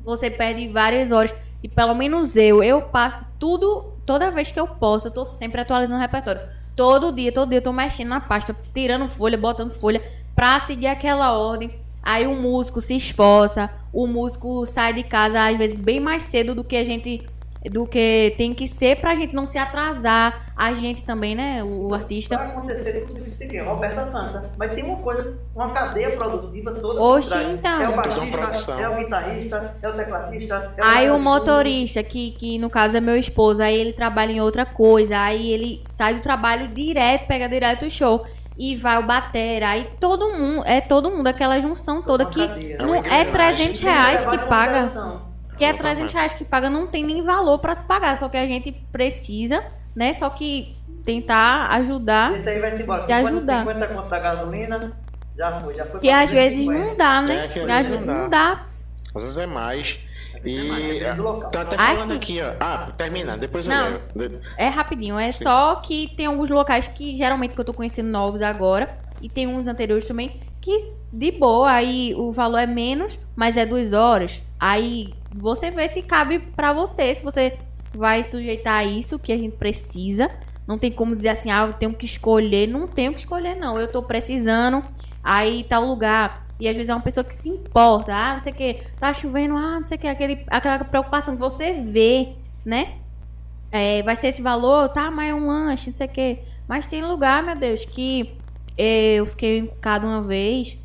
Você perde várias horas e pelo menos eu, eu passo tudo, toda vez que eu posso, eu tô sempre atualizando o repertório. Todo dia, todo dia eu tô mexendo na pasta, tirando folha, botando folha, pra seguir aquela ordem. Aí o músico se esforça, o músico sai de casa às vezes bem mais cedo do que a gente do que tem que ser pra gente não se atrasar. A gente também, né, o, o artista. Vai acontecer tudo isso que Roberta canta. Mas tem uma coisa, uma cadeia produtiva toda. trás. então. É o baixista, é o guitarrista, é o tecladista. É o Aí o motorista, que, que no caso é meu esposo, aí ele trabalha em outra coisa, aí ele sai do trabalho direto, pega direto o show. E vai o batera, aí todo mundo, é todo mundo, aquela junção toda que cadeia. não É é uma engrenagem. 300 tudo. reais que paga. Que é 300 reais que paga, não tem nem valor pra se pagar, só que a gente precisa, né? Só que tentar ajudar, Esse aí vai se embora. Te 50, ajudar. 50 conto da gasolina, já foi, já foi. que às vezes 250. não dá, né? É, às vezes não não dá. Às vezes é mais. é E do local. tá até Ah, falando sim. aqui, ó. Ah, termina, depois Não. eu levo. É rapidinho, é Sim. só que tem alguns locais que geralmente que eu tô conhecendo novos agora e tem uns anteriores também que de boa, aí o valor é menos, mas é duas horas. Aí você vê se cabe pra você, se você vai sujeitar a isso que a gente precisa. Não tem como dizer assim, ah, eu tenho que escolher. Não tenho que escolher, não. Eu tô precisando, aí tá o lugar. E às vezes é uma pessoa que se importa, ah, não sei o que, tá chovendo, ah, não sei o que, aquele, aquela preocupação que você vê, né? é, vai ser esse valor, tá, mas é um lanche, não sei o quê. Mas tem lugar, meu Deus, que eu fiquei encucado uma vez,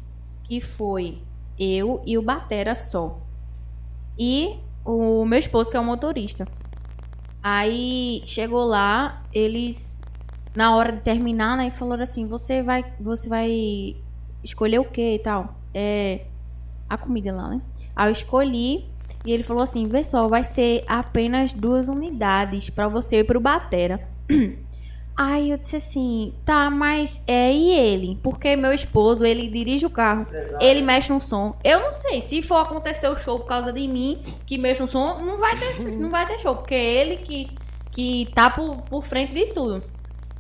que foi eu e o Batera só. E o meu esposo, que é o motorista. Aí chegou lá, eles na hora de terminar, né, falaram assim: "Você vai, você vai escolher o quê e tal?" É a comida lá, né? Aí eu escolhi e ele falou assim: "Vê só, vai ser apenas duas unidades para você e pro Batera." *clears throat* Aí eu disse assim, tá, mas é e ele? Porque meu esposo, ele dirige o carro, ele mexe no som. Eu não sei, se for acontecer o show por causa de mim, que mexe no som, não vai ter, não vai ter show, porque é ele que, que tá por, por frente de tudo.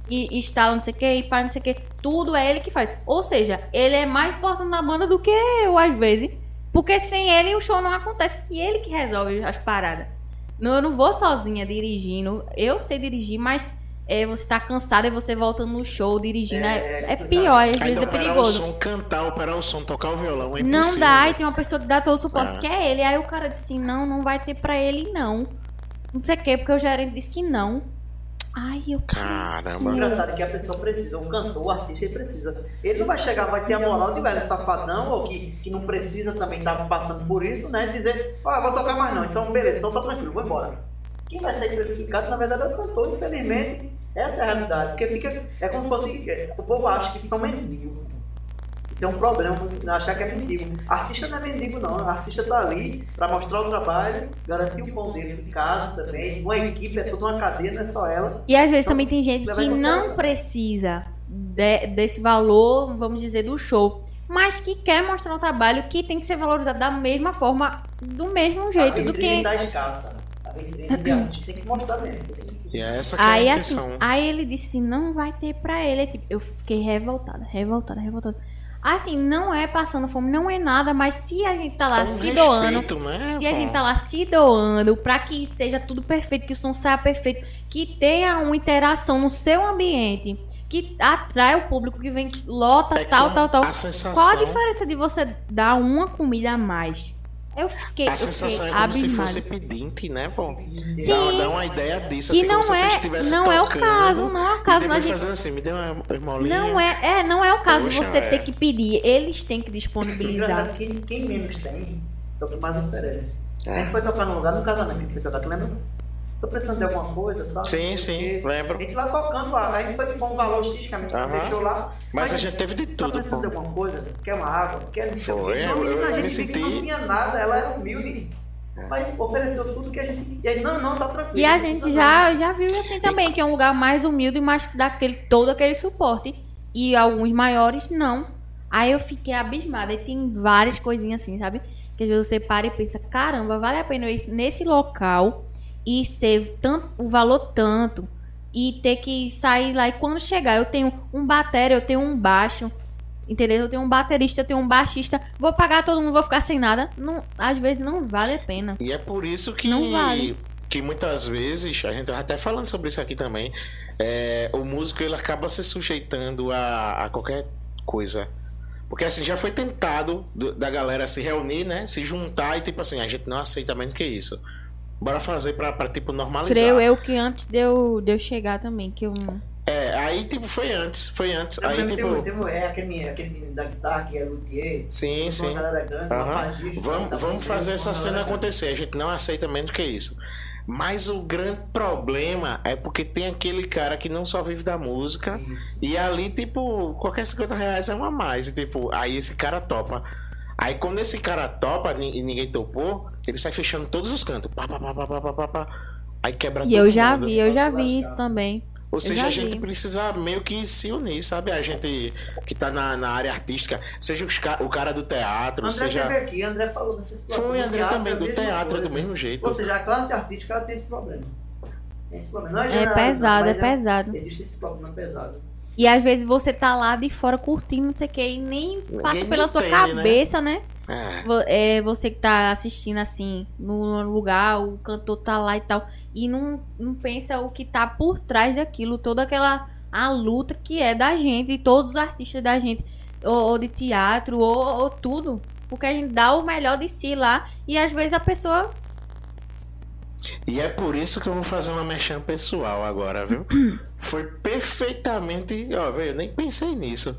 E instala não sei o que, e faz não sei o que, tudo é ele que faz. Ou seja, ele é mais importante na banda do que eu, às vezes. Porque sem ele o show não acontece, que ele que resolve as paradas. Não, eu não vou sozinha dirigindo. Eu sei dirigir, mas é, você tá cansado e você volta no show dirigindo. É, é, é pior, às vezes é perigoso. O som, cantar, operar o som, tocar o violão. É não dá, e tem uma pessoa que dá todo o suporte, ah. que é ele. Aí o cara disse assim: não, não vai ter pra ele, não. Não sei o quê, porque o gerente disse que não. Ai, eu Caramba. O engraçado é que a pessoa precisa, o cantor, o artista, ele precisa. Ele não vai chegar, vai ter a moral de velho safadão, ou que, que não precisa também estar tá passando por isso, né? Dizer, ó, ah, vou tocar mais não. Então, beleza, então tá tranquilo, vou embora. Quem vai ser prejudicado, na verdade, é o cantor, infelizmente essa é a realidade, porque fica, é como se fosse, o povo acha que são mendigos. Isso é um problema, achar que é mendigo. Artista não é mendigo não, artista está ali para mostrar o trabalho, garantir o pão dele em casa também, uma equipe, é toda uma cadeia, não é só ela. E às vezes então, também tem gente que não precisa de, desse valor, vamos dizer, do show mas que quer mostrar um trabalho que tem que ser valorizado da mesma forma, do mesmo jeito do que. Da escassa. A gente tem que mostrar mesmo. E é essa que aí, é a assim, aí ele disse assim, não vai ter pra ele. Tipo, eu fiquei revoltada, revoltada, revoltada. Assim, não é passando fome, não é nada, mas se a gente tá lá se respeito, doando, né, se a gente tá lá se doando pra que seja tudo perfeito, que o som saia perfeito, que tenha uma interação no seu ambiente, que atrai o público que vem, lota, é tal, tal, tal. Sensação... Qual a diferença de você dar uma comida a mais? Eu fiquei. A sensação é como abismado. se fosse pedinte, né, pô? Sim. Dá, dá uma ideia disso, e assim, não como é, se você estivesse Não tocando, é o caso, não é o caso. E Nós gente... assim, me dê uma. Não é, é, não é o caso Poxa, de você é. ter que pedir. Eles têm que disponibilizar. Quem, quem menos tem, é o que mais oferece. A gente foi tocar num lugar, no casamento que a gente foi tocar, tu lembra? Tô precisando de alguma coisa, tá? Sim, sim, lembro. A gente lá tocando lá, a gente foi com um valor X que a gente Aham. deixou lá. Mas a gente teve de Tá tudo, precisando pô. de alguma coisa? Quer uma água? Quer não sei o Foi, eu- Não, eu a me senti- não tinha nada, ela era humilde. Mas ofereceu tudo que a gente. E aí, não, não, tá tranquilo. E a gente já, já viu assim também, que é um lugar mais humilde, mas que dá aquele, todo aquele suporte. E alguns maiores não. Aí eu fiquei abismada. E tem várias coisinhas assim, sabe? Que às vezes você para e pensa, caramba, vale a pena eu ir nesse local e ser tanto, o valor tanto. E ter que sair lá. E quando chegar, eu tenho um bateria, eu tenho um baixo. Entendeu? Eu tenho um baterista, eu tenho um baixista. Vou pagar todo mundo, vou ficar sem nada. Não, às vezes não vale a pena. E é por isso que, Não vale. que muitas vezes, a gente tava até falando sobre isso aqui também, é, o músico ele acaba se sujeitando a, a qualquer coisa. Porque assim, já foi tentado do- da galera se reunir, né? Se juntar e tipo assim, a gente não aceita menos que isso. Bora fazer pra, pra tipo, normalizar. Creio eu que antes de eu, de eu chegar também, que eu. É, aí tipo, foi antes, foi antes. Não, Aí tem, tipo. tem, tem, é aquele, menino- aquele menino da guitarra que é luthier. Sim, uma sim. grande, uma Aham. fagia, tá Vamos, vamos fazer uma essa cena acontecer. A gente não aceita menos que isso. Mas o grande problema é porque tem aquele cara que não só vive da música. Isso. E ali, tipo, qualquer 50 reais é um a mais. E, tipo, aí esse cara topa. Aí quando esse cara topa e ninguém topou, ele sai fechando todos os cantos. Pá, pá, pá, pá, pá, pá, pá, pá. Aí quebra E todo eu já mundo. vi, eu já vi isso também. Ou seja, a gente vi. precisa meio que se unir, sabe? A gente que tá na, na área artística, seja ca- o cara do teatro, André seja. teve aqui, André falou dessa situação. Foi, do André teatro, também, a do teatro é do coisa. mesmo jeito. Ou seja, a classe artística ela tem esse problema. Tem esse problema. Não é, É pesado, é mas pesado. Existe esse problema pesado. E às vezes você tá lá de fora curtindo, não sei o que, e nem passa nem pela sua entende, né? cabeça, né? É. Vo- É você que tá assistindo assim, no lugar, o cantor tá lá e tal, e não, não pensa o que tá por trás daquilo, toda aquela a luta que é da gente, e todos os artistas da gente, ou, ou de teatro, ou, ou tudo. Porque a gente dá o melhor de si lá, e às vezes a pessoa E é por isso que eu vou fazer uma mexão pessoal agora, viu? *clears throat* Foi perfeitamente. Ó, velho, eu nem pensei nisso.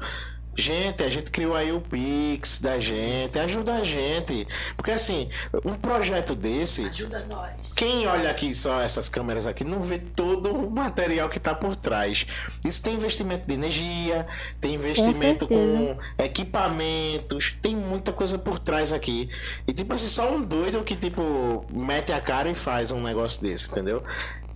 Gente, a gente criou aí o Pix da gente, ajuda a gente. Porque assim, um projeto desse. Ajuda nós. Quem olha aqui só essas câmeras aqui não vê todo o material que está por trás. Isso tem investimento de energia, tem investimento com, certeza. equipamentos, tem muita coisa por trás aqui. E tipo assim, só um doido que tipo mete a cara e faz um negócio desse, entendeu?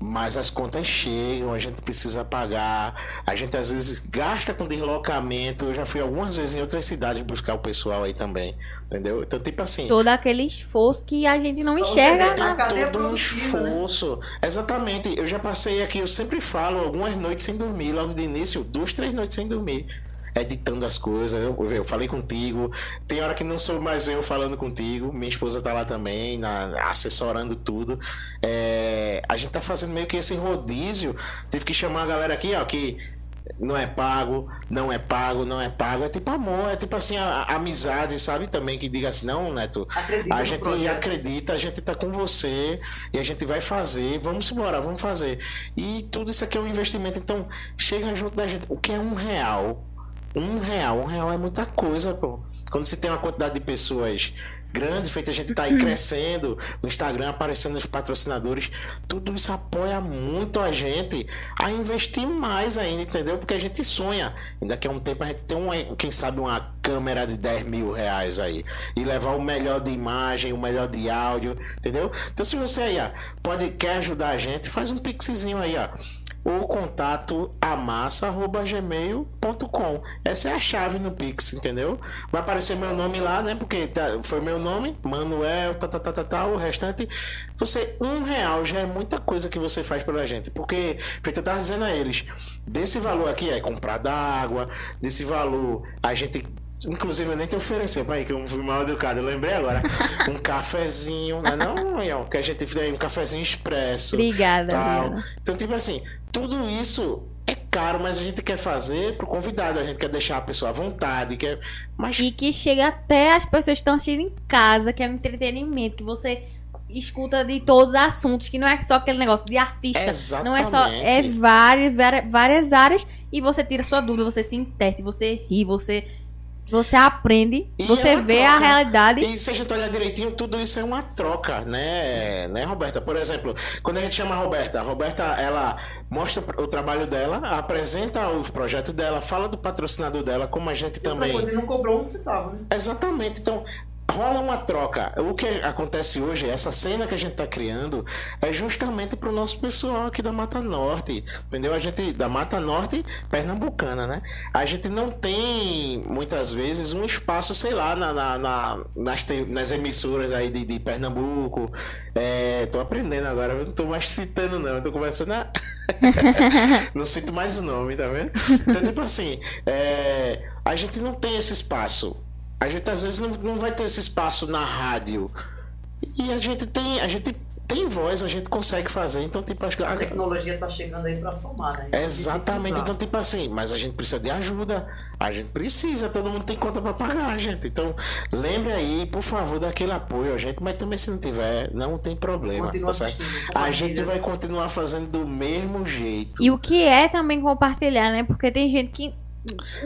Mas as contas chegam, a gente precisa pagar, a gente às vezes gasta com deslocamento. Eu já fui algumas vezes em outras cidades buscar o pessoal aí também, entendeu? Então, tipo assim. Todo aquele esforço que a gente não enxerga. cadeia todo um né? esforço. Exatamente. Eu já passei aqui, eu sempre falo, algumas noites sem dormir, logo de início, duas, três noites sem dormir. Editando as coisas, eu, eu falei contigo. Tem hora que não sou mais eu falando contigo. Minha esposa tá lá também, na, assessorando tudo. É, a gente tá fazendo meio que esse rodízio. Tive que chamar a galera aqui, ó, que não é pago, não é pago, não é pago. É tipo amor, é tipo assim, a, a amizade, sabe? Também que diga assim, não, Neto, Acredita a gente projeto. acredita, a gente tá com você e a gente vai fazer, vamos embora, vamos fazer. E tudo isso aqui é um investimento, então chega junto da gente. O que é um real? Um real, um real é muita coisa, pô. Quando você tem uma quantidade de pessoas grande, feita a gente tá aí crescendo, o Instagram aparecendo os patrocinadores, tudo isso apoia muito a gente a investir mais ainda, entendeu? Porque a gente sonha. E daqui a um tempo a gente tem um, quem sabe, uma câmera de 10 mil reais aí. E levar o melhor de imagem, o melhor de áudio, entendeu? Então se você aí, ó, pode, quer ajudar a gente, faz um pixzinho aí, ó. Ou contato amassa.gmail.com. Essa é a chave no Pix, entendeu? Vai aparecer meu nome lá, né? Porque tá- foi meu nome, Manuel, tá, tá, tá, tá, tá, o restante. Você, um real já é muita coisa que você faz pela gente. Porque, feito eu tava dizendo a eles, desse valor aqui é comprar d'água, desse valor a gente. Inclusive, eu nem te ofereceu, pai, que eu fui mal educado. Eu lembrei agora. Um cafezinho, não é não? Que a gente tem um cafezinho expresso Obrigada, tal. Então, tipo assim, tudo isso é caro, mas a gente quer fazer pro convidado, a gente quer deixar a pessoa à vontade, quer. Mas E que chega até as pessoas que estão assistindo em casa, que é um entretenimento, que você escuta de todos os assuntos, que não é só aquele negócio de artista. Não é só. É Exatamente. várias, várias, várias áreas. E você tira sua dúvida, você se interte, você ri, você. Você aprende, E você é vê a troca. realidade. E se a gente olhar direitinho, tudo isso é uma troca, né, né, Roberta? Por exemplo, quando a gente chama a Roberta, a Roberta, ela mostra o trabalho dela, apresenta os projetos dela, fala do patrocinador dela, como a gente Outra também. ele não cobrou um centavo, né? Exatamente. Então, rola uma troca. O que acontece hoje, essa cena que a gente está criando, é justamente para o nosso pessoal aqui da Mata Norte. Entendeu? A gente, da Mata Norte pernambucana, né? A gente não tem, muitas vezes, um espaço, sei lá, na, na- na- nas, nas emissoras aí de, de Pernambuco. É, tô aprendendo agora, eu não tô mais citando, não. Eu tô começando a. *laughs* não sinto mais o nome, tá vendo? Então, tipo assim, é, a gente não tem esse espaço. A gente às vezes não, não vai ter esse espaço na rádio. E a gente tem, a gente tem voz, a gente consegue fazer. Então, tipo, acho que. A tecnologia tá chegando aí pra somar, né? Exatamente, então, tipo assim, mas a gente precisa de ajuda. A gente precisa, todo mundo tem conta pra pagar, gente. Então, lembre aí, por favor, daquele apoio a gente, mas também se não tiver, não tem problema, tá certo? A gente vai continuar fazendo do mesmo jeito. E o que é também compartilhar, né? Porque tem gente que.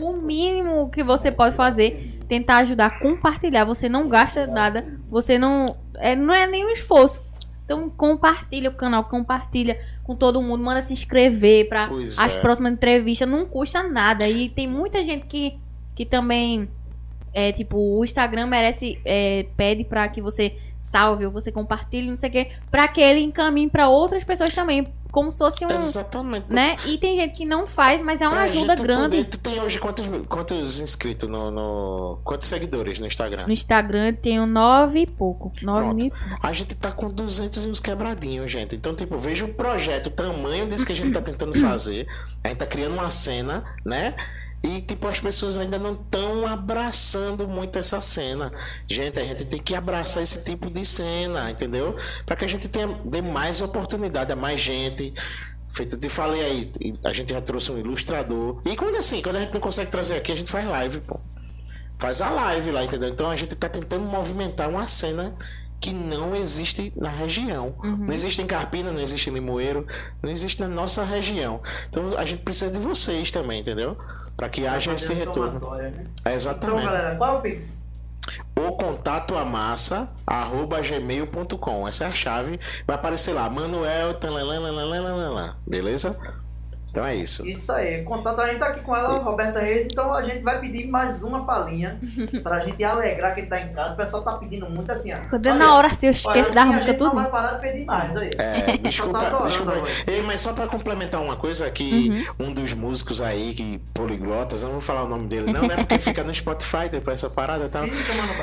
O mínimo que você pode fazer, tentar ajudar, compartilhar. Você não gasta nada, você não. É, não é nenhum esforço. Então compartilha o canal, compartilha com todo mundo, manda se inscrever para as é. próximas entrevistas, não custa nada. E tem muita gente que, que também é tipo, o Instagram merece é, pede para que você salve ou você compartilhe, não sei o quê, para que ele encaminhe para outras pessoas também, como se fosse um, Exatamente. né? E tem gente que não faz, mas é uma Pra ajuda gente grande. Tu tem hoje quantos, quantos inscritos no, no- Quantos seguidores no Instagram? No Instagram eu tenho nove e pouco. Nove mil. A gente tá com 200 e uns quebradinhos, gente. Então, tipo, veja o projeto, o tamanho disso que a gente tá tentando fazer. A gente tá criando uma cena, né? E, tipo, as pessoas ainda não estão abraçando muito essa cena. Gente, a gente tem que abraçar esse tipo de cena, entendeu? Para que a gente tenha dê mais oportunidade a mais gente. Feito, eu te falei aí, a gente já trouxe um ilustrador. E quando assim, quando a gente não consegue trazer aqui, a gente faz live, pô faz a live lá, entendeu? Então a gente tá tentando movimentar uma cena que não existe na região. Uhum. Não existe em Carpina, não existe em Limoeiro, não existe na nossa região. Então a gente precisa de vocês também, entendeu? Para que haja esse retorno. né? É, Então, exatamente. galera, qual é o Pix? o contato a massa arroba gmail.com essa é a chave vai aparecer lá Manuel talalalalalala, beleza então é isso Isso aí, contato, a gente tá aqui com ela, Roberta Reis, então a gente vai pedir mais uma palhinha *laughs* pra gente alegrar quem tá em casa. O pessoal tá pedindo muito assim, ó. Quando na hora assim, eu esqueço assim da a música gente Não tudo. vai parar de pedir mais, aí. É, desculpa, *laughs* Tá desculpa. Ei, mas só pra complementar uma coisa que um dos músicos aí, que poliglotas, eu não vou falar o nome dele não, né? Porque fica no Spotify depois essa parada e tal. Sim.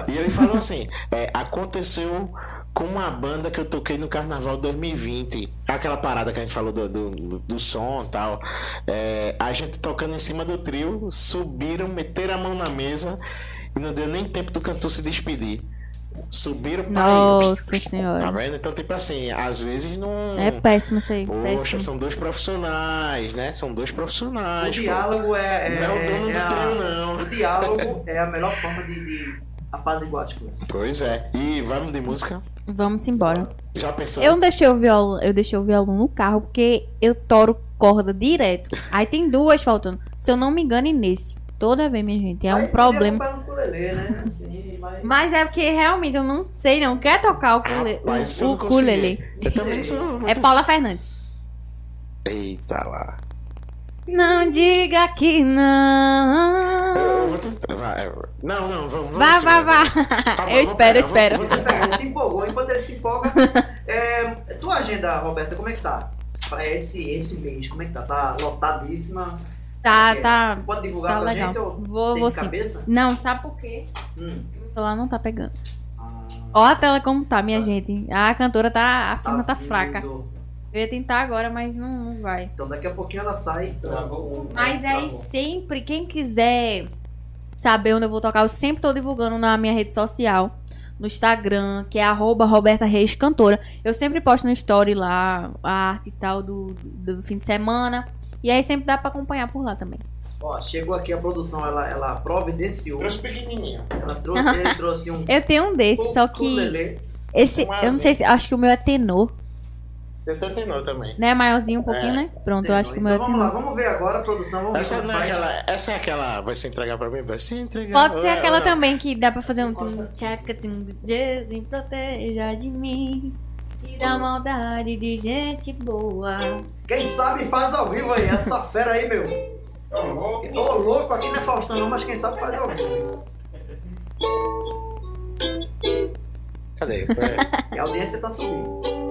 E ele falou assim: é, aconteceu com uma banda que eu toquei no Carnaval 2020. Aquela parada que a gente falou do, do, do- som e tal. É, a gente tocando em cima do trio, subiram, meteram a mão na mesa e não deu nem tempo do cantor se despedir. Subiram pra Nossa Tá senhora. vendo? Então, tipo assim, às vezes não. É péssimo isso aí. Poxa, Péssimo. são dois profissionais, né? São dois O profissionais. pô. diálogo é. é Não é o dono é do a- trio, não. O diálogo é a melhor forma de apaziguar as coisas. Pois é. E vamos de música? Vamos embora. Já pensou? Eu não deixei o violão, eu deixei o violão no carro porque eu toro corda direto. Aí tem duas faltando. Se eu não me engano, nesse. Toda vez, minha gente, é Aí um podia problema. ukulele, né? Assim, mas... Mas é porque realmente eu não sei, não quer tocar o, cule, Rapaz, o, ukulele. Eu também sou. É Paula Fernandes. Eita lá. Não diga que eu não. vou tentar. Vai, eu- não, não, vamos. vamos Vá, vá, vai. vá. Tá Eu *laughs* espero, eu vou- espero. vou tentar. Ele se empolgou, enquanto ele se empolga. *laughs* É, tua agenda, Roberta, como é que tá? Pra esse, esse mês, como é que tá? Tá lotadíssima? Tá, tá. Pode divulgar Tá pra legal. gente? Ou Vou, tem vou sim. cabeça? Não, sabe por quê? Hum. O celular não tá pegando. Ah, Ó a tela como tá, minha gente. A cantora tá. A firma tá vindo. fraca. Eu ia tentar agora, mas não, não vai. Então daqui a pouquinho ela sai. Travou. Mas Travou. aí sempre, quem quiser saber onde eu vou tocar, eu sempre tô divulgando na minha rede social. No Instagram, que é arroba Roberta Reis Cantora. Eu sempre posto no story lá a arte e tal do, do fim de semana. E aí sempre dá pra acompanhar por lá também. Ó, chegou aqui a produção, ela, ela providenciou. Trouxe pequenininho. Ela trouxe, *laughs* trouxe um Eu tenho um desse, só que esse, Um eu não sei se, acho que o meu é tenor, Eu tô tenor também. né? Maiorzinho um pouquinho, É. né? Pronto, eu acho que o meu é então vamos lá, vamos ver agora a produção. Vamos Essa ver não é aquela. Essa é aquela. Vai se entregar pra mim? Vai se entregar. Pode ser Ou é- aquela também que dá pra fazer um tum, tchaca, tum, Jesus proteja de mim. Tira a maldade de gente boa. Quem sabe faz ao vivo aí, essa fera aí, meu. Ô louco, aqui não é Faustão não, mas quem sabe faz ao vivo. Cadê? *laughs* É. E a audiência tá subindo.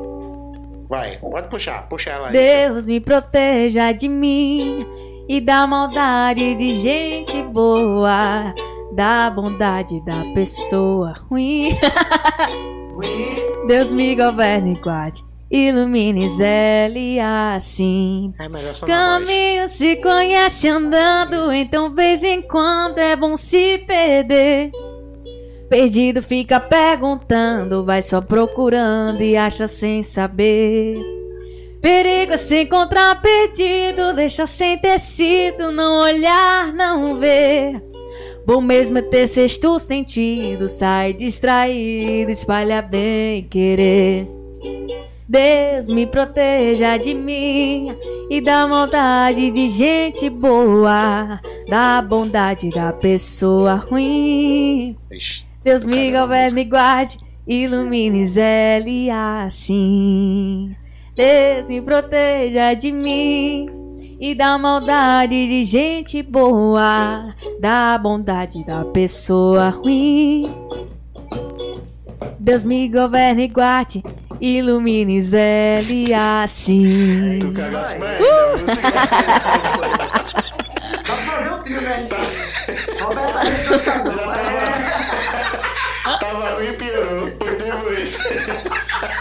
Vai, pode puxar. Puxa ela aí. Deus me proteja de mim e da maldade de gente boa. Da bondade da pessoa ruim. *laughs* Ui, Deus me governe e guarde. Ilumine Zé assim. É. Caminho se conhece andando, então vez em quando é bom se perder. Perdido fica perguntando, vai só procurando e acha sem saber. Perigo é se encontrar perdido, deixa sem tecido, não olhar, não ver. Bom mesmo é ter sexto sentido, sai distraído, espalha bem querer. Deus me proteja de mim e da maldade de gente boa, da bondade da pessoa ruim. Ixi. Deus me governe e guarde, ilumine Zé assim. Deus me proteja de mim e da maldade de gente boa, da bondade da pessoa ruim. Deus me governe e guarde, ilumine Zé assim. Tu mais Uh! Dá pra *laughs* fazer o trio, né? Roberta Reis do Estadão. Tava ruim e piorou. Foi depois.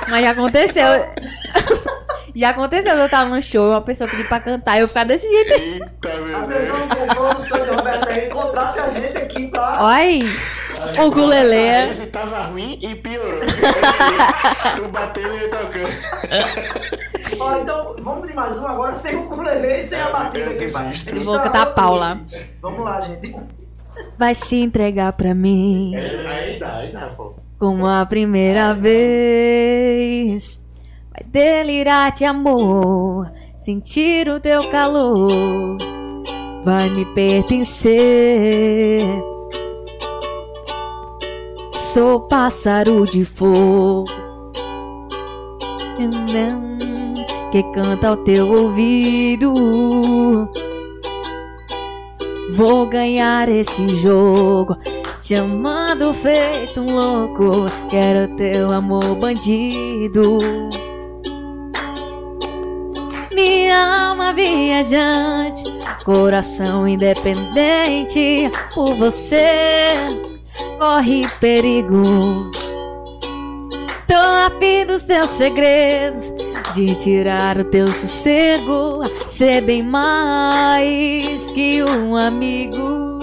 Mas já aconteceu. *laughs* já aconteceu eu estar num show, uma pessoa pedir pra cantar e eu ficar desse jeito. Eita, meu Deus. Atenção, o produtor de Roberta Reis, contrata a gente aqui pra... Olha aí, o gulelê. Esse tava ruim e piorou. tu batendo e tocando. Ó, então, vamos de mais um agora, sem o ukulele e sem a batida. Eu desisto. Eu vou cantar Paula. Vamos lá, gente. Vai se entregar pra mim. Aí dá, aí dá, pô. como a primeira vez. Vai delirar de amor, sentir o teu calor, vai me pertencer. Sou pássaro de fogo que canta ao teu ouvido. Vou ganhar esse jogo, te amando feito um louco. Quero teu amor bandido. Me ama, viajante, coração independente. Por você corre perigo. Tô afim dos teus segredos, de tirar o teu sossego, ser bem mais que um amigo.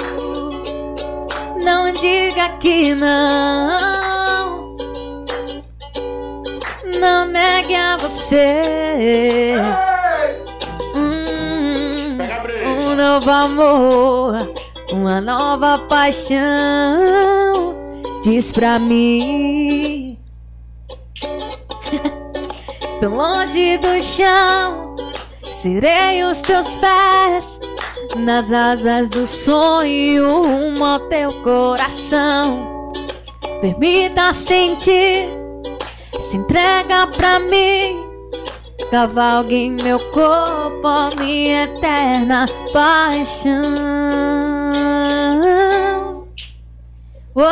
Não diga que não, não negue a você. Hum, um novo amor, uma nova paixão. Diz pra mim tão longe do chão. Serei os teus pés nas asas do sonho, rumo ao teu coração. Permita sentir, se entrega pra mim. Cavalgue em meu corpo, minha eterna paixão. Oh,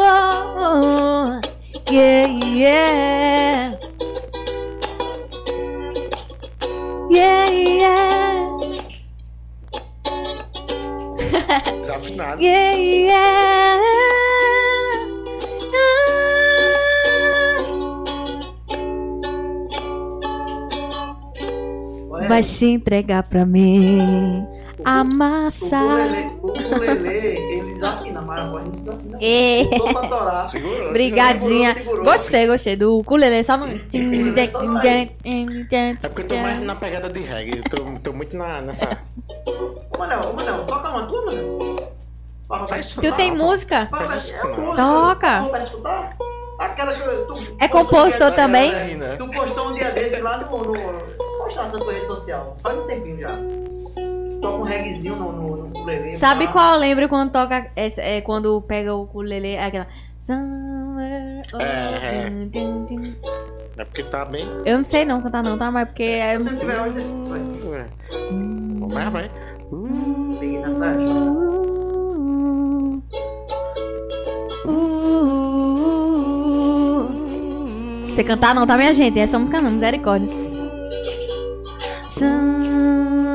oh, oh, yeah, yeah. Yeah, yeah. Desafinado. Yeah, yeah. Vai se entregar pra mim. A O massa. o ele desafina, mas a voz não desafina. É. Tô pra torar. Segurou. Obrigadinha. Segurou, segurou. Gostei, gostei do ukulele. Só no. É porque eu tô mais na pegada de reggae. Eu tô, tô muito na, nessa. Ô, Manel, ô, Manel, toca uma tua, Manel. Faz isso Tu não. tem música? é música. Toca. É compositor também? Né? Tu postou um dia desse lá no. no postar nessa tua rede social. Faz um tempinho já. Toca um reggaezinho no, no, no ukulele. Sabe pá. qual eu lembro quando toca. essa- É, quando pega o ukulele? É aquela. É, é. É porque tá bem. Eu não sei não cantar não, tá? Mas porque é. Se você tiver hoje, vai. Ué. Vai, na festa. Uh, uh, Você cantar não, tá, minha gente? Essa música não, misericórdia. Somewhere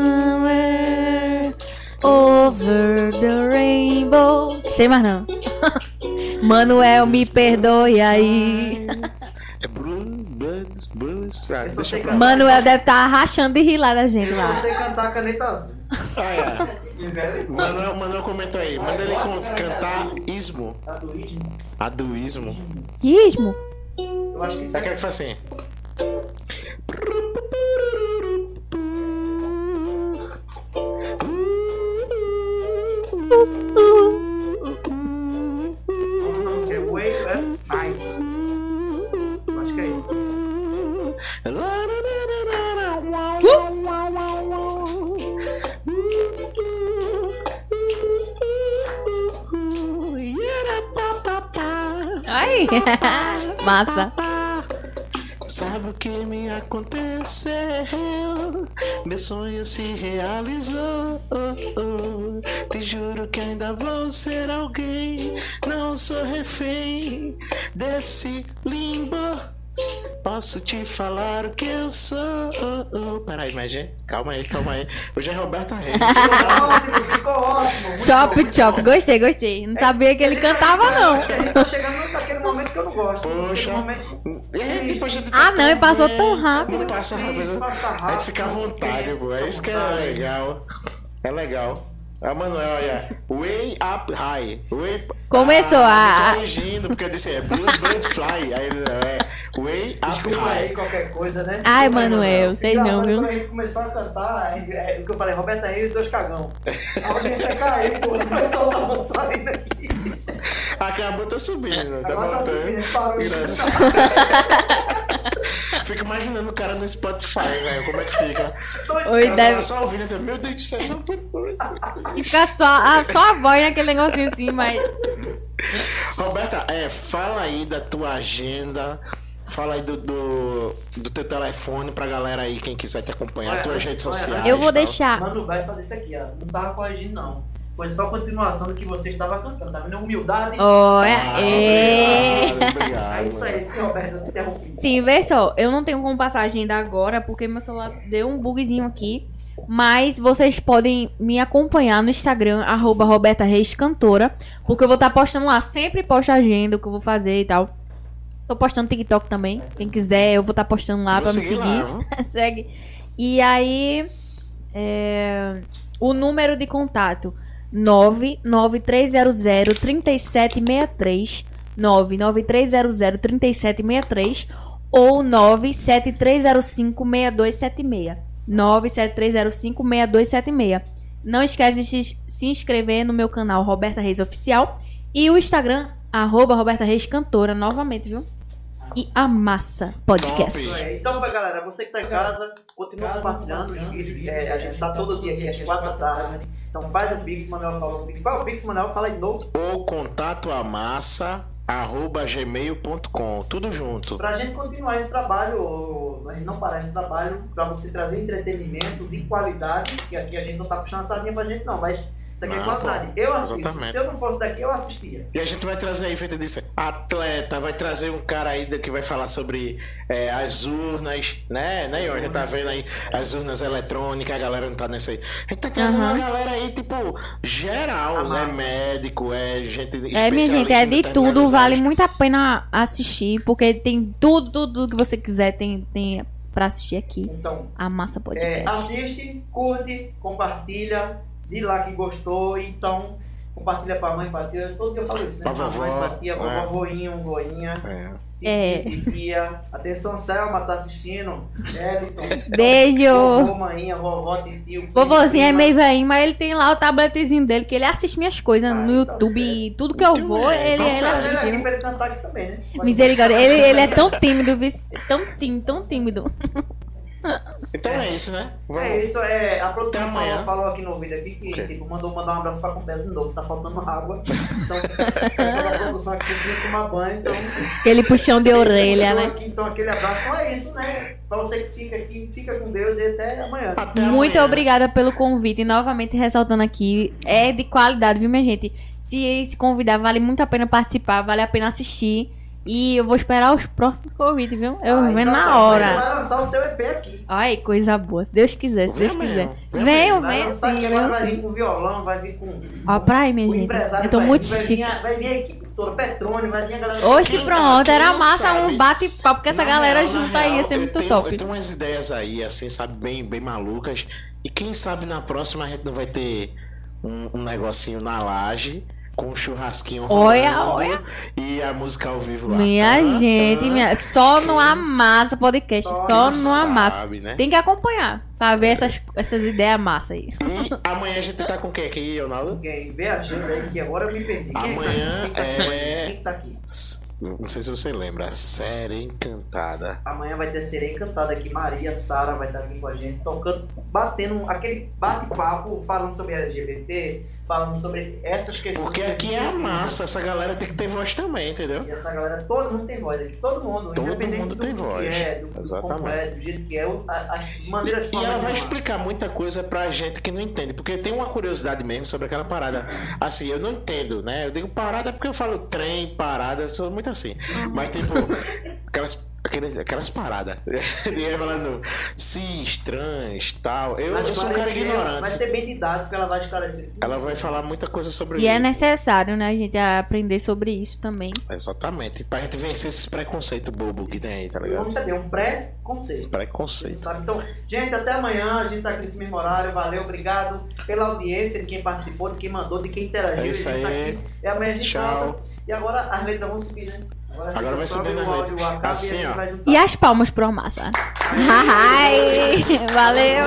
over the rainbow. Sei mais não. *laughs* Manuel, me perdoe aí. É Eu só deixa pra. Manuel deve estar rachando de rir lá da gente Eu lá. só sei cantar a caneta azul. Ah, é. Manuel, Manuel comentou aí. Manda ele cantar ismo. Tatuísmo. Aduísmo. Ismo? Eu acho que isso É aquele que faz assim. Massa. Sabe o que me aconteceu? Meu sonho se realizou. Te juro que ainda vou ser alguém. Não sou refém desse limbo. Posso te falar o que eu sou. Peraí, mas gente, calma aí, calma aí. Hoje é Roberta Reis. Ótimo, ficou ótimo. Chop, chop, gostei, gostei. Não sabia que ele cantava, não. Poxa. Momento- É, tipo, a gente Ah, não, e passou tão rápido. Não passa rápido. Passa A gente fica à vontade, pô. É isso que é legal. É legal. A Manuel, olha. Way up high. Way... Começou ah, a- me corrigindo, porque eu disse é blue bird fly. Aí ele não, é way up Desculpa aí high. qualquer coisa, né? Ai, aí, Manuel, sei não, viu? Quando a gente começou a cantar, é, o que eu falei, Roberta Reis e dois cagão. A audiência caiu, pô. O pessoal tava saindo aqui. Acabou, tá subindo, tá Agora tá voltando. Graças- *laughs* Fico imaginando o cara no Spotify, velho. Como é que fica? Oi, deve tá só ouvindo, então, meu Deus do céu, não foi- foi. ficar só a, só a voz naquele negocinho assim, mas. Roberta, é, fala aí da tua agenda. Fala aí do, do, do teu telefone pra galera aí, quem quiser te acompanhar, Olha, tuas redes olha, sociais. Eu vou tal. deixar. Mano, vai só desse aqui, ó. Não tava corrigindo, não. Foi só continuação do que você estava cantando. Tá vendo? Humildade. Olha, Ah, é. Obrigado, obrigado. É isso aí, sim, Roberto, eu te interrompi. Sim, vê só, eu não tenho como passar a agenda agora, porque meu celular deu um bugzinho aqui. Mas vocês podem me acompanhar no Instagram, arroba Roberta Reis Cantora. Porque eu vou estar postando lá, sempre posto a agenda, o que eu vou fazer e tal. Tô postando TikTok também. Quem quiser, eu vou estar postando lá Vou pra me seguir lá? *laughs* Segue. E aí, é, o número de contato 99300 3763 99300 3763 ou 97305 6276 97305 6276 Não esquece de se- inscrever no meu canal Roberta Reis Oficial e o Instagram arroba Roberta Reis Cantora novamente, viu? E a Massa Podcast. Aí. Então, galera, você que tá em casa, continua compartilhando. os vídeos. É, a gente tá todo dia aqui às quatro da tarde. Então faz o Pix, Manuel falou. Qual é o Pix, Manuel? Fala de novo. Ou contato a massa arroba gmail.com. Tudo junto. Pra gente continuar esse trabalho, a gente não parar esse trabalho, pra você trazer entretenimento de qualidade, que aqui a gente não tá puxando a sardinha pra gente não, mas isso aqui é Não, qualidade. pô, Eu assisto. exatamente. Se eu não fosse daqui, eu assistia. E a gente vai trazer aí, feita disso, atleta, vai trazer um cara aí que vai falar sobre é, as urnas, né? né? A gente tá vendo aí as urnas eletrônicas, a galera não tá nessa aí. A gente tá trazendo Aham. uma galera aí, tipo, geral, A né? massa. Médico, é gente É, minha gente, é de tudo, vale muito a pena assistir, porque tem tudo, tudo que você quiser, tem, tem pra assistir aqui. Então, A Massa é, Podcast. assiste, curte, compartilha, diz lá que gostou, então compartilha pra mãe, tia, todo dia eu falo isso, né? Pra Pra mãe, vovó, pra tia, vovó, é. voinho, voinha. É. É. E tia. Atenção, Selma tá assistindo. Eliton. Beijo! Vovô, maninha, vovó, tio. Vovozinho é meio velhinho, mas ele tem lá o tabletzinho dele, que ele assiste minhas coisas Ah, no então YouTube. e tudo que eu vou, ele, tá ele ele é assiste. ele aqui também, né? Misericórdia, ele, ele é tão tímido, tão tímido, tão tímido. Então é isso, né? Vamos. É isso, é, a produção Até amanhã. falou, falou aqui no vídeo aqui que Ok. tipo, mandou mandar um abraço pra Compesa de novo, tá faltando água. Então, a produção aqui precisa tomar banho, então. Aquele puxão de orelha, né? aqui, então aquele abraço, então é isso, né? Pra você que fica aqui, fica com Deus e até amanhã. Até Muito amanhã. obrigada pelo convite. E novamente ressaltando aqui, é de qualidade, viu, minha gente? Se se convidar, vale muito a pena participar, vale a pena assistir. E eu vou esperar os próximos convites, viu? Eu vou ver então na hora. Vai lançar o seu EP aqui. Ai, coisa boa. Se Deus quiser, se Deus quiser. Venham, venham. vai vir com violão, vai vir com. Ó, pra aí, minha gente. Eu tô muito vai chique. Vir, vai vir a equipe toda, Petrone, vai vir a galera. Oxe, pronto. Era massa sabe- um bate-papo, porque essa Na galera real, junta aí ia ser muito tenho- top. Eu tenho umas ideias aí, assim, sabe, bem, bem malucas. E quem sabe na próxima a gente não vai ter um, um negocinho na laje com um churrasquinho Olha, rolando olha. e a música ao vivo lá. Minha Tan, gente, tan. minha... só no Quem- Amassa Podcast, Só só no Amassa. sabe, né? Tem que acompanhar pra ver essas, essas ideias massa aí. E amanhã a gente tá com quem aqui, Ronaldo? Quem vê a agenda aí, que agora eu me perdi. Quem Amanhã tá? Quem tá é-? Quem tá aqui? Não sei se você lembra, série encantada. Amanhã vai ter sereia encantada aqui. Maria, Sara vai estar aqui com a gente, tocando, batendo aquele bate-papo, falando sobre LGBT, falando sobre essas questões. Porque aqui é a massa, essa galera tem que ter voz também, entendeu? E essa galera, todo mundo tem voz todo mundo. Todo independente mundo do tem voz. É, do, Exatamente. é, do jeito que é, as maneiras de E ela falar. vai explicar muita coisa pra gente que não entende, porque tem uma curiosidade mesmo sobre aquela parada. Assim, eu não entendo, né? Eu digo parada porque eu falo trem, parada, eu sou muito assim. Mas tipo, *laughs* aquelas, aquelas, aquelas paradas. *laughs* Ninguém falando cis, trans, tal. Eu, eu sou um cara ignorante. ser bem didático, porque ela vai esclarecer. Ela vai falar muita coisa sobre E é necessário, né, a gente aprender sobre isso também. Exatamente. Pra gente vencer esses preconceitos bobo que tem aí, tá ligado? Vamos ter um pré-conceito. Preconceito. Sabe? Então, gente, até amanhã. A gente tá aqui nesse mesmo horário. Valeu, obrigado pela audiência, de quem participou, de quem mandou, de quem interagiu. É isso tá aí. aqui. E amanhã a gente Tchau. volta. E agora as letras vão subir, né? Agora vai subir o nas áudio, letras. acaba e a Assim, ó. E as palmas pro Amassa. Ai, valeu.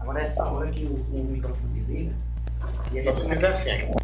Agora é essa hora que o, o microfone liga. E a gente é assim.